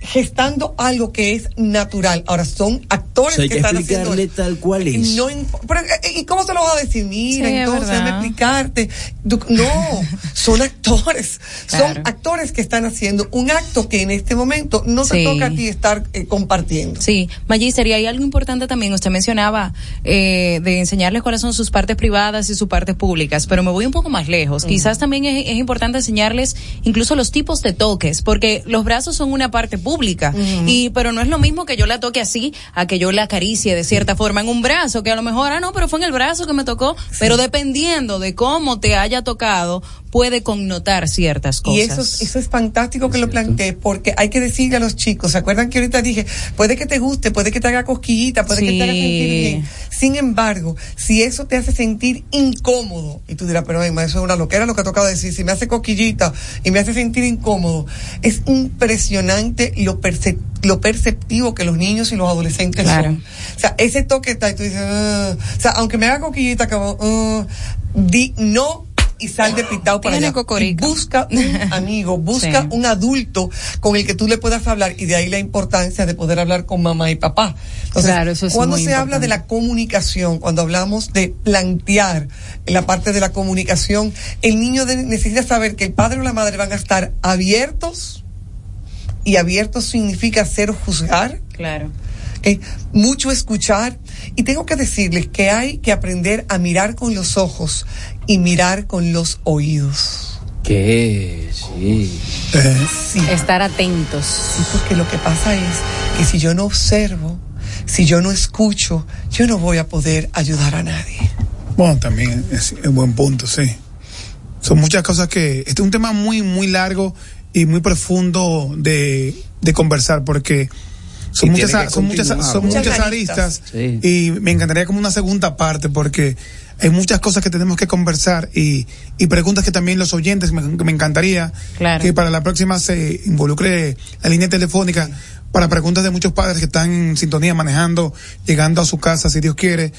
gestando algo que es natural. Ahora son actores O sea, hay que, que están haciendo explicarle tal cual es. no pero, eh, ¿Y cómo se lo vas a decir? Mira, Sí, entonces, déjame explicarte. No, son actores. Claro. Son actores que están haciendo un acto que en este momento no te Sí. toca a ti estar eh, compartiendo. Sí, Magister, y hay algo importante también. Usted mencionaba eh, de enseñarles cuáles son sus partes privadas y sus partes públicas, pero me voy un poco más lejos. Quizás también es, es importante enseñarles incluso los tipos de toques, porque los brazos son una parte pública, y pero no es lo mismo que yo la toque así a que yo la acaricie de cierta forma en un brazo, que a lo mejor, ah, no, pero fue en el brazo que me tocó, pero dependiendo de cómo te haya tocado, puede connotar ciertas cosas. Y eso, es- eso es fantástico que lo planteé, porque hay que decirle a los chicos, ¿se acuerdan que ahorita dije, puede que te guste, puede que te haga cosquillita, puede que te haga Sí. sentir bien? Sin embargo, si eso te hace sentir incómodo, y tú dirás, pero Emma, eso es una loquera lo que tocado decir, si me hace cosquillita y me hace sentir incómodo, es impresionante lo, perce- lo perceptivo que los niños y los adolescentes Claro. son. O sea, ese toque está y tú dices, "Ah". o sea, aunque me haga coquillita, como, "Ah", di no y sal de pitao para allá. cocorico. Y busca un amigo, busca Sí. un adulto con el que tú le puedas hablar y de ahí la importancia de poder hablar con mamá y papá. Entonces, Claro, eso es cuando muy se habla de la comunicación, cuando hablamos de plantear la parte de la comunicación, el niño necesita saber que el padre o la madre van a estar abiertos y abiertos significa cero juzgar. Claro. Mucho escuchar. Y tengo que decirles que hay que aprender a mirar con los ojos y mirar con los oídos. ¿Qué? Sí. Sí. Estar atentos. Sí, porque lo que pasa es que si yo no observo, si yo no escucho, yo no voy a poder ayudar a nadie. Bueno, también es, es buen punto, sí. Son muchas cosas que. Este es un tema muy, muy largo y muy profundo de, de conversar porque son muchas, son muchas, son Muchas muchas aristas. aristas Sí. y me encantaría como una segunda parte porque hay muchas cosas que tenemos que conversar y, y preguntas que también los oyentes me, me encantaría Claro. que para la próxima se involucre la línea telefónica para preguntas de muchos padres que están en sintonía manejando, llegando a su casa si Dios quiere.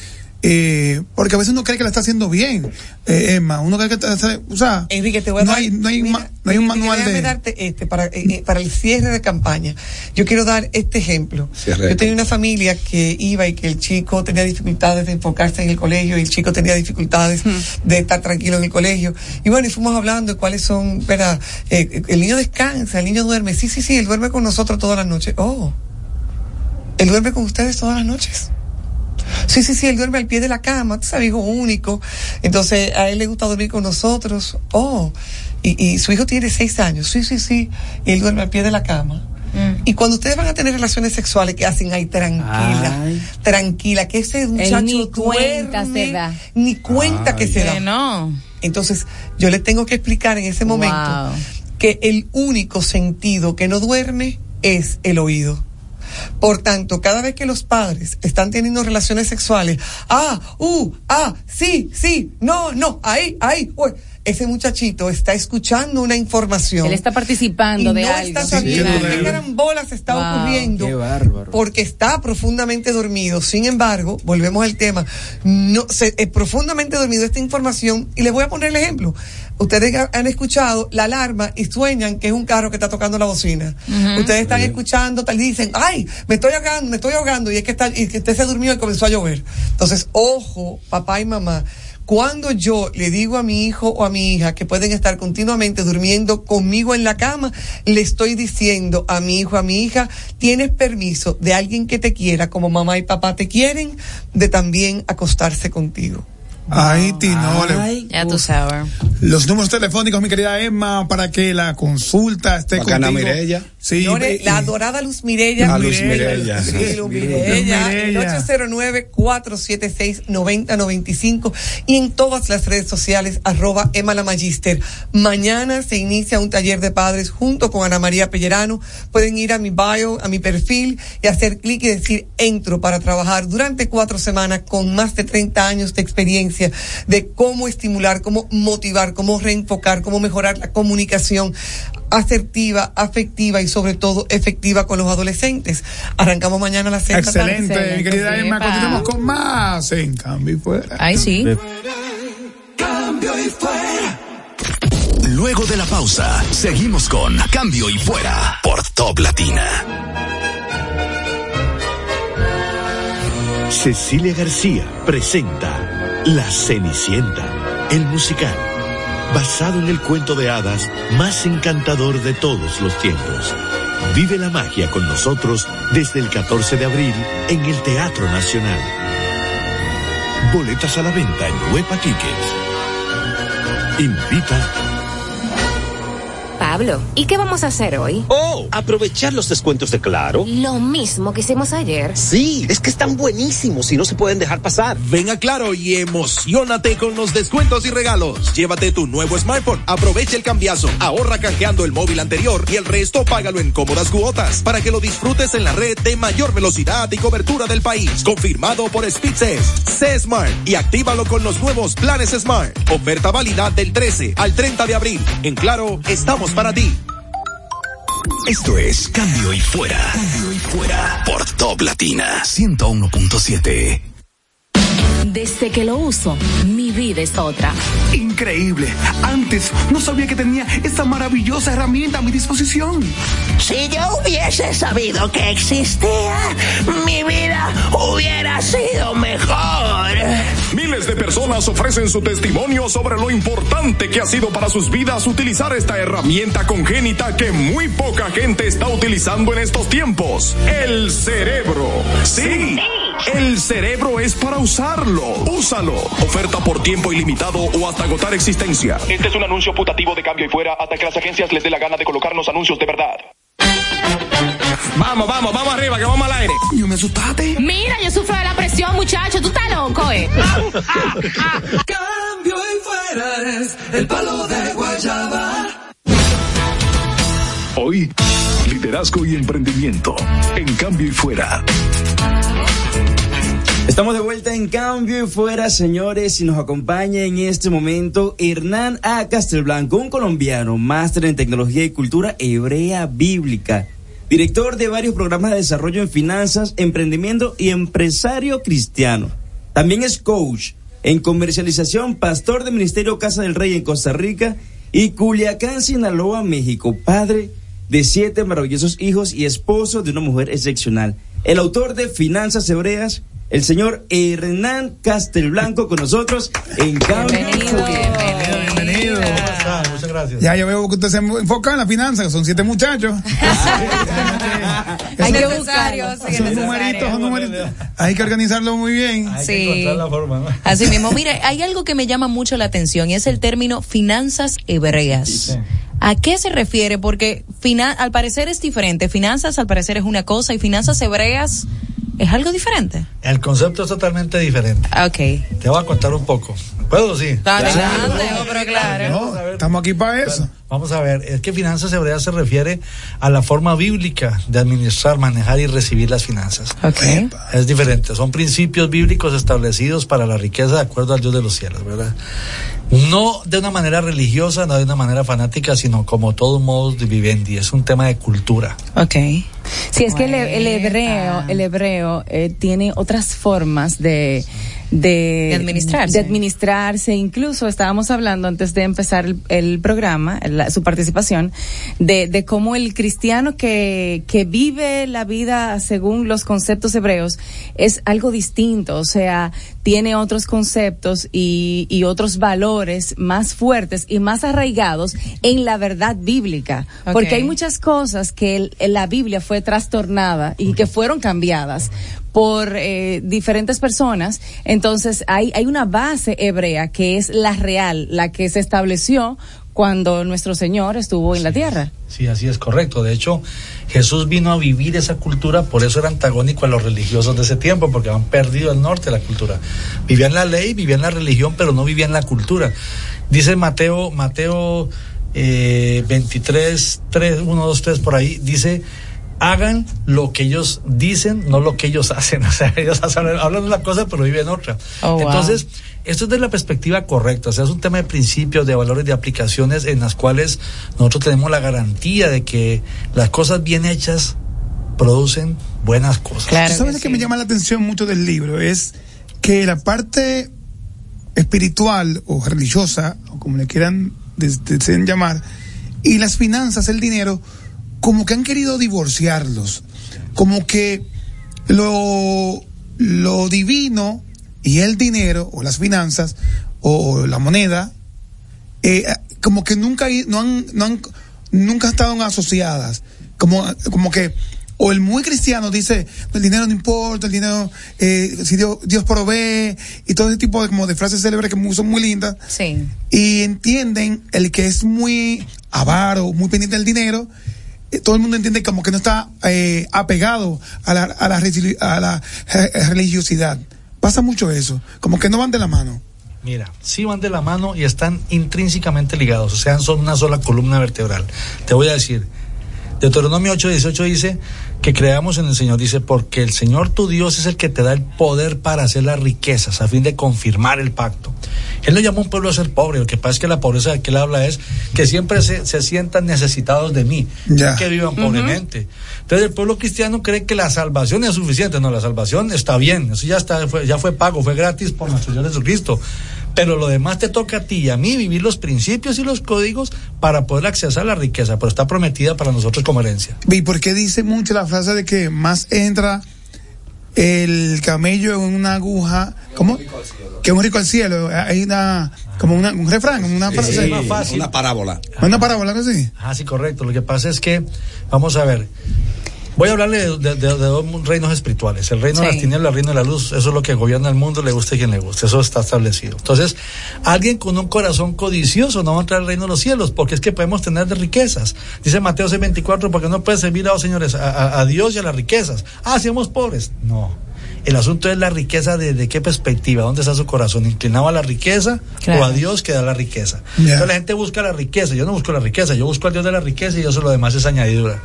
Eh, porque a veces uno cree que la está haciendo bien, eh, Emma. Uno cree que está, o sea, Enrique, te voy a no dar. hay, no hay, mira, ma- no hay un manual déjame de. darte este para, eh, eh, para el cierre de campaña. Yo quiero dar este ejemplo. Cierre Yo tenía una familia que iba y que el chico tenía dificultades de enfocarse en el colegio y el chico tenía dificultades de estar tranquilo en el colegio. Y bueno, y fuimos hablando de cuáles son, ¿verdad? Eh, el niño descansa, el niño duerme. Sí, sí, sí, él duerme con nosotros todas las noches. Oh, él duerme con ustedes todas las noches. Sí, sí, sí, él duerme al pie de la cama, tú sabes, hijo único. Entonces, a él le gusta dormir con nosotros. Oh, y, y su hijo tiene seis años. Sí, sí, sí, y él duerme al pie de la cama. Y cuando ustedes van a tener relaciones sexuales, ¿qué hacen ahí? Tranquila, Ay. tranquila, que ese muchacho ni cuenta duerme, se da. Ni cuenta que se da. Que no. Entonces, yo le tengo que explicar en ese momento Wow. que el único sentido que no duerme es el oído. Por tanto, cada vez que los padres están teniendo relaciones sexuales, ah, uh, ah, sí, sí, no, no, ahí, ahí, uy, ese muchachito está escuchando una información. Él está participando y de no algo. está sabiendo Sí, qué carambolas está Wow, ocurriendo Qué bárbaro. porque está profundamente dormido. Sin embargo, volvemos al tema, no se, es profundamente dormido esta información y les voy a poner el ejemplo. Ustedes ha- han escuchado la alarma y sueñan que es un carro que está tocando la bocina. Ustedes están escuchando tal y dicen, ay, me estoy ahogando, me estoy ahogando y es que está y que usted se durmió y comenzó a llover. Entonces, ojo, papá y mamá. Cuando yo le digo a mi hijo o a mi hija que pueden estar continuamente durmiendo conmigo en la cama, le estoy diciendo a mi hijo, a mi hija, tienes permiso de alguien que te quiera, como mamá y papá te quieren, de también acostarse contigo. Ay, Tinole. Ay, Ya tú sabes. Los números telefónicos, mi querida Emma, para que la consulta esté Bacana contigo. Mirella. Sí, Señores, y- la adorada Luz Mirella. Luz Mirella. Sí, Luz Mirella. El Mirella. 809-476-9095 y en todas las redes sociales, arroba Emma la Magister. Mañana se inicia un taller de padres junto con Ana María Pellerano. Pueden ir a mi bio, a mi perfil y hacer clic y decir entro para trabajar durante cuatro semanas con más de 30 años de experiencia de cómo estimular, cómo motivar, cómo reenfocar, cómo mejorar la comunicación asertiva, afectiva y sobre todo efectiva con los adolescentes. Arrancamos mañana a las seis de la tarde. Excelente, mi querida Excelente, Emma. Continuamos con más en cambio y fuera. Ay, sí. Cambio y fuera. Luego de la pausa, seguimos con Cambio y Fuera por Top Latina. Cecilia García presenta La Cenicienta, el musical, basado en el cuento de hadas más encantador de todos los tiempos. Vive la magia con nosotros desde el 14 de abril en el Teatro Nacional. Boletas a la venta en Huepa. Invita Pablo, ¿y qué vamos a hacer hoy? Oh, aprovechar los descuentos de Claro. Lo mismo que hicimos ayer. Sí, es que están buenísimos y no se pueden dejar pasar. Ven a Claro y emocionate con los descuentos y regalos. Llévate tu nuevo smartphone, aprovecha el cambiazo, ahorra canjeando el móvil anterior y el resto págalo en cómodas cuotas para que lo disfrutes en la red de mayor velocidad y cobertura del país. Confirmado por Speedses. C Smart y actívalo con los nuevos planes Smart. Oferta válida del 13 al 30 de abril. En Claro, estamos para ti. Esto es Cambio y Fuera. Cambio y Fuera por Top Latina 101.7. Desde que lo uso, mi vida es otra. Increíble. Antes no sabía que tenía esta maravillosa herramienta a mi disposición. Si yo hubiese sabido que existía, mi vida hubiera sido mejor. Miles de personas ofrecen su testimonio sobre lo importante que ha sido para sus vidas utilizar esta herramienta congénita que muy poca gente está utilizando en estos tiempos. El cerebro. Sí. El cerebro es para usarlo. Úsalo. Oferta por tiempo ilimitado o hasta agotar existencia. Este es un anuncio putativo de cambio y fuera hasta que las agencias les dé la gana de colocarnos anuncios de verdad. Vamos, vamos, vamos arriba, que vamos al aire. Yo me asustaste. Mira, yo sufro de la presión, muchacho. Tú estás loco, eh. Cambio y fuera es el palo de Guayaba. Hoy, liderazgo y emprendimiento. En cambio y fuera. Estamos de vuelta en Cambio y Fuera, señores, y nos acompaña en este momento Hernán A. Castelblanco, un colombiano, máster en tecnología y cultura hebrea bíblica, director de varios programas de desarrollo en finanzas, emprendimiento y empresario cristiano. También es coach en comercialización, pastor de Ministerio Casa del Rey en Costa Rica y Culiacán, Sinaloa, México, padre de siete maravillosos hijos y esposo de una mujer excepcional. El autor de Finanzas Hebreas, el señor Hernán Castelblanco con nosotros en Cambio. Bienvenido. Muchas gracias. Ya yo veo que usted se enfoca en la finanza, que son siete muchachos. Hay que buscarlos. son numeritos, son numeritos. Hay que organizarlo muy bien. Sí. Así mismo, mire, hay algo que me llama mucho la atención y es el término finanzas hebreas. ¿A qué se refiere? Porque fina- al parecer es diferente. Finanzas al parecer es una cosa y finanzas hebreas es algo diferente. El concepto es totalmente diferente. Ok. Te voy a contar un poco. ¿Puedo? Sí. Adelante, oh, pero claro. estamos aquí para eso. Vamos a ver, es que finanzas hebreas se refiere a la forma bíblica de administrar, manejar y recibir las finanzas. Es diferente, son principios bíblicos establecidos para la riqueza de acuerdo al Dios de los cielos, ¿verdad? No de una manera religiosa, no de una manera fanática, sino como todo modo de vivendi, es un tema de cultura. Ok. Sí, es que el, el hebreo, el hebreo eh, tiene otras formas de, de, De administrarse. de administrarse. Incluso estábamos hablando antes de empezar el, el programa, la- su participación, de, de cómo el cristiano que, que vive la vida según los conceptos hebreos es algo distinto, o sea, tiene otros conceptos y, y otros valores más fuertes y más arraigados en la verdad bíblica. Porque hay muchas cosas que el- la Biblia fue trastornada y que fueron cambiadas por eh, diferentes personas. Entonces hay, hay una base hebrea que es la real, la que se estableció cuando nuestro Señor estuvo en la tierra. Sí, así es correcto. De hecho, Jesús vino a vivir esa cultura, por eso era antagónico a los religiosos de ese tiempo, porque han perdido el norte de la cultura. Vivían la ley, vivían la religión, pero no vivían la cultura. Dice Mateo, Mateo eh, 23, 3, 1, 2, 3 por ahí, dice, hagan lo que ellos dicen, no lo que ellos hacen. O sea, ellos hacen- hablan una cosa, pero viven otra. Oh, wow. Entonces, esto es de la perspectiva correcta, o sea, es un tema de principios, de valores, de aplicaciones en las cuales nosotros tenemos la garantía de que las cosas bien hechas producen buenas cosas. ¿Sabes lo que me llama la atención mucho del libro? Es que la parte espiritual o religiosa, o como le quieran de- deseen llamar, y las finanzas, el dinero, como que han querido divorciarlos, como que lo, lo divino y el dinero, o las finanzas, o la moneda, eh, como que nunca no han, no han nunca estaban asociadas como como que o el muy cristiano dice el dinero no importa el dinero eh, si Dios, Dios provee y todo ese tipo de como de frases célebres que son muy lindas Sí. y entienden el que es muy avaro muy pendiente del dinero todo el mundo entiende como que no está eh, apegado a la, a la, a la eh, religiosidad pasa mucho eso como que no van de la mano Mira, sí van de la mano y están intrínsecamente ligados, o sea, son una sola columna vertebral. Te voy a decir, Deuteronomio 8:18 dice que creamos en el Señor, dice, porque el Señor tu Dios es el que te da el poder para hacer las riquezas, a fin de confirmar el pacto. Él no llamó a un pueblo a ser pobre, lo que pasa es que la pobreza de que él habla es que siempre se, se sientan necesitados de mí, Ya. que vivan pobremente. Entonces el pueblo cristiano cree que la salvación es suficiente, no, la salvación está bien, eso ya está, fue, ya fue pago, fue gratis por nuestro Señor Jesucristo. Pero lo demás te toca a ti y a mí vivir los principios y los códigos para poder accesar a la riqueza, pero está prometida para nosotros como herencia. ¿Y por qué dice mucho la frase de que más entra el camello en una aguja, ¿cómo? Que un rico al cielo. Hay una, como una, un refrán, una frase. Sí, más fácil. Una parábola. Una parábola, ¿no? Sí. Ah, sí, correcto. Lo que pasa es que, vamos a ver, voy a hablarle de, de- de- de dos reinos espirituales. El reino de las tinieblas, el reino de la luz, eso es lo que gobierna el mundo, le guste a quien le guste, eso está establecido. Entonces, alguien con un corazón codicioso no va a entrar al reino de los cielos, porque es que podemos tener de riquezas. Dice Mateo 6:24, porque no puede servir a los señores, a, a- a Dios y a las riquezas. Ah, somos pobres. No. El asunto es la riqueza de, de qué perspectiva, dónde está su corazón, inclinado a la riqueza Claro. o a Dios que da la riqueza. Ya. Entonces la gente busca la riqueza, yo no busco la riqueza, yo busco al Dios de la riqueza y eso lo demás es añadidura.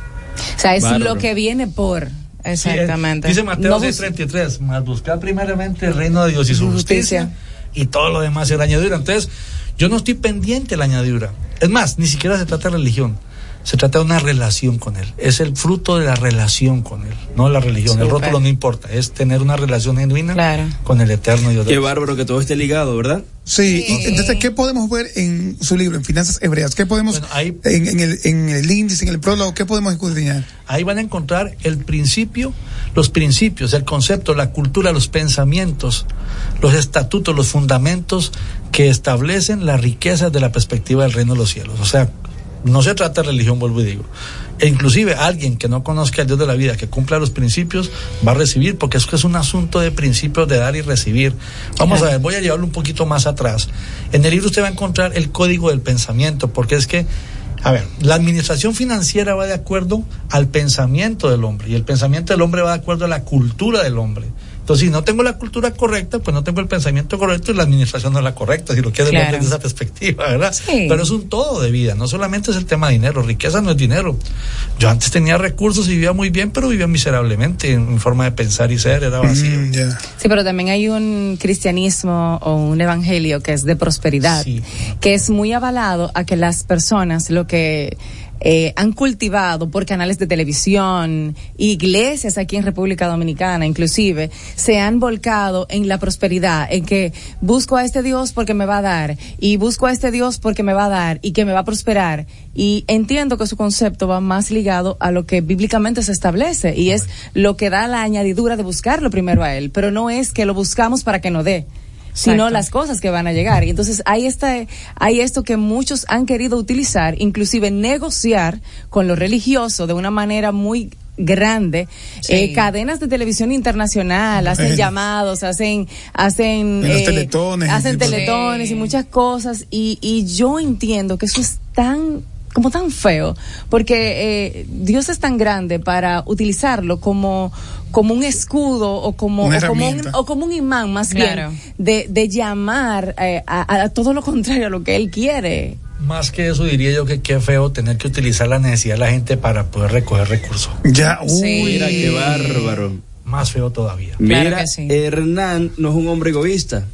O sea, es Bárbaro. lo que viene por. Exactamente. Sí, dice Mateo No bus- 6:33, más buscar primeramente el reino de Dios y su justicia, Justicia. y todo lo demás será añadidura. Entonces, yo no estoy pendiente de la añadidura. Es más, ni siquiera se trata de religión. Se trata de una relación con Él. Es el fruto de la relación con Él, no la religión. El rótulo no importa. Es tener una relación genuina con el eterno Dios. de Qué bárbaro que todo esté ligado, ¿verdad? Sí, y entonces, ¿qué podemos ver en su libro, en Finanzas Hebreas? ¿Qué podemos, en, en el, en el índice, en el prólogo, qué podemos escudriñar? Ahí van a encontrar el principio, los principios, el concepto, la cultura, los pensamientos, los estatutos, los fundamentos que establecen la riqueza de la perspectiva del reino de los cielos. O sea, no se trata de religión, vuelvo y digo. E inclusive alguien que no conozca al Dios de la vida, que cumpla los principios, va a recibir, porque es que es un asunto de principios de dar y recibir. Vamos a ver, voy a llevarlo un poquito más atrás. En el libro usted va a encontrar el código del pensamiento, porque es que a ver, la administración financiera va de acuerdo al pensamiento del hombre y el pensamiento del hombre va de acuerdo a la cultura del hombre. Entonces, si no tengo la cultura correcta, pues no tengo el pensamiento correcto y la administración no es la correcta, si lo quieres ver Claro. desde esa perspectiva, ¿verdad? Sí. Pero es un todo de vida, no solamente es el tema de dinero, riqueza no es dinero. Yo antes tenía recursos y vivía muy bien, pero vivía miserablemente en mi forma de pensar y ser, era vacío. Sí, pero también hay un cristianismo o un evangelio que es de prosperidad, que es muy avalado a que las personas lo que eh, han cultivado por canales de televisión, iglesias aquí en República Dominicana inclusive, se han volcado en la prosperidad, en que busco a este Dios porque me va a dar, y busco a este Dios porque me va a dar y que me va a prosperar. Y entiendo que su concepto va más ligado a lo que bíblicamente se establece y es lo que da la añadidura de buscarlo primero a Él, pero no es que lo buscamos para que nos dé sino las cosas que van a llegar. Y entonces hay esta, hay esto que muchos han querido utilizar, inclusive negociar con lo religioso de una manera muy grande Sí. Eh, cadenas de televisión internacional hacen Eh. llamados hacen hacen eh, teletones, hacen teletones y muchas cosas y, y yo entiendo que eso es tan como tan feo porque eh, Dios es tan grande para utilizarlo como como un escudo o como o como un, o como un imán más Claro. bien de, de llamar eh, a, a todo lo contrario a lo que él quiere. Más que eso diría yo que qué feo tener que utilizar la necesidad de la gente para poder recoger recursos. Ya, uy. Mira, qué bárbaro. Más feo todavía. Mira, Hernán no es un hombre egoísta.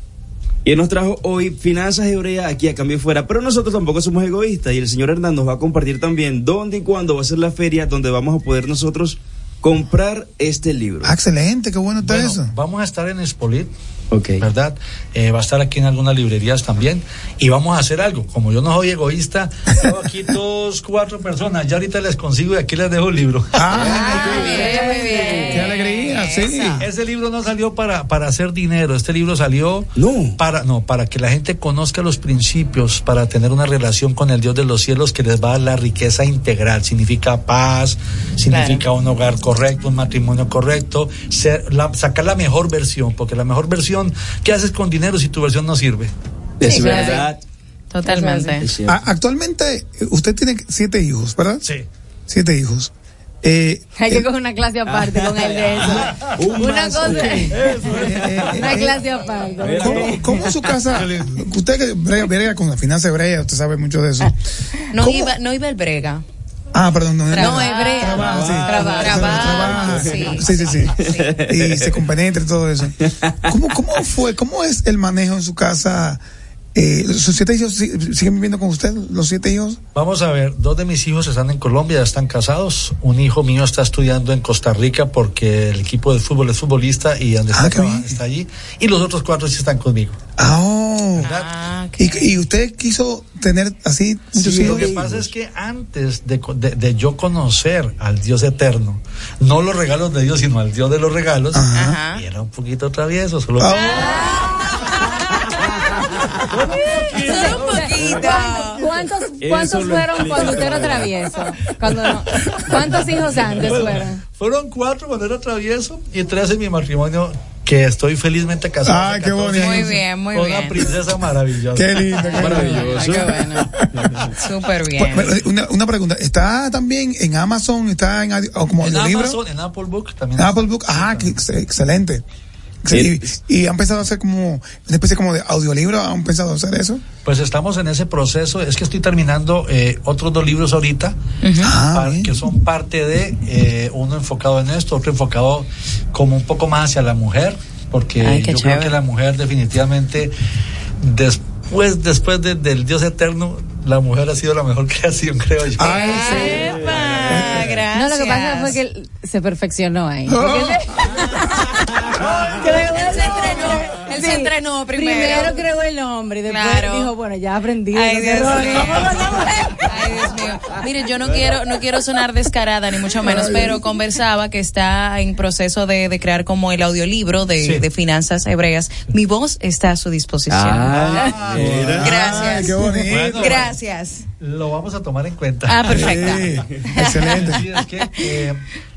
Y él nos trajo hoy finanzas hebreas aquí a cambio fuera, pero nosotros tampoco somos egoístas y el señor Hernán nos va a compartir también dónde y cuándo va a ser la feria donde vamos a poder nosotros comprar este libro. Ah, excelente, qué bueno está Bueno, eso. Vamos a estar en Expolit ¿verdad? Eh, va a estar aquí en algunas librerías también. Y vamos a hacer algo. Como yo no soy egoísta, tengo aquí dos, cuatro personas. Ya ahorita les consigo y aquí les dejo el libro. Ah, muy bien. Qué alegría, sí. Ese libro no salió para, para hacer dinero. Este libro salió para, no, para que la gente conozca los principios, para tener una relación con el Dios de los cielos que les va a dar la riqueza integral. Significa paz, significa un hogar correcto, un matrimonio correcto, ser, la- sacar la mejor versión, porque la mejor versión, ¿qué haces con dinero si tu versión no sirve? Es verdad. Totalmente. A- actualmente, eh, usted tiene siete hijos, ¿verdad? Sí. Siete hijos. Eh, Hay que coger una clase aparte con él de eso. Un una más, cosa. una clase aparte. ¿Cómo, cómo su casa? Usted que brega, brega con la finanza hebrea, usted sabe mucho de eso. No ¿Cómo? iba, no iba el brega. Ah, perdón, no, No, hebrea. Sí. Trabaja, sí. Sí, sí, sí. Y se compenetra y todo eso. ¿Cómo, ¿Cómo fue? ¿Cómo es el manejo en su casa? Eh, ¿Sus siete hijos si- siguen viviendo con usted? ¿Los siete hijos? Vamos a ver, dos de mis hijos están en Colombia, ya están casados. Un hijo mío está estudiando en Costa Rica porque el equipo de fútbol es futbolista y donde está, trabajando está allí. Y los otros cuatro sí están conmigo. Ah, oh. ¿Y, y usted quiso tener así muchos Sí, hijos? lo que pasa es que antes de, de- de yo conocer al Dios eterno, no los regalos de Dios, sino al Dios de los regalos, y era un poquito travieso. Solo Solo un poquito. ¿Cuántos, cuántos fueron cuando usted era travieso? Cuando no- ¿Cuántos hijos antes Bueno, fueron? Fueron cuatro cuando era travieso y tres en mi matrimonio que estoy felizmente casado. Ay, hace qué 14 bonito. Muy bien, muy con bien. Una princesa maravillosa. Qué lindo, qué Maravilloso. Súper bien. Pues, Una, una pregunta, ¿está también en Amazon? ¿Está en o como En? Amazon, en Apple Book también. Apple Book, ah, qué ex- excelente. Y, y han pensado hacer como una especie como de audiolibro, ¿han pensado hacer eso? Pues estamos en ese proceso. Es que estoy terminando eh, otros dos libros ahorita, Ah, par- que son parte de eh, uno enfocado en esto, otro enfocado como un poco más hacia la mujer, porque Ay, yo creo que la mujer definitivamente después después de- del Dios eterno, la mujer ha sido la mejor creación, creo yo. gracias. No, lo que pasa fue que se perfeccionó ahí. Oh. él se entrenó primero. Primero creó el nombre y después Claro. dijo, bueno, ya aprendí. Ay, Dios mío. Ay, Dios mío. Mire, yo no quiero, no quiero sonar descarada, ni mucho menos, pero conversaba que está en proceso de, de crear como el audiolibro de, Sí. de finanzas hebreas. Mi voz está a su disposición. Ah, mira. Gracias. Ay, qué bonito. Bueno. Gracias. Lo vamos a tomar en cuenta. Ah, perfecto. excelente. Sí, es que, eh,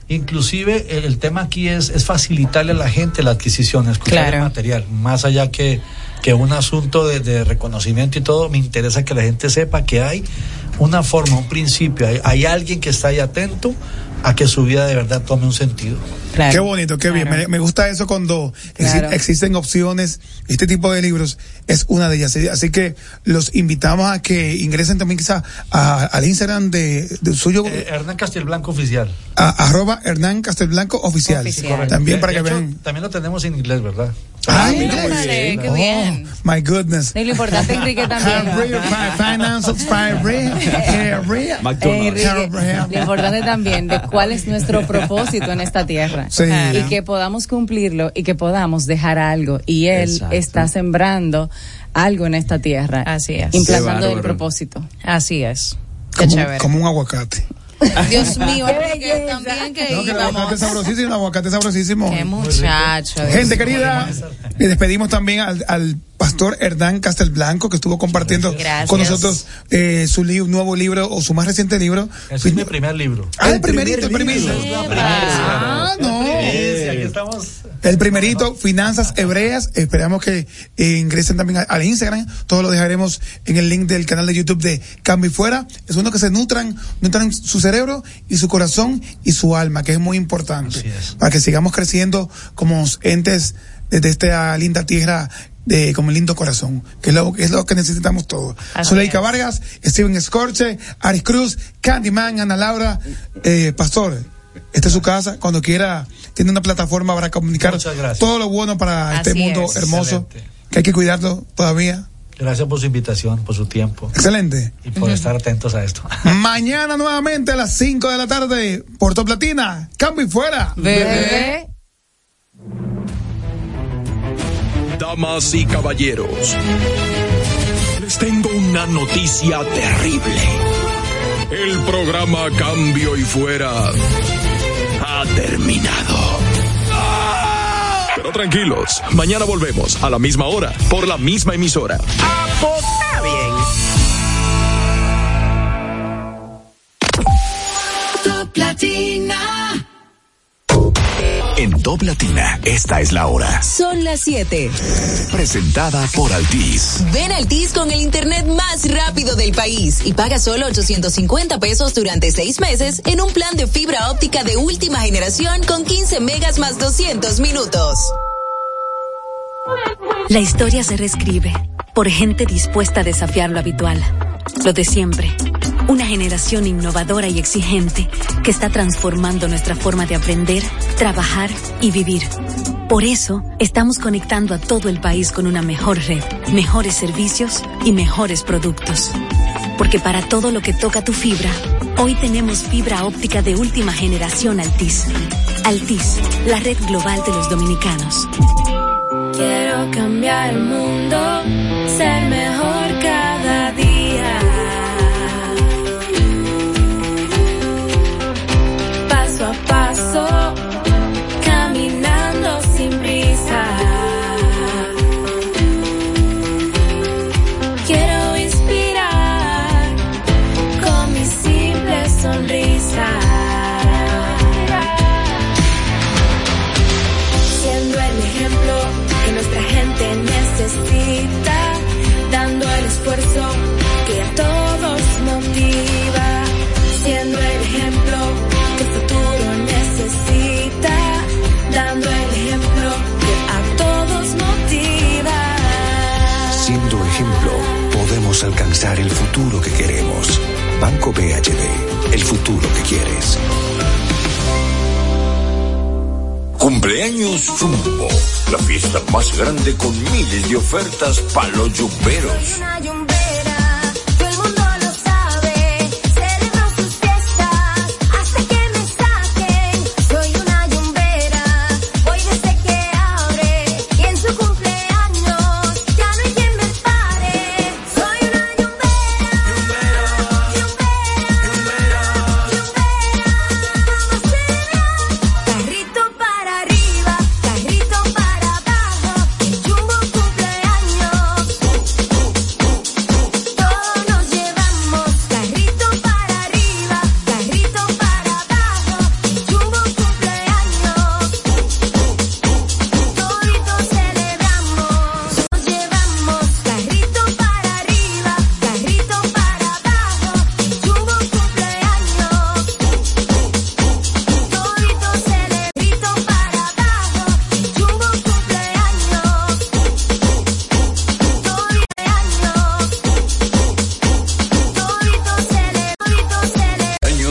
inclusive el, el tema aquí es, es facilitarle a la gente la adquisición, escuchar Claro. el material, más allá que, que un asunto de, de reconocimiento y todo, me interesa que la gente sepa que hay una forma, un principio, hay, hay alguien que está ahí atento a que su vida de verdad tome un sentido. Qué bonito, qué bien. Me, me gusta eso cuando Claro. existen opciones. Este tipo de libros es una de ellas. Así que los invitamos a que ingresen también quizá a- al Instagram de, de suyo, Eh, Hernán Castelblanco Oficial. a- arroba Hernán Castelblanco oficial. También De- para de que hecho, vean. También lo tenemos en inglés, ¿verdad? Ah, Ay, órale, qué bien. My goodness. Y lo importante, Enrique, también. Harry, fi- Finances, Harry, Harry, Enrique, lo importante también de cuál es nuestro propósito en esta tierra Sí. Claro. y que podamos cumplirlo y que podamos dejar algo y él Exacto. está sembrando algo en esta tierra Así es. implantando el propósito Así es. Qué Como, chévere. como un aguacate. Dios mío, Enrique, también que No, que el aguacate sabrosísimo, el aguacate sabrosísimo. Qué muchacho. Gente querida, le despedimos también al, al pastor Hernán Castelblanco que estuvo compartiendo Gracias. con nosotros eh, su li- nuevo libro o su más reciente libro. Ese es mi primer libro. Ah, el primerito, el primerito. Ah, no. Aquí estamos. El primerito, Finanzas Hebreas. Esperamos que eh, ingresen también al Instagram. Todo lo dejaremos en el link del canal de YouTube de Cambio y Fuera. Es bueno que se nutran, nutran su cerebro y su corazón y su alma, que es muy importante. Para que sigamos creciendo como entes desde esta linda tierra de como lindo corazón, que es lo, que es lo que necesitamos todos. Zuleika. Vargas, Steven Scorche, Aris Cruz, Candyman, Ana Laura, eh, Pastor. Esta es su casa. Cuando quiera, tiene una plataforma para comunicar Muchas gracias. todo lo bueno para este mundo es. hermoso. Excelente. Que hay que cuidarlo todavía. Gracias por su invitación, por su tiempo Excelente. y por estar atentos a esto. Mañana nuevamente a las 5 de la tarde, Puerto Platina, cambio y fuera. Bebé. Damas y caballeros, les tengo una noticia terrible. El programa Cambio y Fuera ha terminado. Pero tranquilos, mañana volvemos a la misma hora, por la misma emisora. está bien. Top Latina. En Top Latina, esta es la hora. Son las 7. Presentada por Altis. Ven Altis con el internet más rápido del país y paga solo 850 pesos durante seis meses en un plan de fibra óptica de última generación con 15 megas más 200 minutos. La historia se reescribe por gente dispuesta a desafiar lo habitual, lo de siempre. Una generación innovadora y exigente que está transformando nuestra forma de aprender, trabajar y vivir. Por eso, estamos conectando a todo el país con una mejor red, mejores servicios y mejores productos. Porque para todo lo que toca tu fibra, hoy tenemos fibra óptica de última generación Altis. Altis, la red global de los dominicanos. Quiero cambiar el mundo, ser mejor el futuro que queremos. Banco BHD, el futuro que quieres. Cumpleaños Jumbo, la fiesta más grande con miles de ofertas para los yuperos.